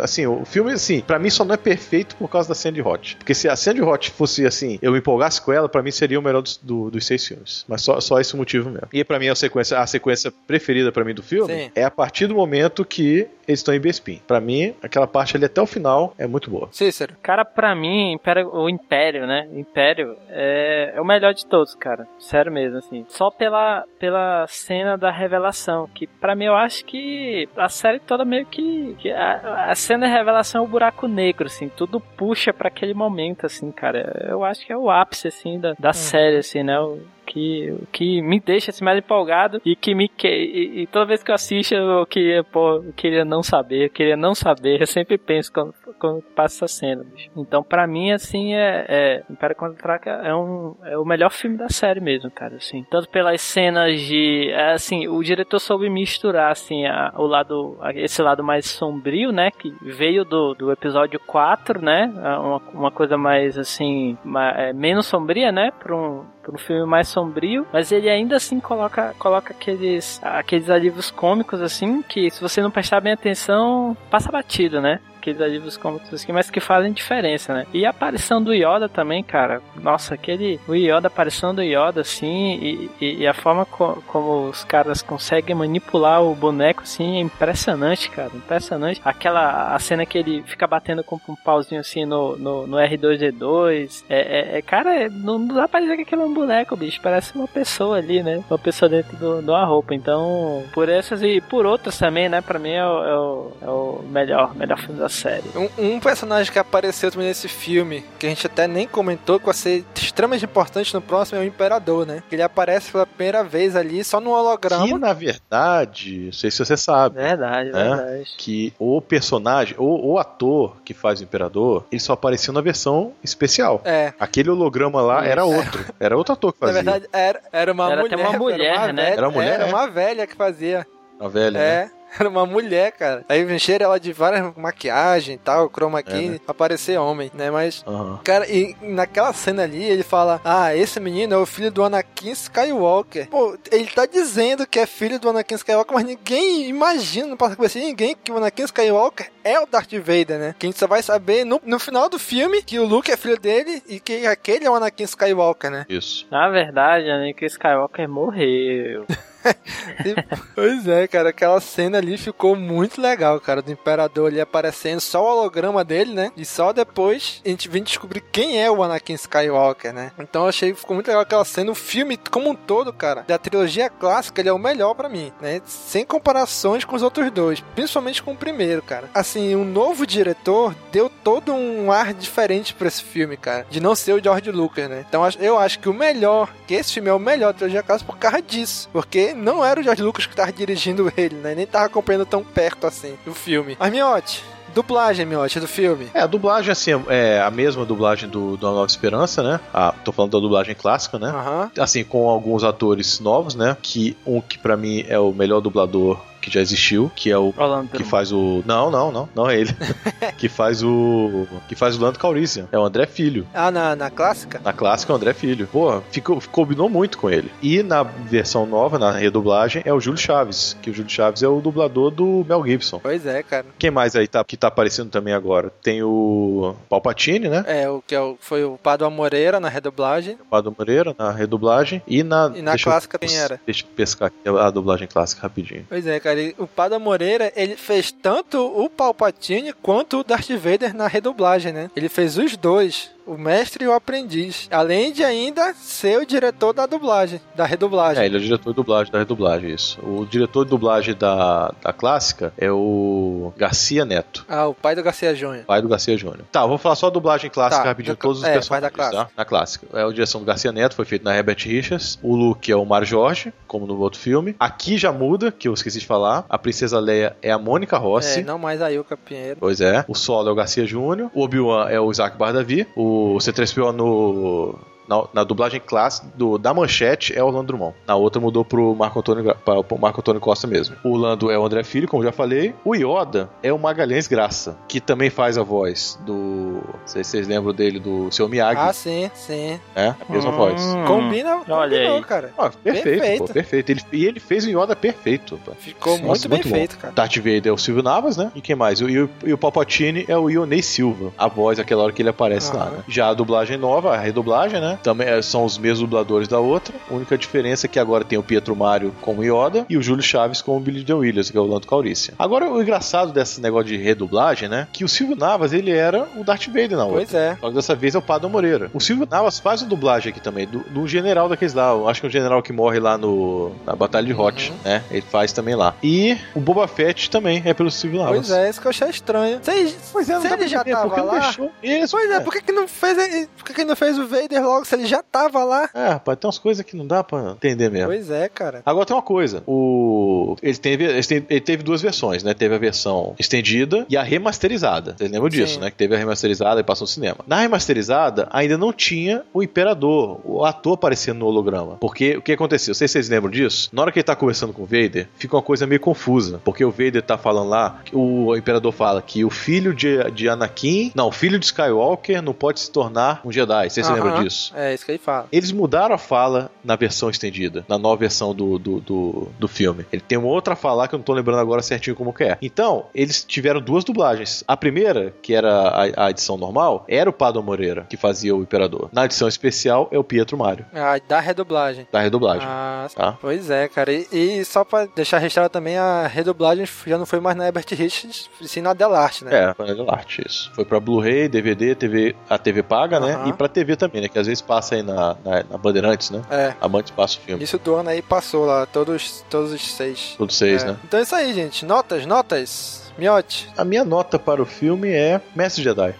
Assim, o filme, assim, pra mim só não é perfeito por causa da de Hot. Porque se a de Hot fosse, assim, eu me empolgasse com ela, pra mim seria o melhor dos, do- dos seis filmes. Mas só, só esse motivo mesmo. E pra mim a sequência, a sequência preferida pra mim do filme
Sim.
é a partir do momento que eles estão em Bespin. Pra mim, aquela parte ali até o final é muito boa.
Cícero.
Cara, pra mim, Império- o Império, né? Império é, é o melhor de todos, cara. Sério mesmo, assim. Só pela, pela cena da revelação, que pra mim eu acho que a série toda meio que. que a, a cena da revelação é o buraco negro, assim. Tudo puxa pra aquele momento, assim, cara. Eu acho que é o ápice, assim, da, da série, assim, né? O, que, que me deixa assim, mais empolgado e que me que, e, e toda vez que eu assisto eu queria, pô, eu queria não saber, eu queria não saber, eu sempre penso quando, quando passa essa cena, bicho. Então pra mim assim é, é Império Contra-Ataca é um é o melhor filme da série mesmo, cara, assim. Tanto pelas cenas de, é, assim, o diretor soube misturar assim a, o lado esse lado mais sombrio, né, que veio do, do episódio 4, né? Uma, uma coisa mais assim, ma- é, menos sombria, né, para um para um filme mais sombrio, mas ele ainda assim coloca, coloca aqueles, aqueles alívios cômicos assim, que se você não prestar bem atenção, passa batido, né? Aqueles alívios cômicos assim, mas que fazem diferença, né? E a aparição do Yoda também, cara. Nossa, aquele. O Yoda, a aparição do Yoda, assim, e, e- e a forma co- como os caras conseguem manipular o boneco, assim, é impressionante, cara. Impressionante. Aquela. A cena que ele fica batendo com um pauzinho assim no, no, no R2D2. É, é- é- cara, é- não, não dá pra dizer que aquilo é um boneco, bicho. Parece uma pessoa ali, né? Uma pessoa dentro do, de uma roupa. Então, por essas e por outras também, né? Pra mim é o, é o, é o melhor, melhor filme da série.
Um, um personagem que apareceu também nesse filme, que a gente até nem comentou, que vai ser extremamente importante no próximo, é o Imperador, né? Ele aparece pela primeira vez ali, só no holograma.
Que, na verdade, não sei se você sabe.
Verdade,
né?
verdade.
Que o personagem, o, o ator que faz o Imperador, ele só apareceu na versão especial.
É.
Aquele holograma lá era outro. Era outro ator que
Na
fazia.
verdade, era, era uma
Era
mulher.
uma mulher,
era uma
né?
velha-
Era uma mulher,
Era
é?
uma velha que fazia.
A velha,
É.
né?
Era uma mulher, cara. Aí encheram ela de várias maquiagem e tal, chroma key,
É, né?
pra parecer homem, né? Mas,
Aham.
cara, e naquela cena ali, ele fala: Ah, esse menino é o filho do Anakin Skywalker. Pô, ele tá dizendo que é filho do Anakin Skywalker, mas ninguém imagina, não passa a cabeça de ninguém que o Anakin Skywalker é o Darth Vader, né? Que a gente só vai saber no, no final do filme que o Luke é filho dele e que aquele é o Anakin Skywalker, né?
Isso.
Na verdade, Anakin Skywalker morreu.
Pois é, cara, aquela cena ali ficou muito legal, cara, do Imperador ali aparecendo, só o holograma dele, né? E só depois a gente vem descobrir quem é o Anakin Skywalker, né? Então eu achei que ficou muito legal aquela cena, o filme como um todo, cara, da trilogia clássica, ele é o melhor pra mim, né? Sem comparações com os outros dois, principalmente com o primeiro, cara. Assim, um novo diretor deu todo um ar diferente pra esse filme, cara, de não ser o George Lucas, né? Então eu acho que o melhor, que esse filme é o melhor da trilogia clássica por causa disso, porque não era o George Lucas que tava dirigindo ele, né? Nem tava acompanhando tão perto assim do filme. Mas, Miotti, dublagem, Miotti, do filme.
É, a dublagem, assim, é a mesma dublagem do, do A Nova Esperança, né? Ah, tô falando da dublagem clássica, né? Assim, com alguns atores novos, né? Que um que pra mim é o melhor dublador que já existiu, que é o
Orlando
que faz o não, não, não, não é ele. que faz o que faz o Lando Calrissian, é o André Filho.
Ah, na, na clássica?
Na clássica, é o André Filho. Pô, ficou, combinou muito com ele. E na versão nova, na redublagem, é o Júlio Chaves, que o Júlio Chaves é o dublador do Mel Gibson.
Pois é, cara.
Quem mais aí tá que tá aparecendo também agora. Tem o Palpatine, né?
É, o que é o, foi o Padua Moreira na redublagem.
Padua Moreira na redublagem. E na.
E na clássica quem era?
Deixa eu pescar aqui a dublagem clássica rapidinho.
Pois é, cara. O Padua Moreira, ele fez tanto o Palpatine quanto o Darth Vader na redublagem, né? Ele fez os dois o mestre e o aprendiz. Além de ainda ser o diretor da dublagem, da redublagem.
É, ele é o diretor de dublagem da redublagem, isso. O diretor de dublagem da, da clássica é o Garcia Neto.
Ah, o pai do Garcia Júnior.
Pai do Garcia Júnior. Tá, vou falar só a dublagem clássica
Tá,
rapidinho,
da-
todos os
é,
personagens.
pai da clássica.
Tá? Na clássica. É a direção do Garcia Neto, foi feito na Herbert Richards. O Luke é o Mário Jorge, como no outro filme. Aqui já muda, que eu esqueci de falar. A Princesa Leia é a Mônica Rossi.
É, não mais a Yuka Pinheiro.
Pois é. O Solo é o Garcia Júnior. O Obi-Wan é o Isaac Bardavi. O C3PO no. Na, na dublagem clássica do, da manchete é o Orlando Drummond. Na outra mudou pro Marco Antônio, Gra- para o Marco Antônio Costa mesmo. O Lando é o André Filho, como já falei. O Yoda é o Magalhães Graça, que também faz a voz do. Não sei se vocês lembram dele, do seu Miyagi.
Ah, sim, sim.
É, a mesma
Hum.
voz.
Combina,
Olha
combinou,
aí.
cara.
Ah, perfeito,
Perfeito.
pô, perfeito. Ele, e ele fez o Yoda perfeito. pô.
Ficou
Nossa,
muito bem
bom.
feito, cara.
Darth Vader é o Silvio Navas, né? E quem mais? E, o- e o Palpatine é o Ionei Silva. A voz, aquela hora que ele aparece lá, né? Já a dublagem nova, a redublagem, né? Também é, são os mesmos dubladores da outra. A única diferença é que agora tem o Pietro Mário como Yoda e o Júlio Chaves como Billy Joe Williams, que é o Lando Calrissian. Agora, o engraçado desse negócio de redublagem, né? Que o Silvio Navas, ele era o Darth Vader na outra.
Pois é.
Só que dessa vez é o Padre Moreira. O Silvio Navas faz a dublagem aqui também, do, do general daqueles lá. Acho que é o general que morre lá no, na Batalha de Hot,
Uhum.
né? Ele faz também lá. E o Boba Fett também é pelo Silvio Navas.
Pois é, isso que eu achei estranho. Se,
Pois é, não
se ele já
entender,
tava
não
lá.
deixou? Isso,
pois é,
é.
por que, que não fez ele- por que, que não fez o Vader logo se ele já tava lá?
É, rapaz, tem umas coisas que não dá pra entender mesmo.
Pois é, cara.
Agora tem uma coisa, o ele teve, ele teve, duas versões, né? Teve a versão estendida e a remasterizada. Vocês lembram disso,
Sim.
né? Que teve a remasterizada e passou no cinema. Na remasterizada ainda não tinha o Imperador, o ator aparecendo no holograma. Porque o que aconteceu? Não sei se vocês lembram disso. Na hora que ele tá conversando com o Vader, fica uma coisa meio confusa. Porque o Vader tá falando lá, o Imperador fala que o filho de, de Anakin, não, o filho de Skywalker não pode se tornar um Jedi. Vocês se lembram
Aham,
disso?
É, isso que ele fala.
Eles mudaram a fala na versão estendida, na nova versão do, do, do, do filme. Ele tem uma outra fala que eu não tô lembrando agora certinho como que é. Então, eles tiveram duas dublagens. A primeira, que era a, a edição normal, era o Pado Moreira, que fazia o Imperador. Na edição especial, é o Pietro Mário,
Ah, da redublagem.
da redublagem.
Ah,
Tá?
pois é, cara. E, e só pra deixar registrado também, a redublagem já não foi mais na Herbert Richards, sim na Delarte, né?
É, foi na arte, isso. Foi pra Blu-ray, DVD, TV, a TV paga, né?
Aham.
E pra TV também, né? Que às vezes passa aí na, na, na Bandeirantes, né?
É.
A Bandeirantes passa o filme.
Isso do ano aí passou lá, todos, todos os seis.
Todos seis,
É.
né?
Então é isso aí, gente. Notas, notas. Miote.
A minha nota para o filme é Mestre Jedi.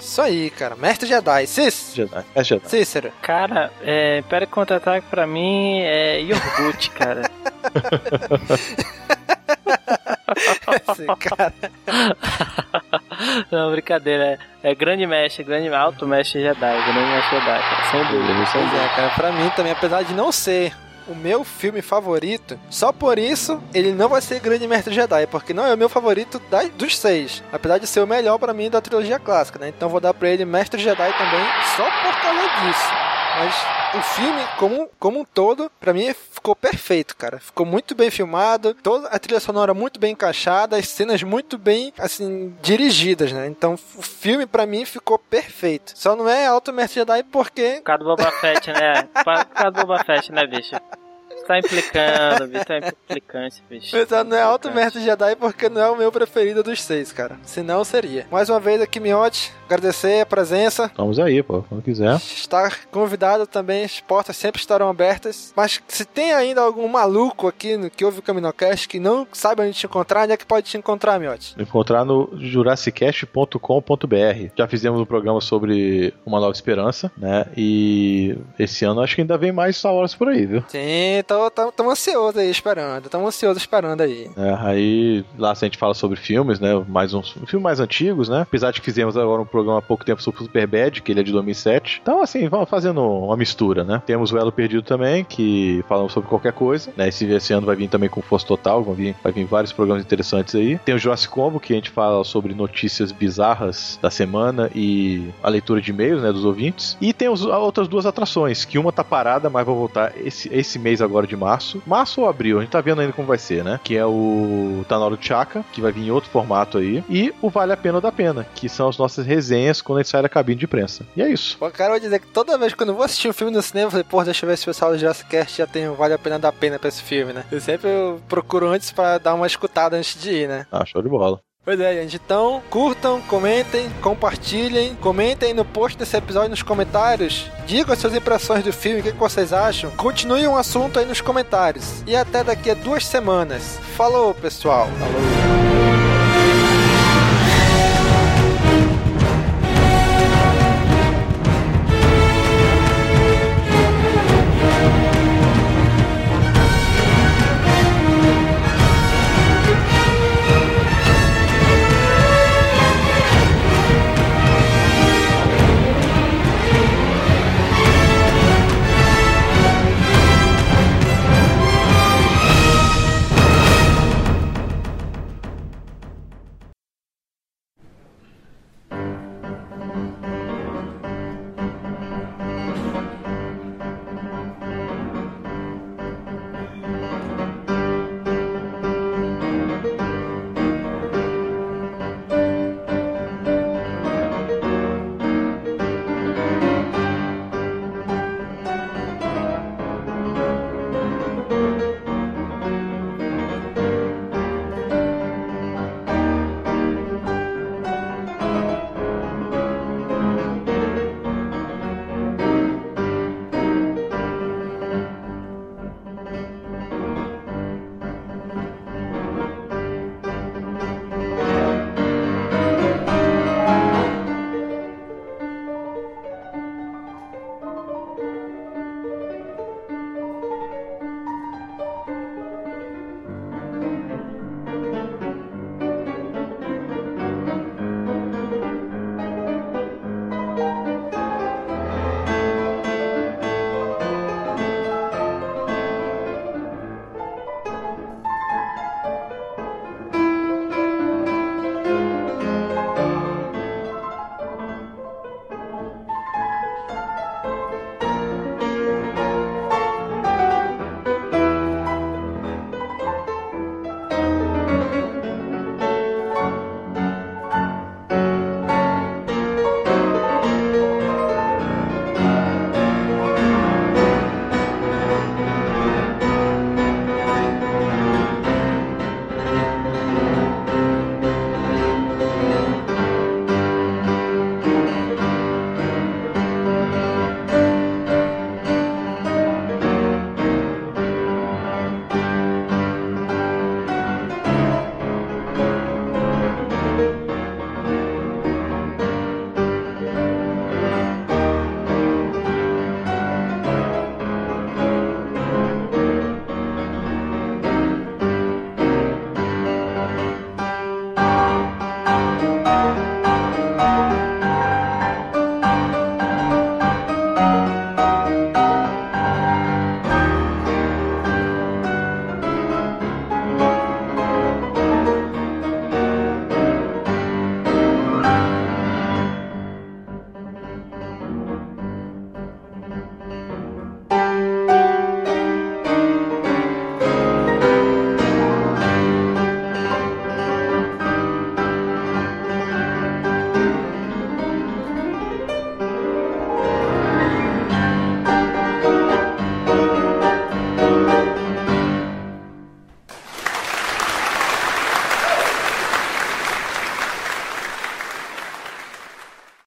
Isso aí, cara. Mestre Jedi. Cis.
Jedi. Mestre Jedi.
Cícero.
Cara, é, Império Contra-Ataque pra mim é iogurte, cara.
Esse cara.
Não, brincadeira. É, é grande mestre, grande alto mestre Jedi. Grande mestre Jedi, cara. Sem dúvida, sem
Pois
dúvida.
é, cara. Pra mim também, apesar de não ser o meu filme favorito, só por isso ele não vai ser Grande Mestre Jedi, porque não é o meu favorito da- dos seis. Apesar de ser o melhor pra mim da trilogia clássica, né? Então vou dar pra ele Mestre Jedi também, só por causa disso. Mas o filme, como, como um todo, pra mim ficou perfeito, cara. Ficou muito bem filmado, toda a trilha sonora muito bem encaixada, as cenas muito bem, assim, dirigidas, né? Então o filme, pra mim, ficou perfeito. Só não é Alto Mestre Jedi porque
Por causa do Boba Fett, né? Por causa do Boba Fett, né, bicho? Você tá implicando, bicho. Tá implicante, bicho.
Exato, não é Alto Mestre Jedi porque não é o meu preferido dos seis, cara. Senão seria. Mais uma vez aqui, Miote, agradecer a presença.
Estamos aí, pô, quando quiser.
Estar convidado também, as portas sempre estarão abertas. Mas se tem ainda algum maluco aqui no que ouve o Caminocast que não sabe onde te encontrar, onde é que pode te encontrar, Miote?
Encontrar no jurassicast.com.br. Já fizemos um programa sobre Uma Nova Esperança, né? E esse ano acho que ainda vem mais Star Wars por aí, viu?
Sim, tô, ansioso aí esperando. Tamo ansioso esperando aí.
É, aí lá a gente fala sobre filmes, né? Mais uns filmes mais antigos, né? Apesar de que fizemos agora um programa há pouco tempo sobre Superbad, que ele é de 2007. Então, assim, vamos fazendo uma mistura, né? Temos o Elo Perdido também, que falamos sobre qualquer coisa, né? Esse, esse ano vai vir também com Força Total, vão vir, vai vir vários programas interessantes aí. Tem o Jurassic Combo, que a gente fala sobre notícias bizarras da semana e a leitura de e-mails, né? Dos ouvintes. E tem os- outras duas atrações, que uma tá parada, mas vai voltar esse, esse mês agora de março. Março ou abril, a gente tá vendo ainda como vai ser, né? Que é o Tanoro Chaka, que vai vir em outro formato aí. E o Vale a Pena ou da Pena, que são as nossas resenhas quando a gente sai da cabine de imprensa. E é isso.
Pô, cara, eu vou dizer que toda vez que eu vou assistir um filme no cinema, eu falei, pô, deixa eu ver se o pessoal do Jurassic Cast já tem o Vale a Pena dar pena pra esse filme, né? Eu sempre procuro antes pra dar uma escutada antes de ir, né?
Ah, show de bola.
Pois é, gente. Então, curtam, comentem, compartilhem, comentem no post desse episódio nos comentários. Digam as suas impressões do filme, o que, vocês acham. Continue um assunto aí nos comentários. E até daqui a duas semanas. Falou, pessoal.
Falou.